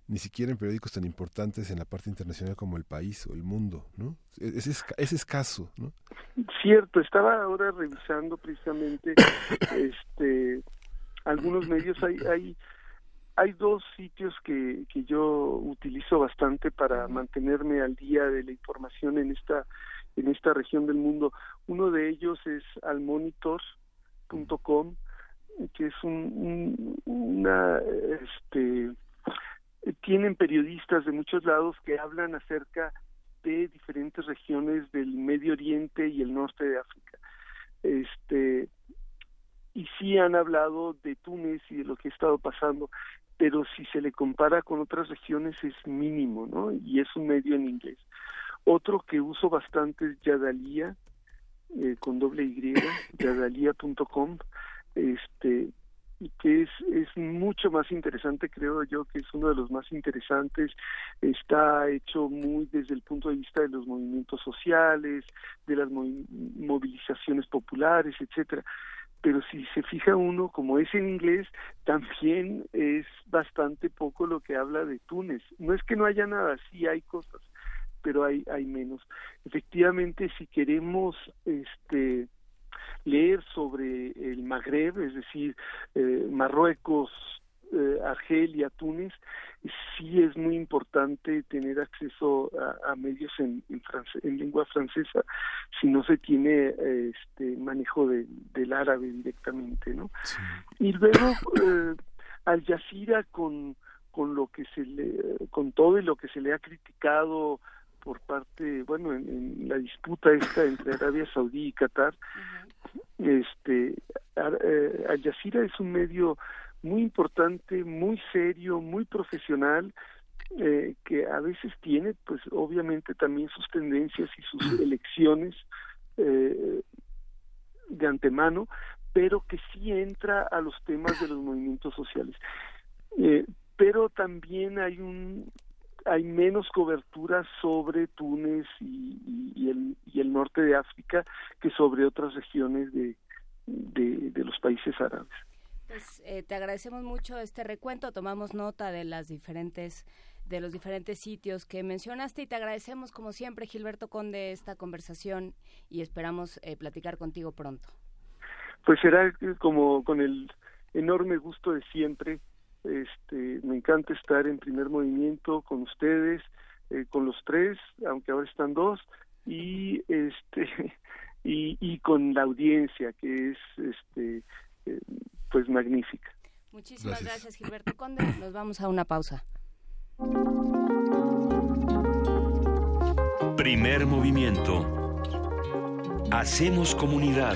ni siquiera en periódicos tan importantes en la parte internacional como El País o El Mundo, ¿no? Es, es, escaso, ¿no? Cierto, estaba ahora revisando precisamente este algunos medios, hay, hay, hay dos sitios que, que yo utilizo bastante para mantenerme al día de la información en esta, en esta región del mundo. Uno de ellos es almonitor.com, que es un, una este tienen periodistas de muchos lados que hablan acerca de diferentes regiones del Medio Oriente y el norte de África. Este y sí han hablado de Túnez y de lo que ha estado pasando, pero si se le compara con otras regiones es mínimo, ¿no? Y es un medio en inglés. Otro que uso bastante es Yadalia, eh, con doble Y, yadalia.com, este que es, es mucho más interesante, creo yo que es uno de los más interesantes, está hecho muy desde el punto de vista de los movimientos sociales, de las movilizaciones populares, etcétera. Pero si se fija uno, como es en inglés, también es bastante poco lo que habla de Túnez. No es que no haya nada, sí hay cosas, pero hay, hay menos. Efectivamente, si queremos este leer sobre el Magreb, es decir, eh, Marruecos, eh, Argelia, Túnez, sí es muy importante tener acceso a, medios en, en, lengua francesa si no se tiene este manejo del árabe directamente, ¿no? Y luego eh, Al Jazeera con con lo que se le con todo y lo que se le ha criticado por parte, bueno, en, la disputa esta entre Arabia Saudí y Qatar, este, eh, Al Jazeera es un medio muy importante, muy serio, muy profesional, eh, que a veces tiene, pues obviamente también sus tendencias y sus elecciones eh, de antemano, pero que sí entra a los temas de los movimientos sociales. Eh, pero también hay un hay menos cobertura sobre Túnez y, el, y el norte de África que sobre otras regiones de, de, los países árabes. Pues, eh, te agradecemos mucho este recuento, tomamos nota de las diferentes de los diferentes sitios que mencionaste y te agradecemos como siempre Gilberto Conde esta conversación y esperamos eh, platicar contigo pronto. Pues será como con el enorme gusto de siempre este, me encanta estar en primer movimiento con ustedes, eh, con los tres, aunque ahora están dos, y este y, y con la audiencia que es este eh, pues magnífica. Muchísimas gracias. Gilberto Conde. Nos vamos a una pausa. Primer movimiento. Hacemos comunidad.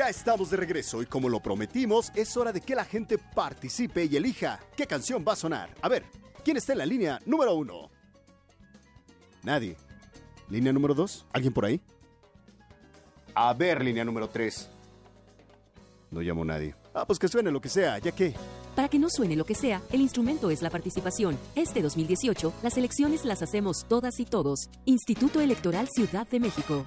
Ya estamos de regreso y como lo prometimos, es hora de que la gente participe y elija qué canción va a sonar. A ver, ¿quién está en la línea número uno? Nadie. ¿Línea número dos? ¿Alguien por ahí? A ver, línea número tres. No llamo nadie. Ah, pues que suene lo que sea, ya que... Para que no suene lo que sea, el instrumento es la participación. Este 2018, las elecciones las hacemos todas y todos. Instituto Electoral Ciudad de México.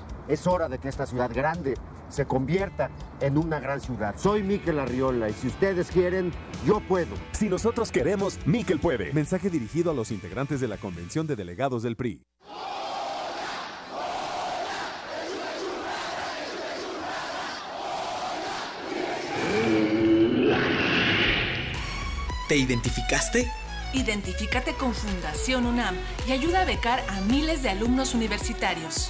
Es hora de que esta ciudad grande se convierta en una gran ciudad. Soy Miquel Arriola y si ustedes quieren, yo puedo. Si nosotros queremos, Miquel puede. Mensaje dirigido a los integrantes de la Convención de Delegados del PRI. ¿Te identificaste? Identifícate con Fundación UNAM y ayuda a becar a miles de alumnos universitarios.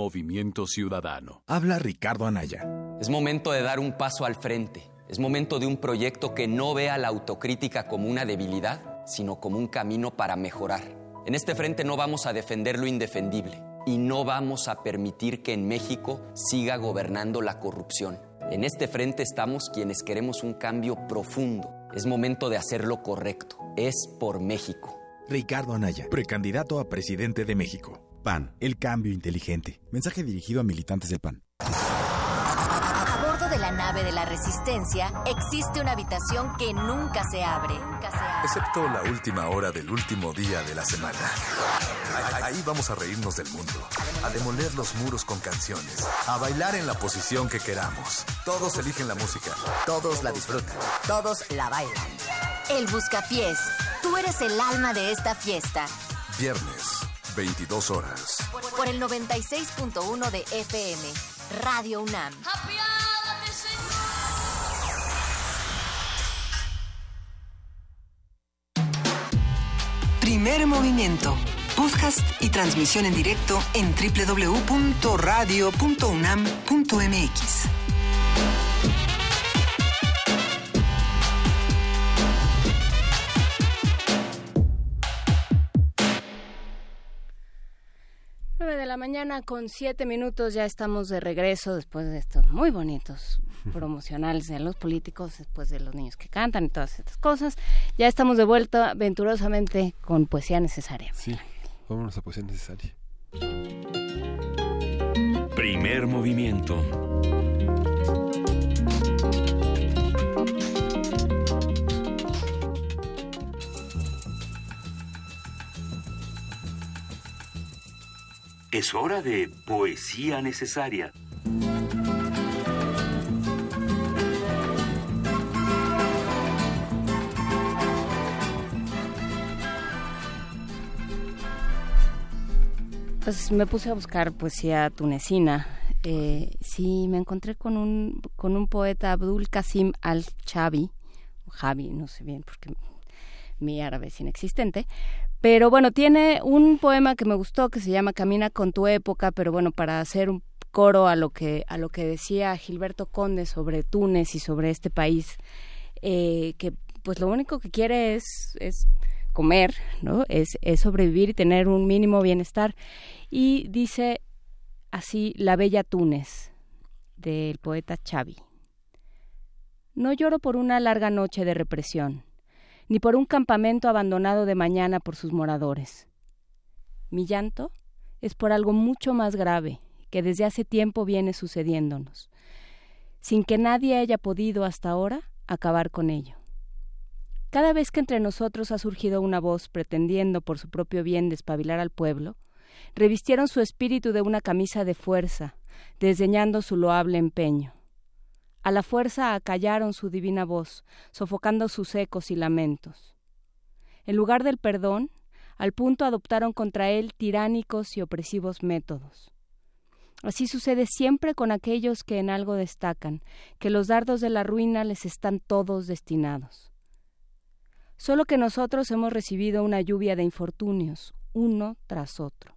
Movimiento Ciudadano. Habla Ricardo Anaya. Es momento de dar un paso al frente. Es momento de un proyecto que no vea la autocrítica como una debilidad, sino como un camino para mejorar. En este frente no vamos a defender lo indefendible y no vamos a permitir que en México siga gobernando la corrupción. En este frente estamos quienes queremos un cambio profundo. Es momento de hacer lo correcto. Es por México. Ricardo Anaya, precandidato a presidente de México. PAN, el cambio inteligente. Mensaje dirigido a militantes del PAN. A bordo de la nave de la Resistencia existe una habitación que nunca se abre. Excepto la última hora del último día de la semana. Ahí- Ahí vamos a reírnos del mundo, a demoler los muros con canciones, a bailar en la posición que queramos. Todos eligen la música, todos la disfrutan. Todos la bailan. El Buscapiés. Tú eres el alma de esta fiesta. Viernes, 22 horas. Por el 96.1 de FM. Radio UNAM. Primer movimiento. Podcast y transmisión en directo en www.radio.unam.mx. la mañana con siete minutos ya estamos de regreso después de estos muy bonitos promocionales de los políticos, después de los niños que cantan y todas estas cosas. Ya estamos de vuelta venturosamente con poesía necesaria. Sí, vámonos a poesía necesaria. Primer movimiento. Es hora de poesía necesaria. Pues me puse a buscar poesía tunecina. Eh, sí, me encontré con un, con un poeta, Abdul Qasim al-Chabi, Javi, no sé bien porque mi árabe es inexistente, pero bueno, tiene un poema que me gustó que se llama Camina con tu época, pero bueno, para hacer un coro a lo que, a lo que decía Gilberto Conde sobre Túnez y sobre este país, eh, que pues lo único que quiere es, es comer, ¿no? Es, es sobrevivir y tener un mínimo bienestar. Y dice así La Bella Túnez, del poeta Xavi. No lloro por una larga noche de represión, ni por un campamento abandonado de mañana por sus moradores. Mi llanto es por algo mucho más grave que desde hace tiempo viene sucediéndonos, sin que nadie haya podido hasta ahora acabar con ello. Cada vez que entre nosotros ha surgido una voz pretendiendo por su propio bien despabilar al pueblo, revistieron su espíritu de una camisa de fuerza, desdeñando su loable empeño. A la fuerza acallaron su divina voz, sofocando sus ecos y lamentos. En lugar del perdón, al punto adoptaron contra él tiránicos y opresivos métodos. Así sucede siempre con aquellos que en algo destacan, que los dardos de la ruina les están todos destinados. Solo que nosotros hemos recibido una lluvia de infortunios, uno tras otro,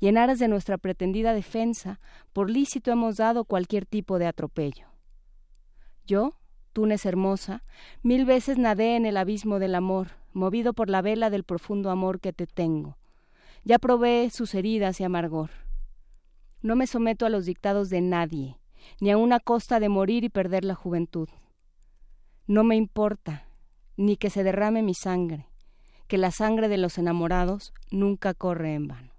y en aras de nuestra pretendida defensa, por lícito hemos dado cualquier tipo de atropello. Yo, Túnez hermosa, mil veces nadé en el abismo del amor, movido por la vela del profundo amor que te tengo. Ya probé sus heridas y amargor. No me someto a los dictados de nadie, ni a una costa de morir y perder la juventud. No me importa, ni que se derrame mi sangre, que la sangre de los enamorados nunca corre en vano.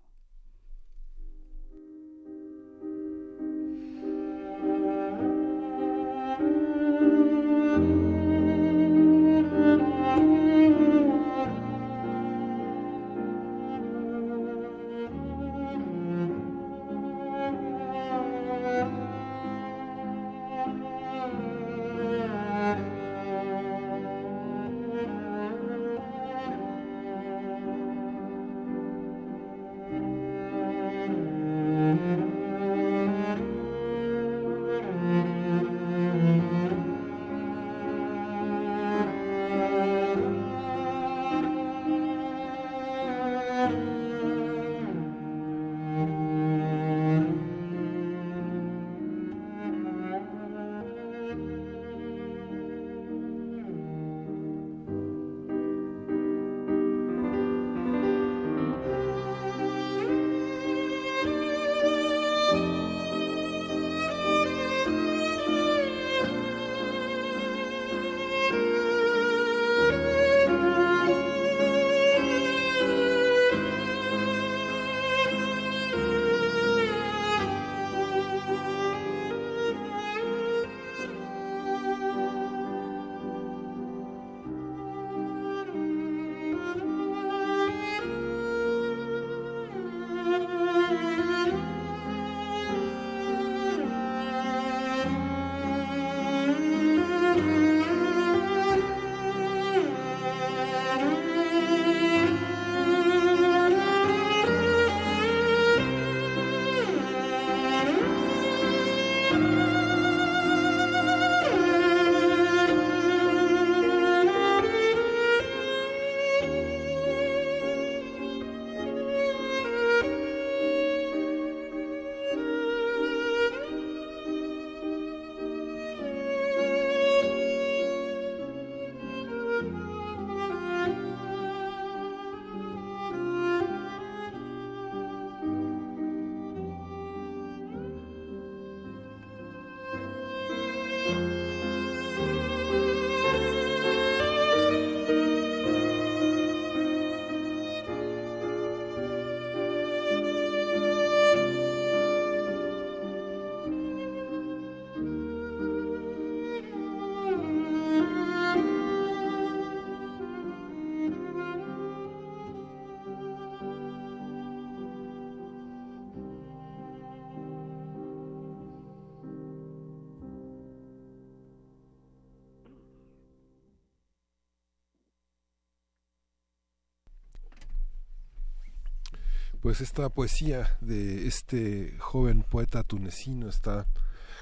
Pues esta poesía de este joven poeta tunecino está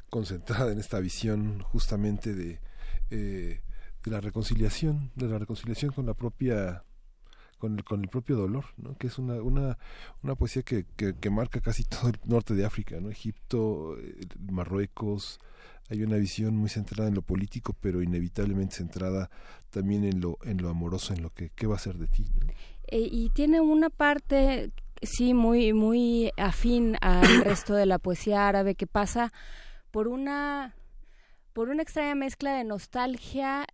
concentrada en esta visión justamente de, eh, de la reconciliación, de la reconciliación con la propia con el, con el propio dolor, ¿no? que es una, una, una poesía que, que, marca casi todo el norte de África, ¿no? Egipto, eh, Marruecos, hay una visión muy centrada en lo político, pero inevitablemente centrada también en lo, en lo amoroso, en lo que qué va a ser de ti. Eh, y tiene una parte, sí, muy, muy afín al resto de la poesía árabe que pasa por una, por una extraña mezcla de nostalgia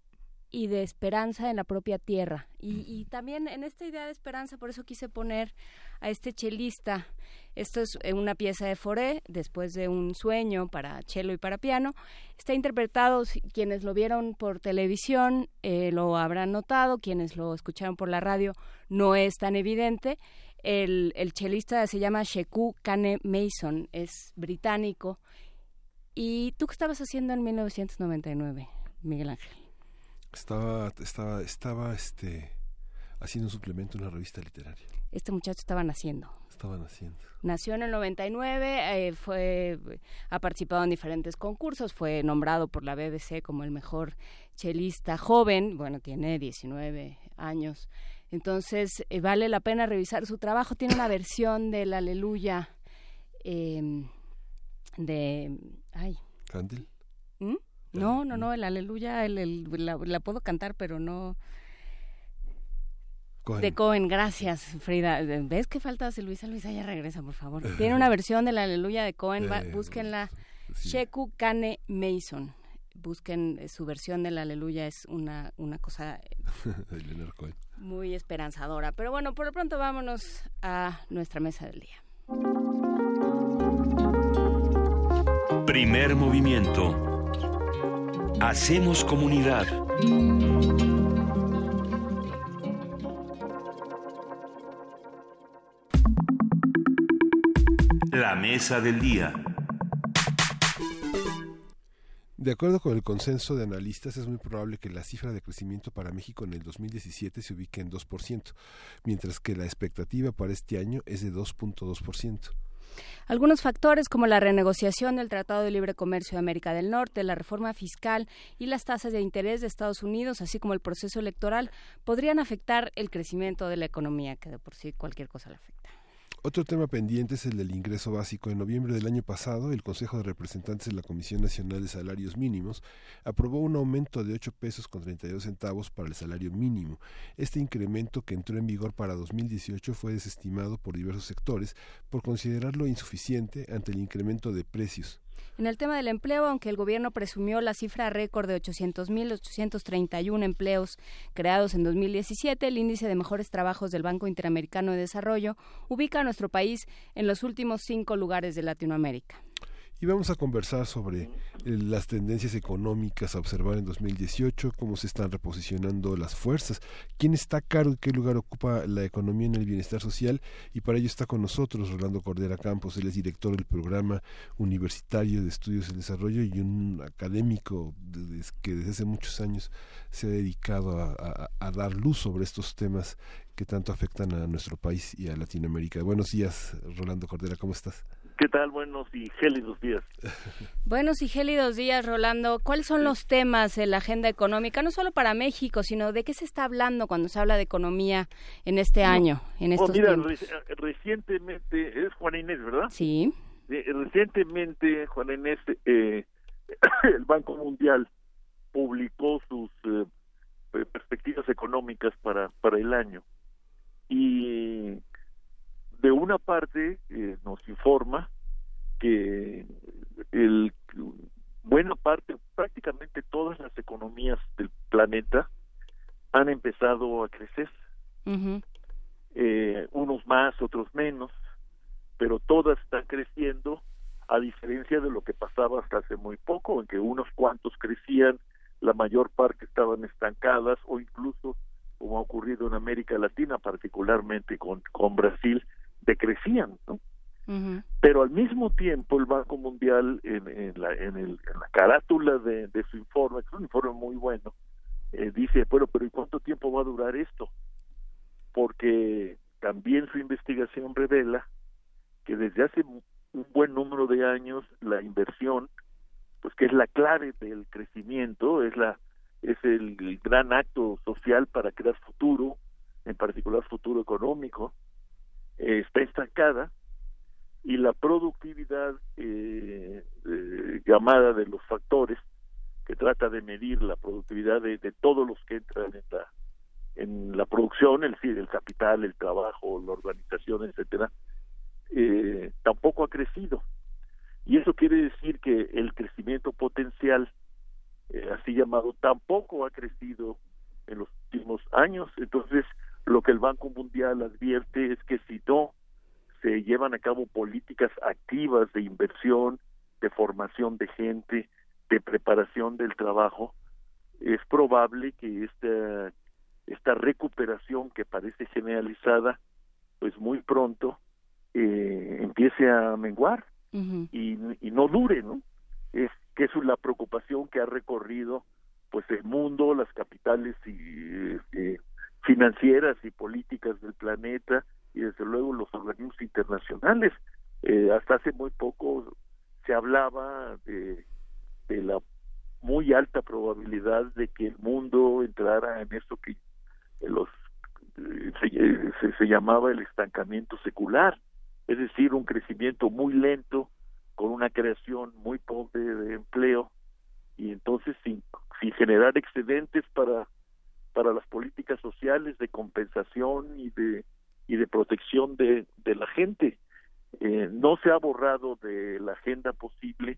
y de esperanza en la propia tierra. Y, y también en esta idea de esperanza, por eso quise poner a este chelista. Esto es eh, una pieza de Foré, después de un sueño para cello y para piano. Está interpretado, quienes lo vieron por televisión eh, lo habrán notado, quienes lo escucharon por la radio no es tan evidente. El, el chelista se llama Sheku Kane Mason, es británico. ¿Y tú qué estabas haciendo en 1999, Miguel Ángel? Estaba, estaba, estaba este, haciendo un suplemento en una revista literaria. Este muchacho estaba naciendo. Estaban haciendo. Nació en el 99, eh, fue, ha participado en diferentes concursos, fue nombrado por la BBC como el mejor chelista joven, bueno, tiene 19 años, entonces eh, vale la pena revisar su trabajo, tiene una versión del Aleluya eh, de... Ay, Handel. ¿Mm? No, no, no, el aleluya, el, el- la, la puedo cantar, pero no... Cohen. De Cohen, gracias, Frida. ¿Ves que falta si Luisa? Luisa ya regresa, por favor. Tiene una versión del aleluya de Cohen, Eh, búsquenla. Sheku Kane Mason. Busquen eh, su versión del aleluya, es una, una cosa Cohen. muy esperanzadora. Pero bueno, por lo pronto vámonos a nuestra mesa del día. Primer movimiento. Hacemos comunidad. La mesa del día. De acuerdo con el consenso de analistas, es muy probable que la cifra de crecimiento para México en el 2017 se ubique en 2%, mientras que la expectativa para este año es de 2.2%. Algunos factores como la renegociación del Tratado de Libre Comercio de América del Norte, la reforma fiscal y las tasas de interés de Estados Unidos, así como el proceso electoral, podrían afectar el crecimiento de la economía, que de por sí cualquier cosa le afecta. Otro tema pendiente es el del ingreso básico. En noviembre del año pasado, el Consejo de Representantes de la Comisión Nacional de Salarios Mínimos aprobó un aumento de 8 pesos con 32 centavos para el salario mínimo. Este incremento que entró en vigor para 2018 fue desestimado por diversos sectores por considerarlo insuficiente ante el incremento de precios. En el tema del empleo, aunque el gobierno presumió la cifra récord de 800.831 empleos creados en 2017, el índice de mejores trabajos del Banco Interamericano de Desarrollo ubica a nuestro país en los últimos cinco lugares de Latinoamérica. Y vamos a conversar sobre eh, las tendencias económicas a observar en 2018, cómo se están reposicionando las fuerzas, quién está a cargo y qué lugar ocupa la economía en el bienestar social. Y para ello está con nosotros Rolando Cordera Campos, él es director del programa universitario de estudios del desarrollo y un académico que desde hace muchos años se ha dedicado a- a dar luz sobre estos temas que tanto afectan a nuestro país y a Latinoamérica. Buenos días, Rolando Cordera, ¿cómo estás? ¿Qué tal? Buenos y gélidos días. Buenos y gélidos días, Rolando. ¿Cuáles son los temas en la agenda económica, no solo para México, sino de qué se está hablando cuando se habla de economía en este año, en Oh, estos mira, tiempos? re- recientemente, es Juan Inés, ¿verdad? Sí. Eh, Recientemente, Juan Inés, eh, el Banco Mundial publicó sus eh, pe- perspectivas económicas para, para el año. Y de una parte eh, nos informa que el buena parte, prácticamente todas las economías del planeta han empezado a crecer, eh, unos más, otros menos, pero todas están creciendo a diferencia de lo que pasaba hasta hace muy poco, en que unos cuantos crecían, la mayor parte estaban estancadas o incluso, como ha ocurrido en América Latina, particularmente con, con Brasil, decrecían, ¿no? Pero al mismo tiempo el Banco Mundial en, en la, en, el- en la carátula de, de su informe, que es un informe muy bueno, eh, dice, bueno, pero ¿y cuánto tiempo va a durar esto? Porque también su investigación revela que desde hace un buen número de años la inversión, pues que es la clave del crecimiento, es la es el, el gran acto social para crear futuro, en particular futuro económico, eh, está estancada y la productividad eh, eh, llamada de los factores que trata de medir la productividad de, todos los que entran en la en la producción, el el capital, el trabajo, la organización, etcétera, eh, tampoco ha crecido. Y eso quiere decir que el crecimiento potencial, eh, así llamado, tampoco ha crecido en los últimos años. Entonces, lo que el Banco Mundial advierte es que si no se llevan a cabo políticas activas de inversión, de formación de gente, de preparación del trabajo, es probable que esta, esta recuperación que parece generalizada, pues muy pronto eh, empiece a menguar y, y no dure, ¿no? Es que es la preocupación que ha recorrido pues el mundo, las capitales y, eh, financieras y políticas del planeta y desde luego los organismos internacionales. Eh, hasta hace muy poco se hablaba de, de la muy alta probabilidad de que el mundo entrara en esto que los eh, se, eh, se, se llamaba el estancamiento secular, es decir, un crecimiento muy lento con una creación muy pobre de empleo y entonces sin, sin generar excedentes para para las políticas sociales de compensación y de y de protección de, de la gente. Eh, no se ha borrado de la agenda posible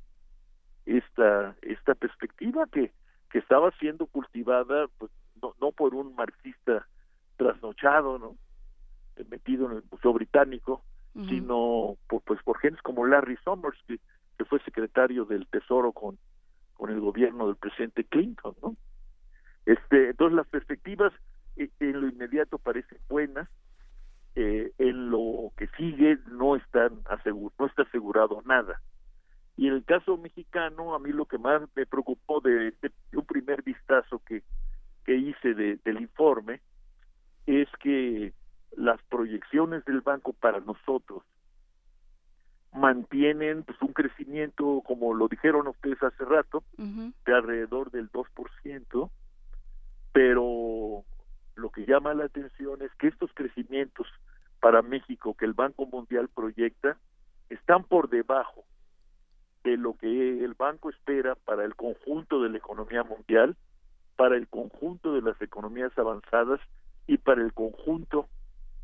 esta esta perspectiva que que estaba siendo cultivada pues no, no por un marxista trasnochado no metido en el museo británico sino por pues por gentes como Larry Summers que, que fue secretario del tesoro con con el gobierno del presidente Clinton no este entonces las perspectivas eh, en lo inmediato parecen buenas eh, en lo que sigue no están asegu- no está asegurado nada. Y en el caso mexicano a mí lo que más me preocupó de, de un primer vistazo que que hice de- del informe es que las proyecciones del banco para nosotros mantienen pues, un crecimiento, como lo dijeron ustedes hace rato, de alrededor del 2%, pero lo que llama la atención es que estos crecimientos para México que el Banco Mundial proyecta están por debajo de lo que el banco espera para el conjunto de la economía mundial, para el conjunto de las economías avanzadas y para el conjunto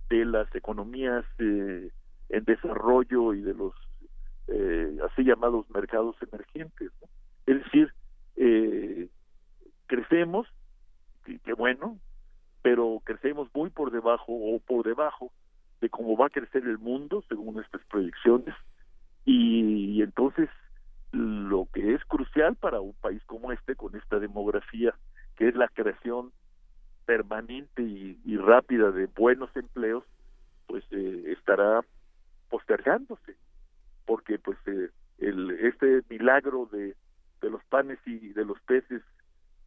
de las economías eh, en desarrollo y de los eh, así llamados mercados emergentes. Es decir, eh, crecemos, que, que bueno, pero crecemos muy por debajo o por debajo de cómo va a crecer el mundo según estas proyecciones. Y, entonces lo que es crucial para un país como este con esta demografía que es la creación permanente y, y rápida de buenos empleos pues eh, estará postergándose porque pues eh, el este milagro de los panes y de los peces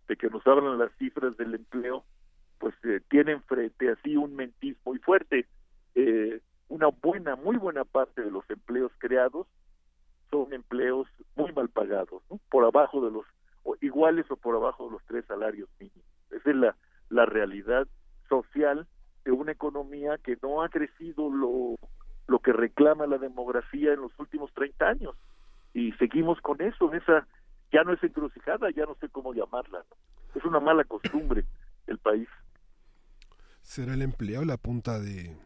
de que nos hablan las cifras del empleo pues eh, tienen frente así un mentiz muy fuerte eh, una buena muy buena parte de los empleos creados son empleos muy mal pagados por abajo de los iguales o por abajo de los tres salarios mínimos. Esa es la la realidad social de una economía que no ha crecido lo lo que reclama la demografía en los últimos 30 años. Y seguimos con eso esa ya no es encrucijada ya no sé cómo llamarla ¿no? es una mala costumbre el país ¿Será el empleo la punta de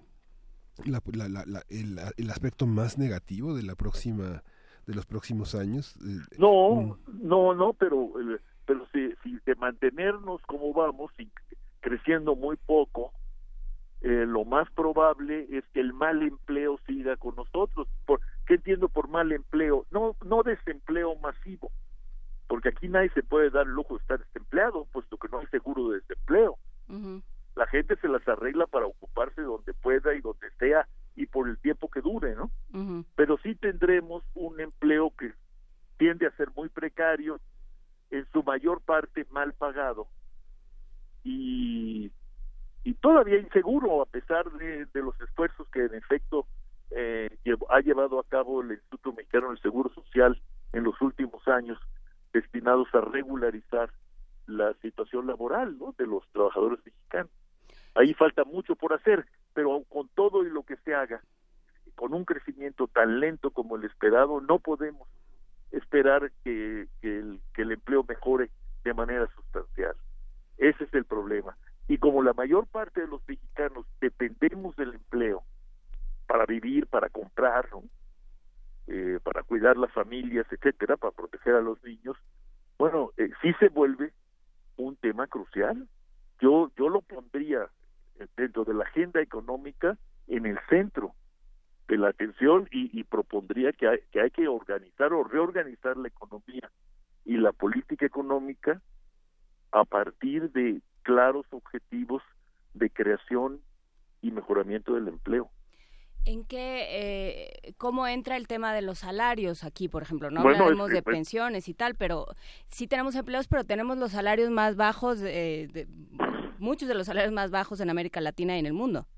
la, la- el, el aspecto más negativo de la próxima de los próximos años? Eh, No, no, no, pero eh, pero si, si de mantenernos como vamos y creciendo muy poco, eh, lo más probable es que el mal empleo siga con nosotros. Por, ¿Qué entiendo por mal empleo? No, no porque aquí nadie se puede dar el lujo de estar desempleado, puesto que no hay seguro de desempleo. La gente se las arregla para ocuparse donde pueda y donde sea y por el tiempo que dure, ¿no? pero sí tendremos un empleo que tiende a ser muy precario, en su mayor parte mal pagado y, y todavía inseguro a pesar de, de los esfuerzos que en efecto eh, llevo- ha llevado a cabo el Instituto Mexicano del Seguro Social en los últimos años destinados a regularizar la situación laboral ¿no? de los trabajadores mexicanos. Ahí falta mucho por hacer, pero con todo y lo que se haga, con un crecimiento tan lento como el esperado, no podemos esperar que, que el, que el empleo mejore de manera sustancial. Ese es el problema. Y como la mayor parte de los mexicanos dependemos del empleo para vivir, para comprar, ¿no? Eh, para cuidar las familias, etcétera, para proteger a los niños, bueno, eh, sí se vuelve un tema crucial. Yo yo lo pondría eh, dentro de la agenda económica en el centro de la atención y, y propondría que hay, que hay que organizar o reorganizar la economía y la política económica a partir de claros objetivos de creación y mejoramiento del empleo. ¿En qué, eh, cómo entra el tema de los salarios aquí, por ejemplo? No Bueno, hablaremos de pues- pensiones y tal, pero sí tenemos empleos, pero tenemos los salarios más bajos, eh, de, muchos de los salarios más bajos en América Latina y en el mundo.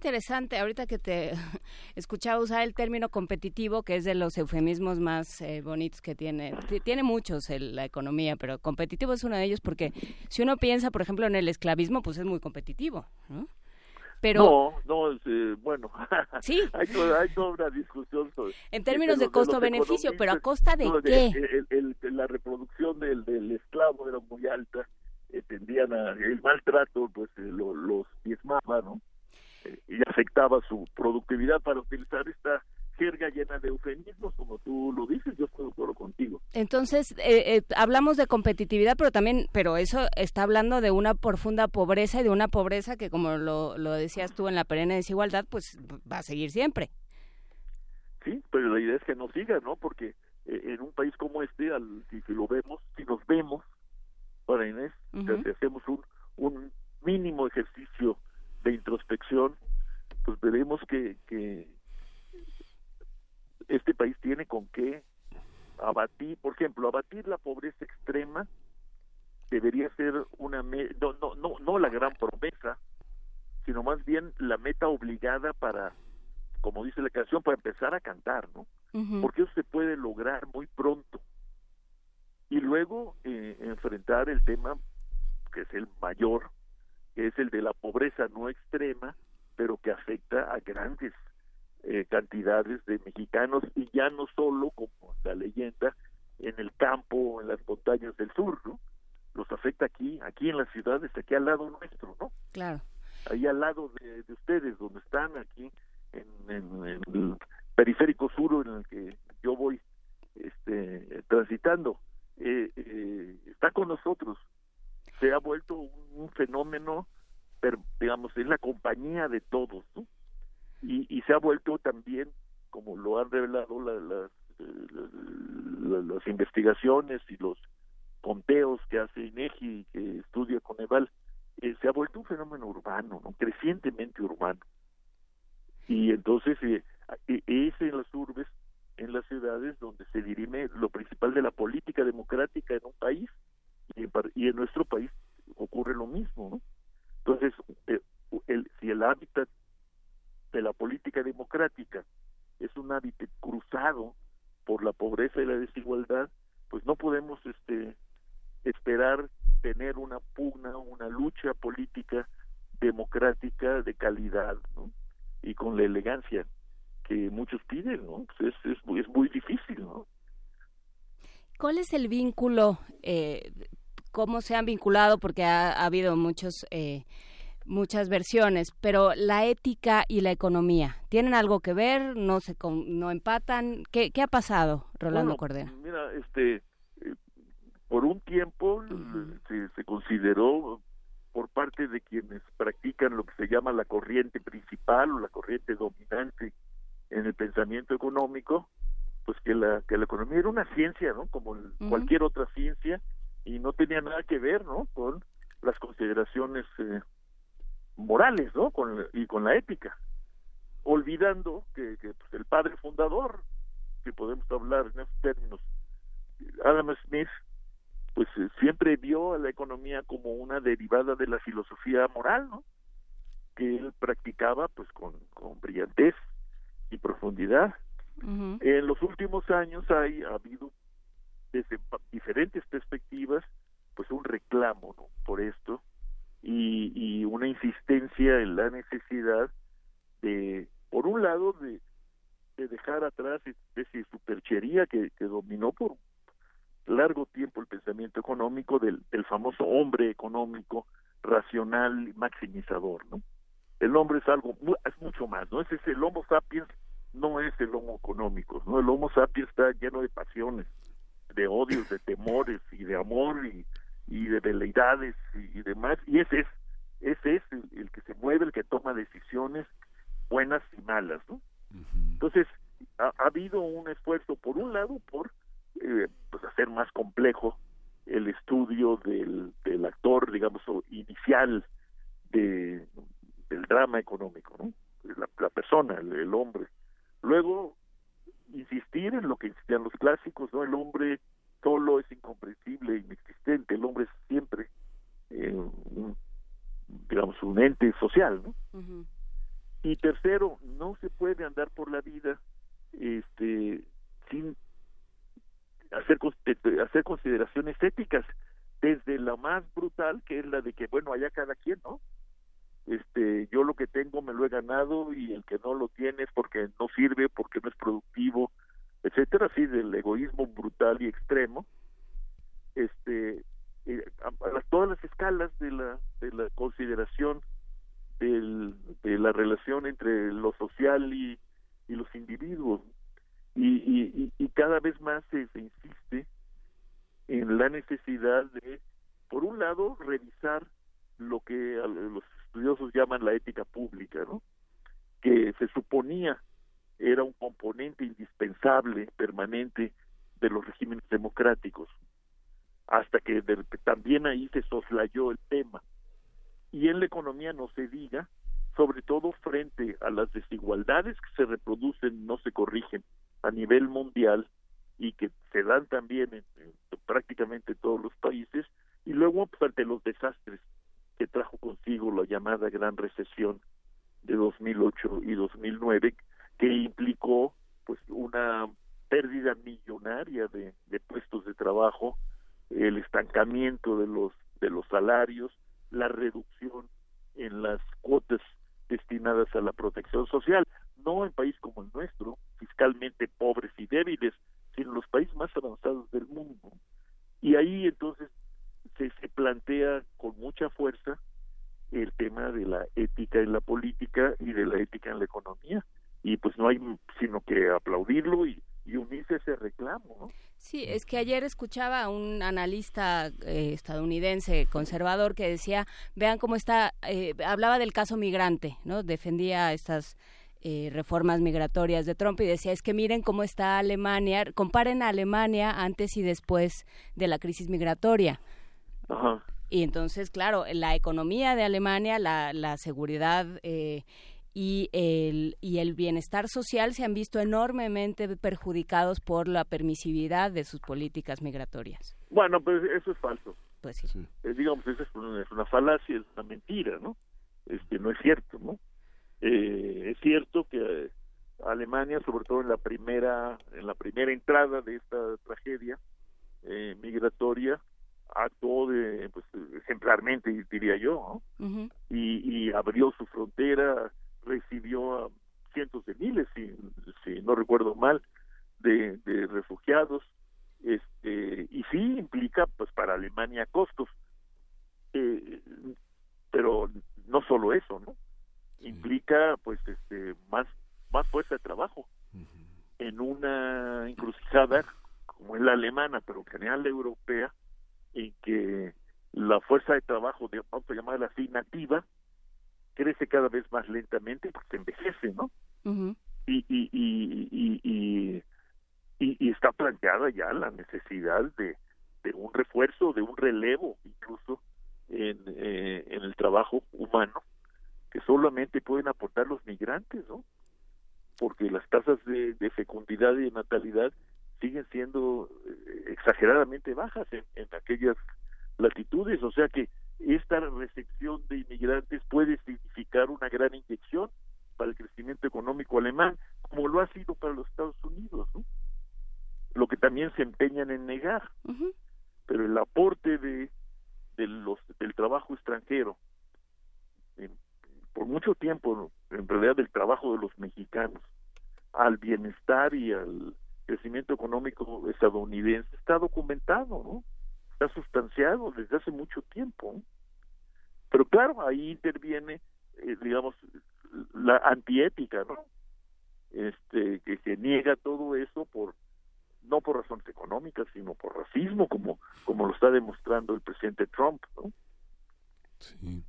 Interesante, ahorita que te escuchaba usar el término competitivo, que es de los eufemismos más eh, bonitos que tiene. Tiene muchos el- la economía, pero competitivo es uno de ellos porque si uno piensa, por ejemplo, en el esclavismo, pues es muy competitivo, ¿no? Pero no, no, es, eh, bueno, Sí. hay, toda, hay toda una discusión sobre... En términos de costo-beneficio, pero ¿a costa de no, qué? el- el- el- la reproducción del, del esclavo era muy alta, eh, tendían a... El maltrato, pues, eh, lo- los diezmaba, ¿no? Y afectaba su productividad para utilizar esta jerga llena de eufemismos, como tú lo dices, yo estoy de acuerdo contigo. Entonces, eh, eh, hablamos de competitividad, pero también, pero eso está hablando de una profunda pobreza y de una pobreza que, como lo, lo decías tú en la perenne desigualdad, pues va a seguir siempre. Sí, pero la idea es que no siga, ¿no? Porque eh, en un país como este, al, si, si lo vemos, si nos vemos, para Inés, o sea, si hacemos un, un mínimo ejercicio de introspección, pues veremos que, que este país tiene con qué abatir, por ejemplo, abatir la pobreza extrema debería ser una me- no, no no no la gran promesa, sino más bien la meta obligada para como dice la canción para empezar a cantar, ¿no? Porque eso se puede lograr muy pronto. Y luego eh, enfrentar el tema que es el mayor, que es el de la pobreza no extrema, pero que afecta a grandes eh, cantidades de mexicanos y ya no solo, como la leyenda, en el campo o en las montañas del sur, ¿no? Los afecta aquí, aquí en las ciudades, aquí al lado nuestro, ¿no? Claro. Ahí al lado de, de ustedes, donde están, aquí en, en- en el periférico sur en el que yo voy este, transitando, eh, eh, está con nosotros. Se ha vuelto un, fenómeno, digamos, es la compañía de todos, ¿no? Y, se ha vuelto también, como lo han revelado eh, la- la- las investigaciones y los conteos que hace INEGI y que estudia Coneval, eh, se ha vuelto un fenómeno urbano, ¿no? crecientemente urbano. Y entonces eh, e- es en las urbes, en las ciudades, donde se dirime lo principal de la política democrática en un país y en, y en nuestro país ocurre lo mismo. ¿no? Entonces, eh, el, si el hábitat de la política democrática es un hábitat cruzado por la pobreza y la desigualdad, pues no podemos este esperar tener una pugna, una lucha política democrática de calidad, ¿no? Y con la elegancia que muchos piden, ¿no? Pues es, es, es muy difícil, ¿no? ¿Cuál es el vínculo? eh, ¿Cómo se han vinculado? Porque ha, ha habido muchos, eh, muchas versiones, pero la ética y la economía, ¿tienen algo que ver? ¿No se con- no empatan? ¿Qué, qué ha pasado, Rolando Bueno, Cordero? Mira, este, por un tiempo se, se consideró por parte de quienes practican lo que se llama la corriente principal o la corriente dominante en el pensamiento económico, pues que la que la economía era una ciencia, ¿no? Como el- cualquier otra ciencia y no tenía nada que ver, ¿no? Con las consideraciones eh, morales, ¿no? Con y con la ética, olvidando que, que, pues, el padre fundador, que podemos hablar en esos términos, Adam Smith, pues eh, siempre vio a la economía como una derivada de la filosofía moral, ¿no? Que él practicaba pues con, con brillantez y profundidad. En los últimos años hay ha habido desde diferentes perspectivas pues un reclamo ¿no? por esto y, y una insistencia en la necesidad de por un lado de, de dejar atrás esa superchería que, dominó por largo tiempo el pensamiento económico del, del famoso hombre económico racional y maximizador, ¿no? El hombre es algo, es mucho más, ¿no? Ese es el Homo sapiens, no es el Homo económico, ¿no? El Homo sapiens está lleno de pasiones, de odios, de temores y de amor y, y de veleidades y, y demás, y ese es, ese es el, el que se mueve, el que toma decisiones buenas y malas, ¿no? Entonces, ha, ha habido un esfuerzo, por un lado, por eh, pues hacer más complejo el estudio del, del actor, digamos, inicial de, del drama económico, ¿no? La, la persona, el, el hombre. Luego, insistir en lo que insistían los clásicos, ¿no? El hombre solo es incomprensible, inexistente, el hombre es siempre, eh, un, digamos, un ente social, ¿no? Y tercero, no se puede andar por la vida este sin hacer eh, hacer consideraciones éticas desde la más brutal que es la de que bueno allá cada quien no este yo lo que tengo me lo he ganado y el que no lo tiene es porque no sirve porque no es productivo etcétera así del egoísmo brutal y extremo. Este eh, a, todas las escalas de la de la consideración del, de la relación entre lo social y, y los individuos. Y, y, y- cada vez más se, se insiste en la necesidad de por un lado revisar lo que los estudiosos llaman la ética pública no que se suponía era un componente indispensable permanente de los regímenes democráticos hasta que también ahí se soslayó el tema. Y en la economía no se diga, sobre todo frente a las desigualdades que se reproducen, no se corrigen a nivel mundial y que se dan también en, en prácticamente todos los países, y luego pues, ante los desastres que trajo consigo la llamada Gran Recesión de 2008 y 2009, que implicó pues una pérdida millonaria de, puestos de trabajo, el estancamiento de los de los salarios, la reducción en las cuotas destinadas a la protección social, no en países como el nuestro, fiscalmente pobres y débiles, sino en los países más avanzados del mundo. Y ahí entonces se, plantea con mucha fuerza el tema de la ética en la política y de la ética en la economía. Y pues no hay sino que aplaudirlo y, y unirse a ese reclamo. ¿no? Sí, es que ayer escuchaba a un analista eh, estadounidense conservador que decía, vean cómo está, eh, hablaba del caso migrante, ¿no? Defendía estas eh, reformas migratorias de Trump y decía, es que miren cómo está Alemania, comparen a Alemania antes y después de la crisis migratoria. Ajá. Y entonces, claro, la economía de Alemania, la, la seguridad eh, y, el, y el bienestar social se han visto enormemente perjudicados por la permisividad de sus políticas migratorias. Bueno, pues eso es falso. Pues sí. Eh, digamos, esa es una, es una falacia, es una mentira, ¿no? Este, no es cierto, ¿no? Eh, es cierto que eh, Alemania, sobre todo en la primera, en la primera entrada de esta tragedia eh, migratoria, actuó de, pues, ejemplarmente, diría yo, ¿no? y, y abrió su frontera, recibió a cientos de miles, si, si no recuerdo mal, de, de refugiados, este, y sí implica, pues, para Alemania costos, eh, pero no solo eso, ¿no? Implica, pues, este, más, más fuerza de trabajo. En una encrucijada como es la alemana, pero en general la europea, en que la fuerza de trabajo, de, vamos a llamarla así, nativa, crece cada vez más lentamente porque envejece, ¿no? y, y, y, y, y, y- y está planteada ya la necesidad de, de un refuerzo, de un relevo incluso en, eh, en el trabajo humano que solamente pueden aportar los migrantes, ¿no? Porque las tasas de, de fecundidad y de natalidad siguen siendo eh, exageradamente bajas en, en aquellas latitudes, o sea que esta recepción de inmigrantes puede significar una gran inyección para el crecimiento económico alemán, como lo ha sido para los Estados Unidos, ¿no? lo que también se empeñan en negar. Pero el aporte de, de los del trabajo extranjero, en- por mucho tiempo, en realidad del trabajo de los mexicanos, al bienestar y al crecimiento económico estadounidense está documentado, ¿no? Está sustanciado desde hace mucho tiempo. Pero claro, ahí interviene, eh, digamos, la antiética, ¿no? Este, que se niega todo eso por no por razones económicas, sino por racismo, como como lo está demostrando el presidente Trump, ¿no? Sí.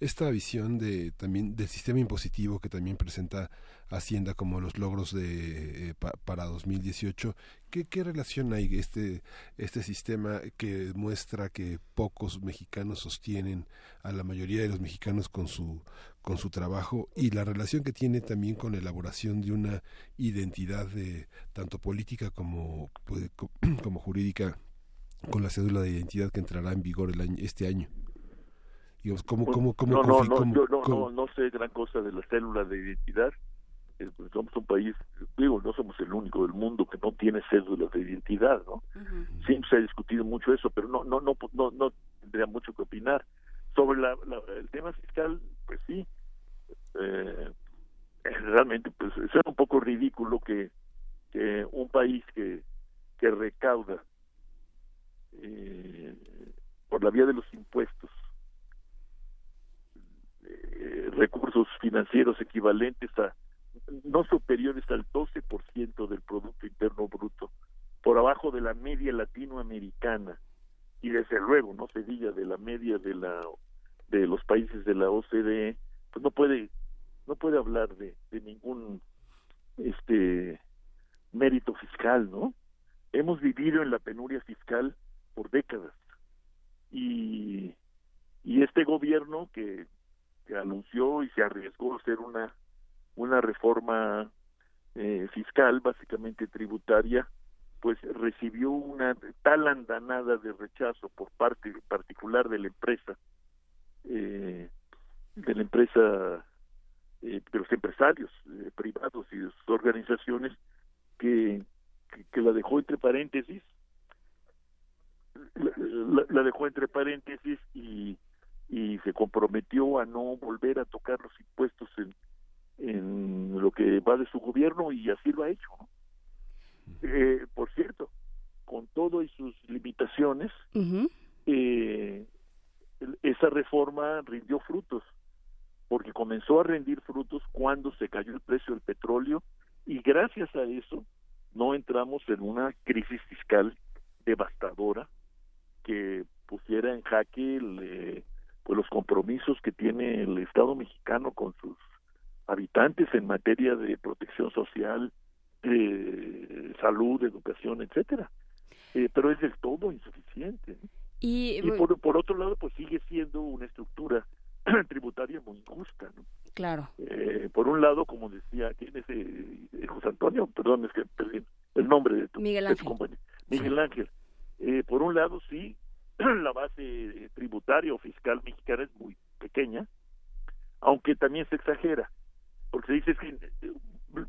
Esta visión de también del sistema impositivo que también presenta Hacienda como los logros de eh, pa- para 2018, ¿qué, qué relación hay este este sistema que muestra que pocos mexicanos sostienen a la mayoría de los mexicanos con su con su trabajo y la relación que tiene también con la elaboración de una identidad de tanto política como pues, co- como jurídica con la cédula de identidad que entrará en vigor el año, este año? Digamos, ¿cómo, Pues, cómo, cómo, no, no, no, cómo- yo no, cómo- no, no sé gran cosa de la célula de identidad. Eh, pues, somos un país, digo, no somos el único del mundo que no tiene cédula de identidad, ¿no? Siempre se ha discutido mucho eso, pero no, no, no, no, no tendría mucho que opinar. Sobre la, la- el tema fiscal, pues sí, eh, eh, realmente, pues es un poco ridículo que, que un país que, que recauda eh, por la vía de los impuestos eh, recursos financieros equivalentes a no superiores al 12% del Producto Interno Bruto, por abajo de la media latinoamericana y desde luego no se diga de la media de la de los países de la OCDE, pues no puede no puede hablar de, de ningún este mérito fiscal, ¿no? Hemos vivido en la penuria fiscal por décadas y y este gobierno que, que anunció y se arriesgó a hacer una una reforma eh, fiscal básicamente tributaria pues recibió una tal andanada de rechazo por parte particular de la empresa eh, de la empresa eh, de los empresarios eh, privados y de sus organizaciones que, que, la dejó entre paréntesis la- la dejó entre paréntesis y, y se comprometió a no volver a tocar los impuestos en, en lo que va de su gobierno y así lo ha hecho. ¿no? Eh, por cierto, con todo y sus limitaciones, eh, esa reforma rindió frutos, porque comenzó a rendir frutos cuando se cayó el precio del petróleo Y gracias a eso no entramos en una crisis fiscal devastadora que pusiera en jaque el, eh, pues los compromisos que tiene el Estado mexicano con sus habitantes en materia de protección social, de salud, educación, etcétera. Eh, pero es del todo insuficiente. Y, Y por, por otro lado, pues sigue siendo una estructura tributaria muy injusta. ¿no? claro. Eh, por un lado, como decía, eh, eh, José Antonio, perdón, es que perdí el nombre de tu, Miguel de tu Ángel. compañero, Miguel Ángel. Eh, por un lado, sí, la base tributaria o fiscal mexicana es muy pequeña, aunque también se exagera, porque se dice es que eh,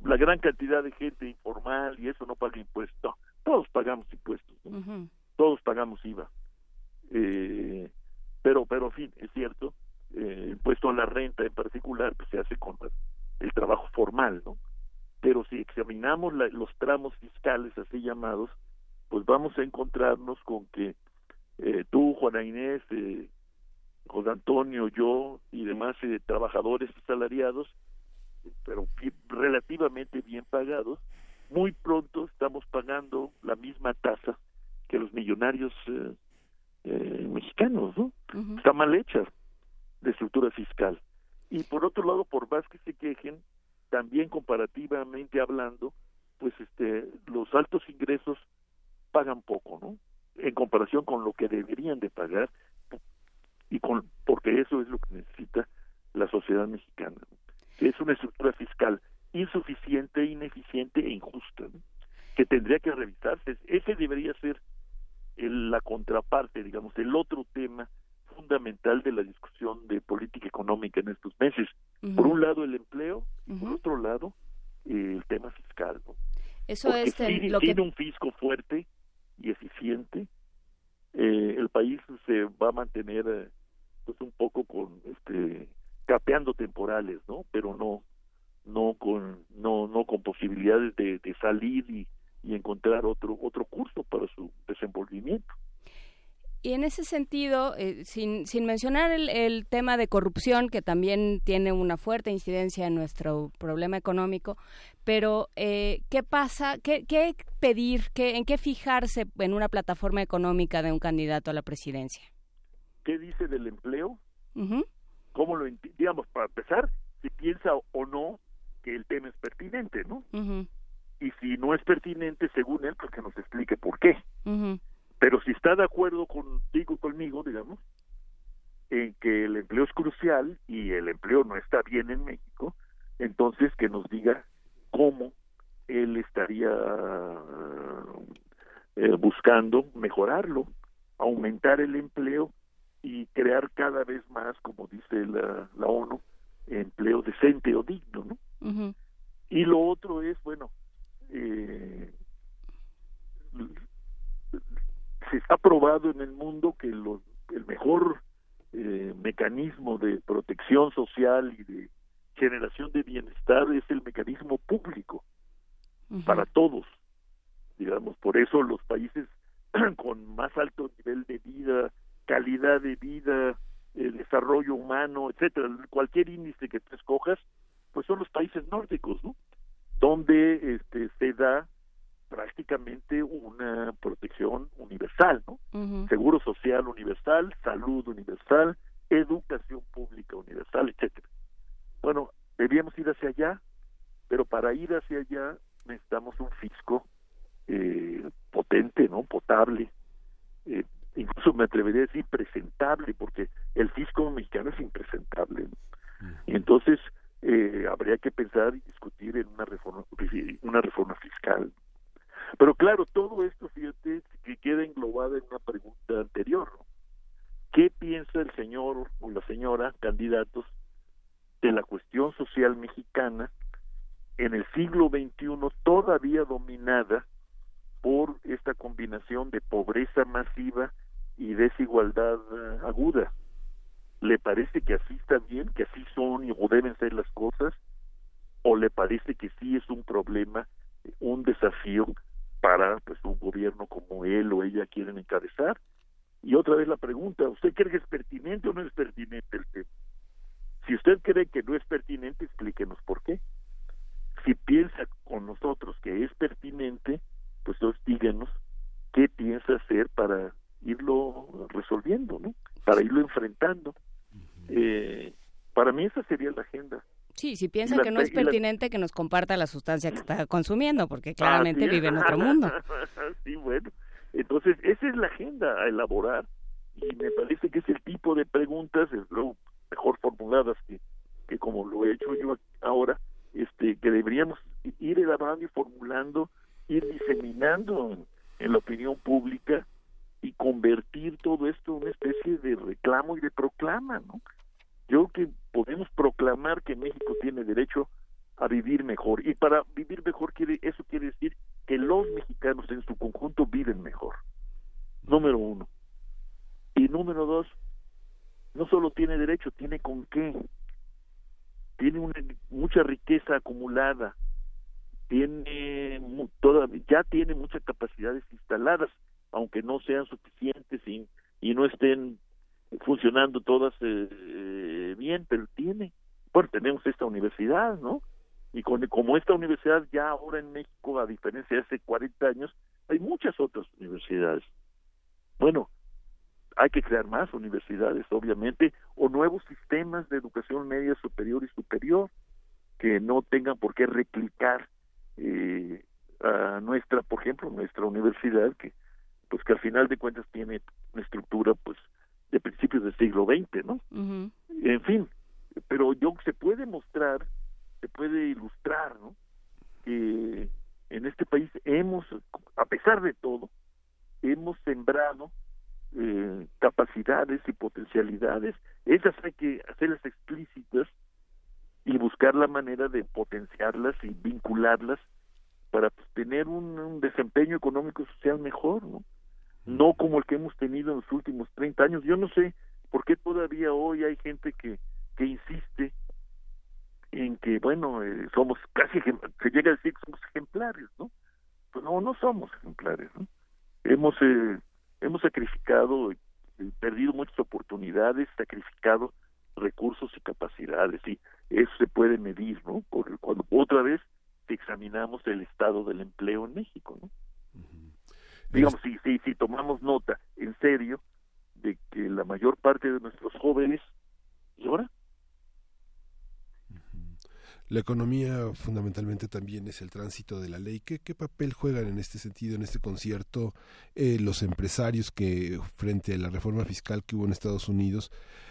la gran cantidad de gente informal y eso no paga impuestos. No, todos pagamos impuestos, todos pagamos IVA. Eh, pero, pero, en fin, es cierto, eh, impuesto a la renta en particular pues, se hace con el trabajo formal, ¿no? Pero si examinamos la- los tramos fiscales así llamados, pues vamos a encontrarnos con que eh, tú, Juana Inés, eh, José Antonio, yo y demás eh, trabajadores asalariados, pero relativamente bien pagados, muy pronto estamos pagando la misma tasa que los millonarios eh, eh, mexicanos, ¿no? Está mal hecha de estructura fiscal. Y por otro lado, por más que se quejen, también comparativamente hablando, pues este los altos ingresos pagan poco, ¿no? En comparación con lo que deberían de pagar y con porque eso es lo que necesita la sociedad mexicana, es una estructura fiscal insuficiente, ineficiente e injusta, ¿no? que tendría que revisarse. Ese debería ser el- la contraparte, digamos, el otro tema fundamental de la discusión de política económica en estos meses. Por un lado el empleo, y por otro lado eh, el tema fiscal. ¿no? Eso Porque es el- si lo que tiene un fisco fuerte y eficiente, eh, el país se va a mantener eh, pues un poco con este capeando temporales, ¿no? Pero no no con no no con posibilidades de, salir y, y encontrar otro otro curso para su desenvolvimiento. Y en ese sentido, eh, sin, sin mencionar el, el tema de corrupción, que también tiene una fuerte incidencia en nuestro problema económico, pero eh, ¿qué pasa? ¿Qué, qué pedir? Qué, ¿En qué fijarse en una plataforma económica de un candidato a la presidencia? ¿Qué dice del empleo? ¿Cómo lo digamos para empezar si piensa o no que el tema es pertinente, ¿no? Y si no es pertinente, según él, pues que nos explique por qué. ujú. Pero si está de acuerdo contigo y conmigo, digamos, en que el empleo es crucial y el empleo no está bien en México, entonces que nos diga cómo él estaría eh, buscando mejorarlo, aumentar el empleo y crear cada vez más, como dice la, la ONU, empleo decente o digno, ¿no? Y lo otro es, bueno, eh, se está probado en el mundo que lo- el mejor eh, mecanismo de protección social y de generación de bienestar es el mecanismo público para todos. Digamos, por eso los países con más alto nivel de vida, calidad de vida, eh, desarrollo humano, etcétera, cualquier índice que tú escojas, pues son los países nórdicos, ¿no? Donde este se da prácticamente una protección universal, ¿no? Seguro social universal, salud universal, educación pública universal, etcétera. Bueno, debíamos ir hacia allá, pero para ir hacia allá necesitamos un fisco eh, potente, ¿no? Potable, eh, incluso me atrevería a decir presentable, porque el fisco mexicano es impresentable. ¿no? Y entonces eh, habría que pensar y discutir en una reforma, una reforma fiscal. Pero claro, todo esto, fíjate, que queda englobado en una pregunta anterior. ¿no? ¿Qué piensa el señor o la señora candidatos de la cuestión social mexicana en el siglo XXI todavía dominada por esta combinación de pobreza masiva y desigualdad aguda? ¿Le parece que así está bien, que así son o deben ser las cosas? ¿O le parece que sí es un problema, un desafío para pues un gobierno como él o ella quieren encabezar. Y otra vez la pregunta, ¿usted cree que es pertinente o no es pertinente el tema? Si usted cree que no es pertinente, explíquenos por qué. Si piensa con nosotros que es pertinente, pues entonces díganos qué piensa hacer para irlo resolviendo, ¿no? Para irlo enfrentando. Eh, para mí esa sería la agenda que no es te- y la- pertinente que nos comparta la sustancia que está consumiendo, porque claramente Así es. vive en otro mundo. sí, bueno. Entonces, esa es la agenda a elaborar y me parece que es el tipo de preguntas, es lo mejor formuladas que, que como lo he hecho yo ahora, este que deberíamos ir elaborando y formulando, ir diseminando en, en la opinión pública y convertir todo esto en una especie de reclamo y de proclama, ¿no? Yo creo que podemos proclamar que México tiene derecho a vivir mejor y para vivir mejor quiere eso quiere decir que los mexicanos en su conjunto viven mejor. Número uno. Y número dos, no solo tiene derecho, tiene con qué. Tiene mucha riqueza acumulada, tiene toda, ya tiene muchas capacidades instaladas, aunque no sean suficientes y, y no estén funcionando todas eh, eh, bien, pero tiene. Bueno, tenemos esta universidad, ¿no? Y con, como esta universidad ya ahora en México, a diferencia de hace 40 años, hay muchas otras universidades. Bueno, hay que crear más universidades, obviamente, o nuevos sistemas de educación media superior y superior que no tengan por qué replicar eh, a nuestra, por ejemplo, nuestra universidad, que pues que al final de cuentas tiene una estructura pues de principios del siglo XX, ¿no? En fin, pero yo se puede mostrar, se puede ilustrar, ¿no? Que en este país hemos, a pesar de todo, hemos sembrado eh, capacidades y potencialidades. Esas hay que hacerlas explícitas y buscar la manera de potenciarlas y vincularlas para pues, tener un, un desempeño económico y social mejor, ¿no? No como el que hemos tenido en los últimos 30 años. Yo no sé por qué todavía hoy hay gente que, que insiste en que, bueno, eh, somos casi, se llega a decir que somos ejemplares, ¿no? Pues no, no somos ejemplares, ¿no? Hemos, eh, hemos sacrificado, eh, perdido muchas oportunidades, sacrificado recursos y capacidades, y eso se puede medir, ¿no? Por- cuando otra vez examinamos el estado del empleo en México, ¿no? Digamos, si, si, si tomamos nota en serio de que la mayor parte de nuestros jóvenes llora, La economía fundamentalmente también es el tránsito de la ley. ¿Qué, qué papel juegan en este sentido, en este concierto, eh, los empresarios que frente a la reforma fiscal que hubo en Estados Unidos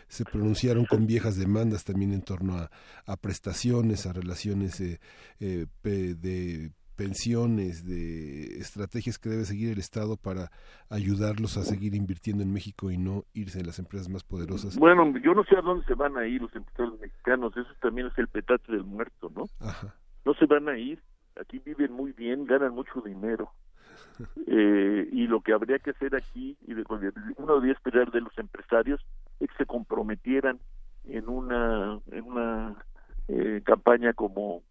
se pronunciaron con viejas demandas también en torno a, a prestaciones, a relaciones eh, eh, de pensiones, de estrategias que debe seguir el Estado para ayudarlos a seguir invirtiendo en México y no irse en las empresas más poderosas? Bueno, yo no sé a dónde se van a ir los empresarios mexicanos, eso también es el petate del muerto, ¿no? Ajá. No se van a ir, aquí viven muy bien, ganan mucho dinero. Eh, y lo que habría que hacer aquí, y de, uno debería esperar de los empresarios, es que se comprometieran en una, en una eh, campaña como,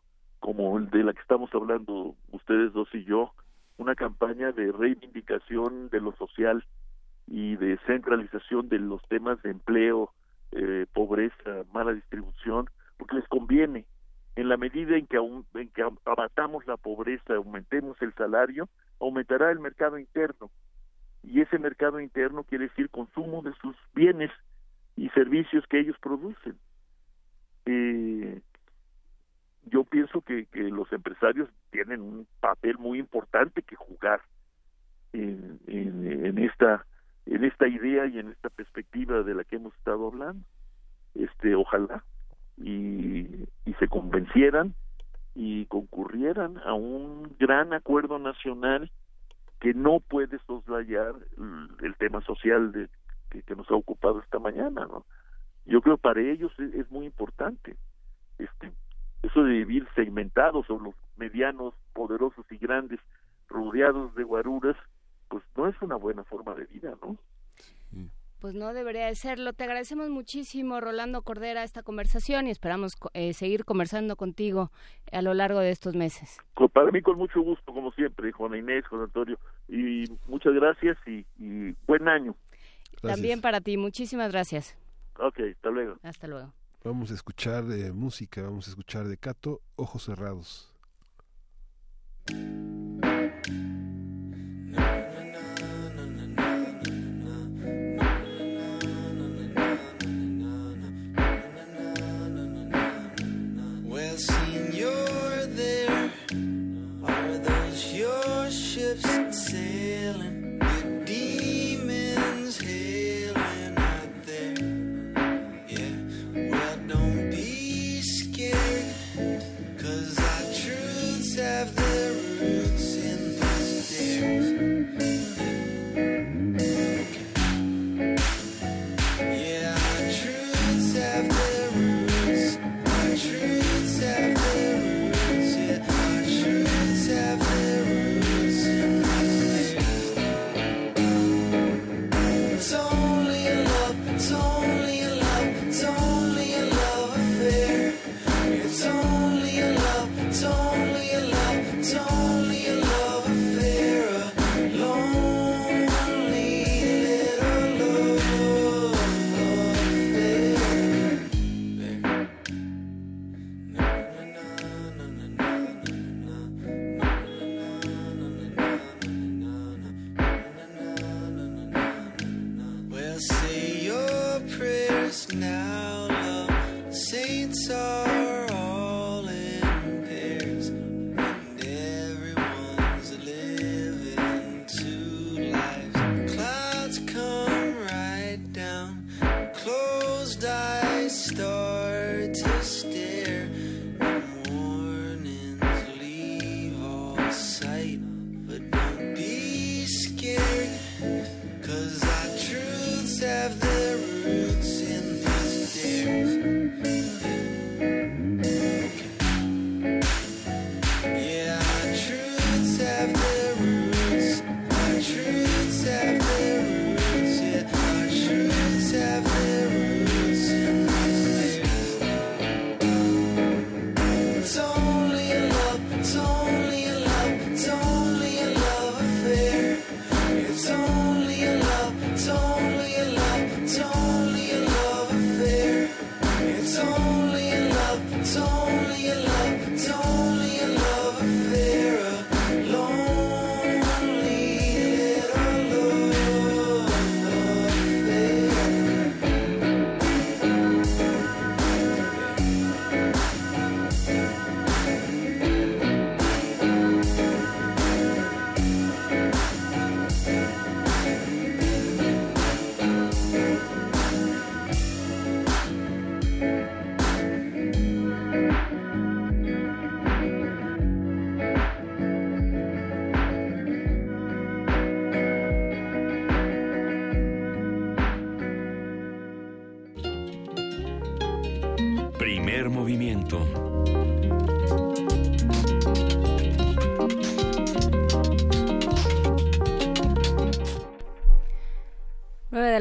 como el de la que estamos hablando ustedes dos y yo, una campaña de reivindicación de lo social y de centralización de los temas de empleo, eh, pobreza, mala distribución, porque les conviene. En la medida en que, aum- en que am- abatamos la pobreza, aumentemos el salario, aumentará el mercado interno. Y ese mercado interno quiere decir consumo de sus bienes y servicios que ellos producen. Eh, yo pienso que, que los empresarios tienen un papel muy importante que jugar en, en, esta en esta idea y en esta perspectiva de la que hemos estado hablando. Este ojalá y, y se convencieran y concurrieran a un gran acuerdo nacional que no puede soslayar el, tema social de, que, que nos ha ocupado esta mañana no yo creo para ellos es, es muy importante este eso de vivir segmentados o los medianos poderosos y grandes rodeados de guaruras pues no es una buena forma de vida no Pues no debería de serlo. Te agradecemos muchísimo, Rolando Cordera, esta conversación y esperamos eh, seguir conversando contigo a lo largo de estos meses. Para mí con mucho gusto como siempre Juana Inés Juan Antonio y muchas gracias y, y buen año También para ti, muchísimas gracias. ok hasta luego Hasta luego. Vamos a escuchar música, vamos a escuchar de Cato, Ojos Cerrados.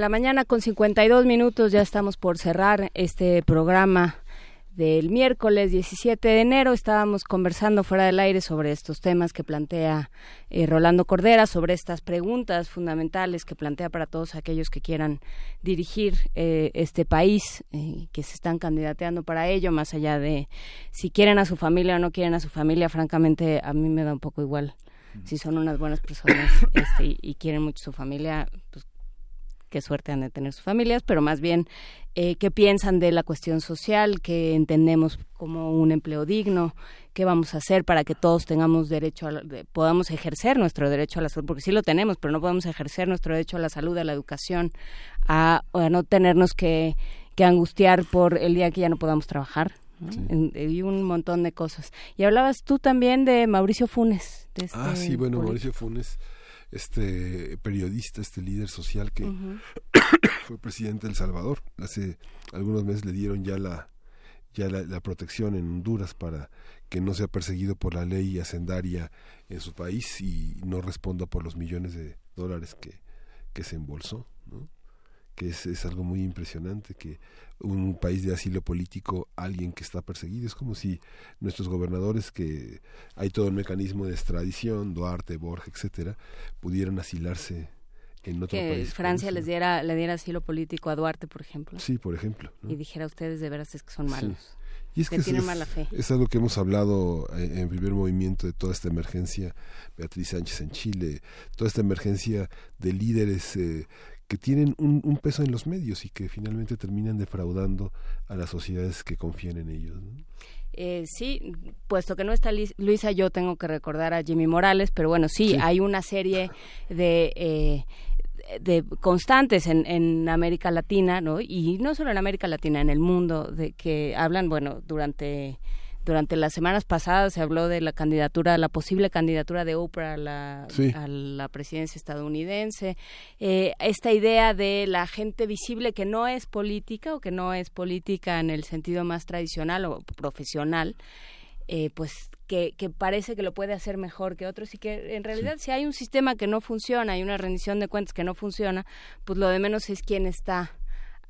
La mañana con 52 minutos, ya estamos por cerrar este programa del miércoles 17 de enero. Estábamos conversando fuera del aire sobre estos temas que plantea eh, Rolando Cordera, sobre estas preguntas fundamentales que plantea para todos aquellos que quieran dirigir eh, este país, eh, que se están candidateando para ello, más allá de si quieren a su familia o no quieren a su familia. Francamente, a mí me da un poco igual. Si son unas buenas personas este, y, quieren mucho su familia, pues qué suerte han de tener sus familias, pero más bien eh, qué piensan de la cuestión social, qué entendemos como un empleo digno, qué vamos a hacer para que todos tengamos derecho a, la- de- podamos ejercer nuestro derecho a la salud, porque sí lo tenemos, pero no podemos ejercer nuestro derecho a la salud, a la educación, a, a no tenernos que, que angustiar por el día que ya no podamos trabajar. En- y un montón de cosas. Y hablabas tú también de Mauricio Funes. de Ah, este sí, bueno, político. Mauricio Funes, este periodista, este líder social que fue presidente de El Salvador. Hace algunos meses le dieron ya la ya la, la protección en Honduras para que no sea perseguido por la ley hacendaria en su país y no responda por los millones de dólares que, que se embolsó. Que es, es algo muy impresionante que un país de asilo político, alguien que está perseguido, es como si nuestros gobernadores, que hay todo un mecanismo de extradición, Duarte, Borja, etcétera, pudieran asilarse en otro que país. Francia les diera le diera asilo político a Duarte, por ejemplo. Sí, por ejemplo. ¿no? Y dijera ustedes de veras es que son Sí. malos. Y es que tienen es- mala fe. es algo que hemos hablado eh, en primer movimiento de toda esta emergencia, Beatriz Sánchez en Chile, toda esta emergencia de líderes eh, que tienen un, un peso en los medios y que finalmente terminan defraudando a las sociedades que confían en ellos. ¿no? Eh, sí, puesto que no está Luisa, yo tengo que recordar a Jimmy Morales, pero bueno, sí, Sí. hay una serie de... eh, de constantes en, en América Latina, ¿no? Y no solo en América Latina, en el mundo, de que hablan, bueno, durante durante las semanas pasadas se habló de la candidatura, la posible candidatura de Oprah a la, Sí. a la presidencia estadounidense. Eh, esta idea de la gente visible que no es política o que no es política en el sentido más tradicional o profesional, eh, pues que, que parece que lo puede hacer mejor que otros y que en realidad si hay un sistema que no funciona, hay una rendición de cuentas que no funciona, pues lo de menos es quién está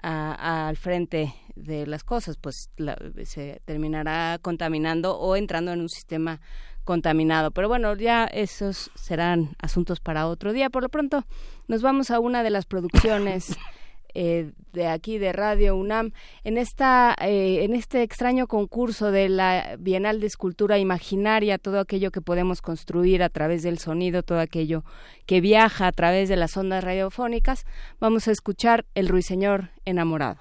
a- al frente de las cosas, pues la- se terminará contaminando o entrando en un sistema contaminado. Pero bueno, ya esos serán asuntos para otro día. Por lo pronto, nos vamos a una de las producciones eh, de aquí de Radio UNAM en esta eh, en este extraño concurso de la Bienal de Escultura Imaginaria, todo aquello que podemos construir a través del sonido, todo aquello que viaja a través de las ondas radiofónicas. Vamos a escuchar El ruiseñor enamorado.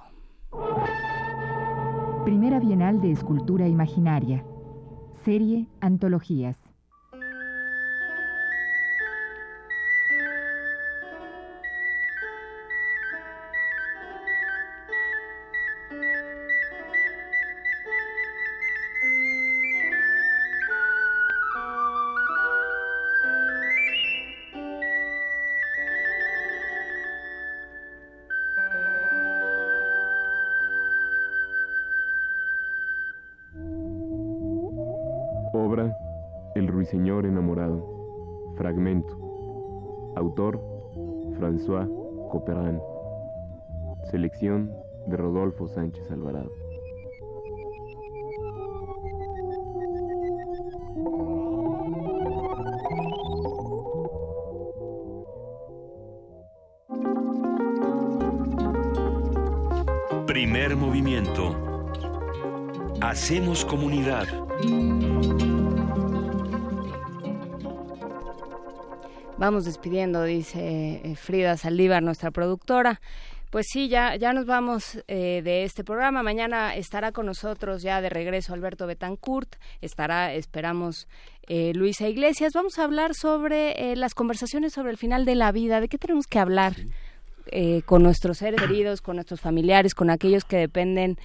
Primera Bienal de Escultura Imaginaria. Serie Antologías. François. Selección de Rodolfo Sánchez Alvarado. Primer movimiento. Hacemos comunidad. Vamos despidiendo, dice eh, Frida Saldívar, nuestra productora. Pues sí, ya, ya nos vamos eh, de este programa. Mañana estará con nosotros ya de regreso Alberto Betancourt. Estará, esperamos, eh, Luisa Iglesias. Vamos a hablar sobre eh, las conversaciones sobre el final de la vida. ¿De qué tenemos que hablar con nuestros seres queridos, con nuestros familiares, con aquellos que dependen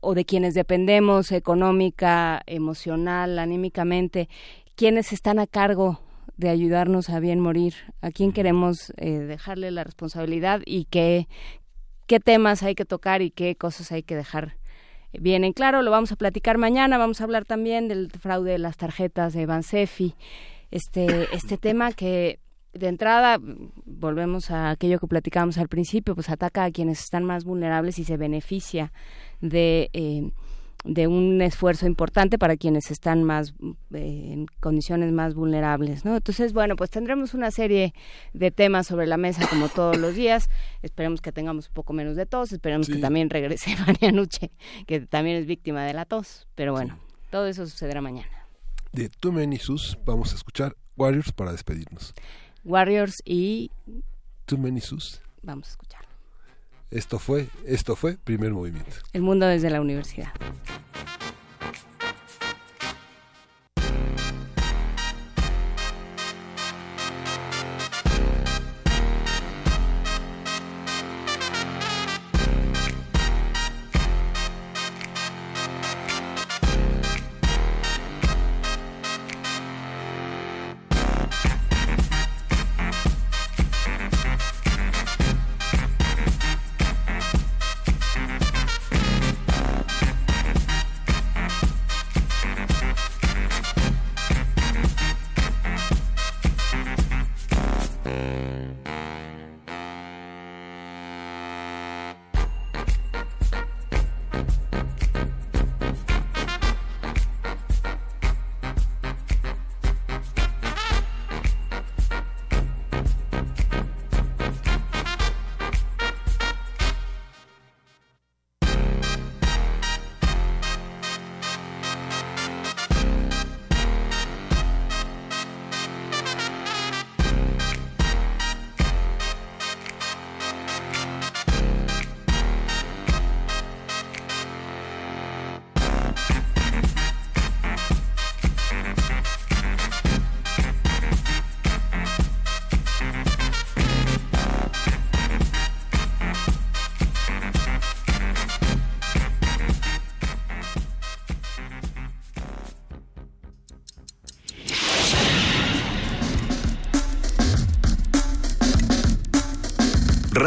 o de quienes dependemos económica, emocional, anímicamente? ¿Quiénes están a cargo de ayudarnos a bien morir, a quién queremos eh, dejarle la responsabilidad y qué, qué temas hay que tocar y qué cosas hay que dejar vienen. Claro, lo vamos a platicar mañana. Vamos a hablar también del fraude de las tarjetas de Bansefi. Este, este tema que de entrada, volvemos a aquello que platicábamos al principio, pues ataca a quienes están más vulnerables y se beneficia de, eh, de un esfuerzo importante para quienes están más eh, en condiciones más vulnerables, ¿no? Entonces, bueno, pues tendremos una serie de temas sobre la mesa como todos los días. Esperemos que tengamos un poco menos de tos, esperemos que también regrese Marianuche, que también es víctima de la tos, pero bueno, todo eso sucederá mañana. De Too Many Sus vamos a escuchar Warriors para despedirnos. Warriors y Too Many Sus. vamos a escuchar. Esto fue, esto fue Primer Movimiento. El mundo desde la universidad.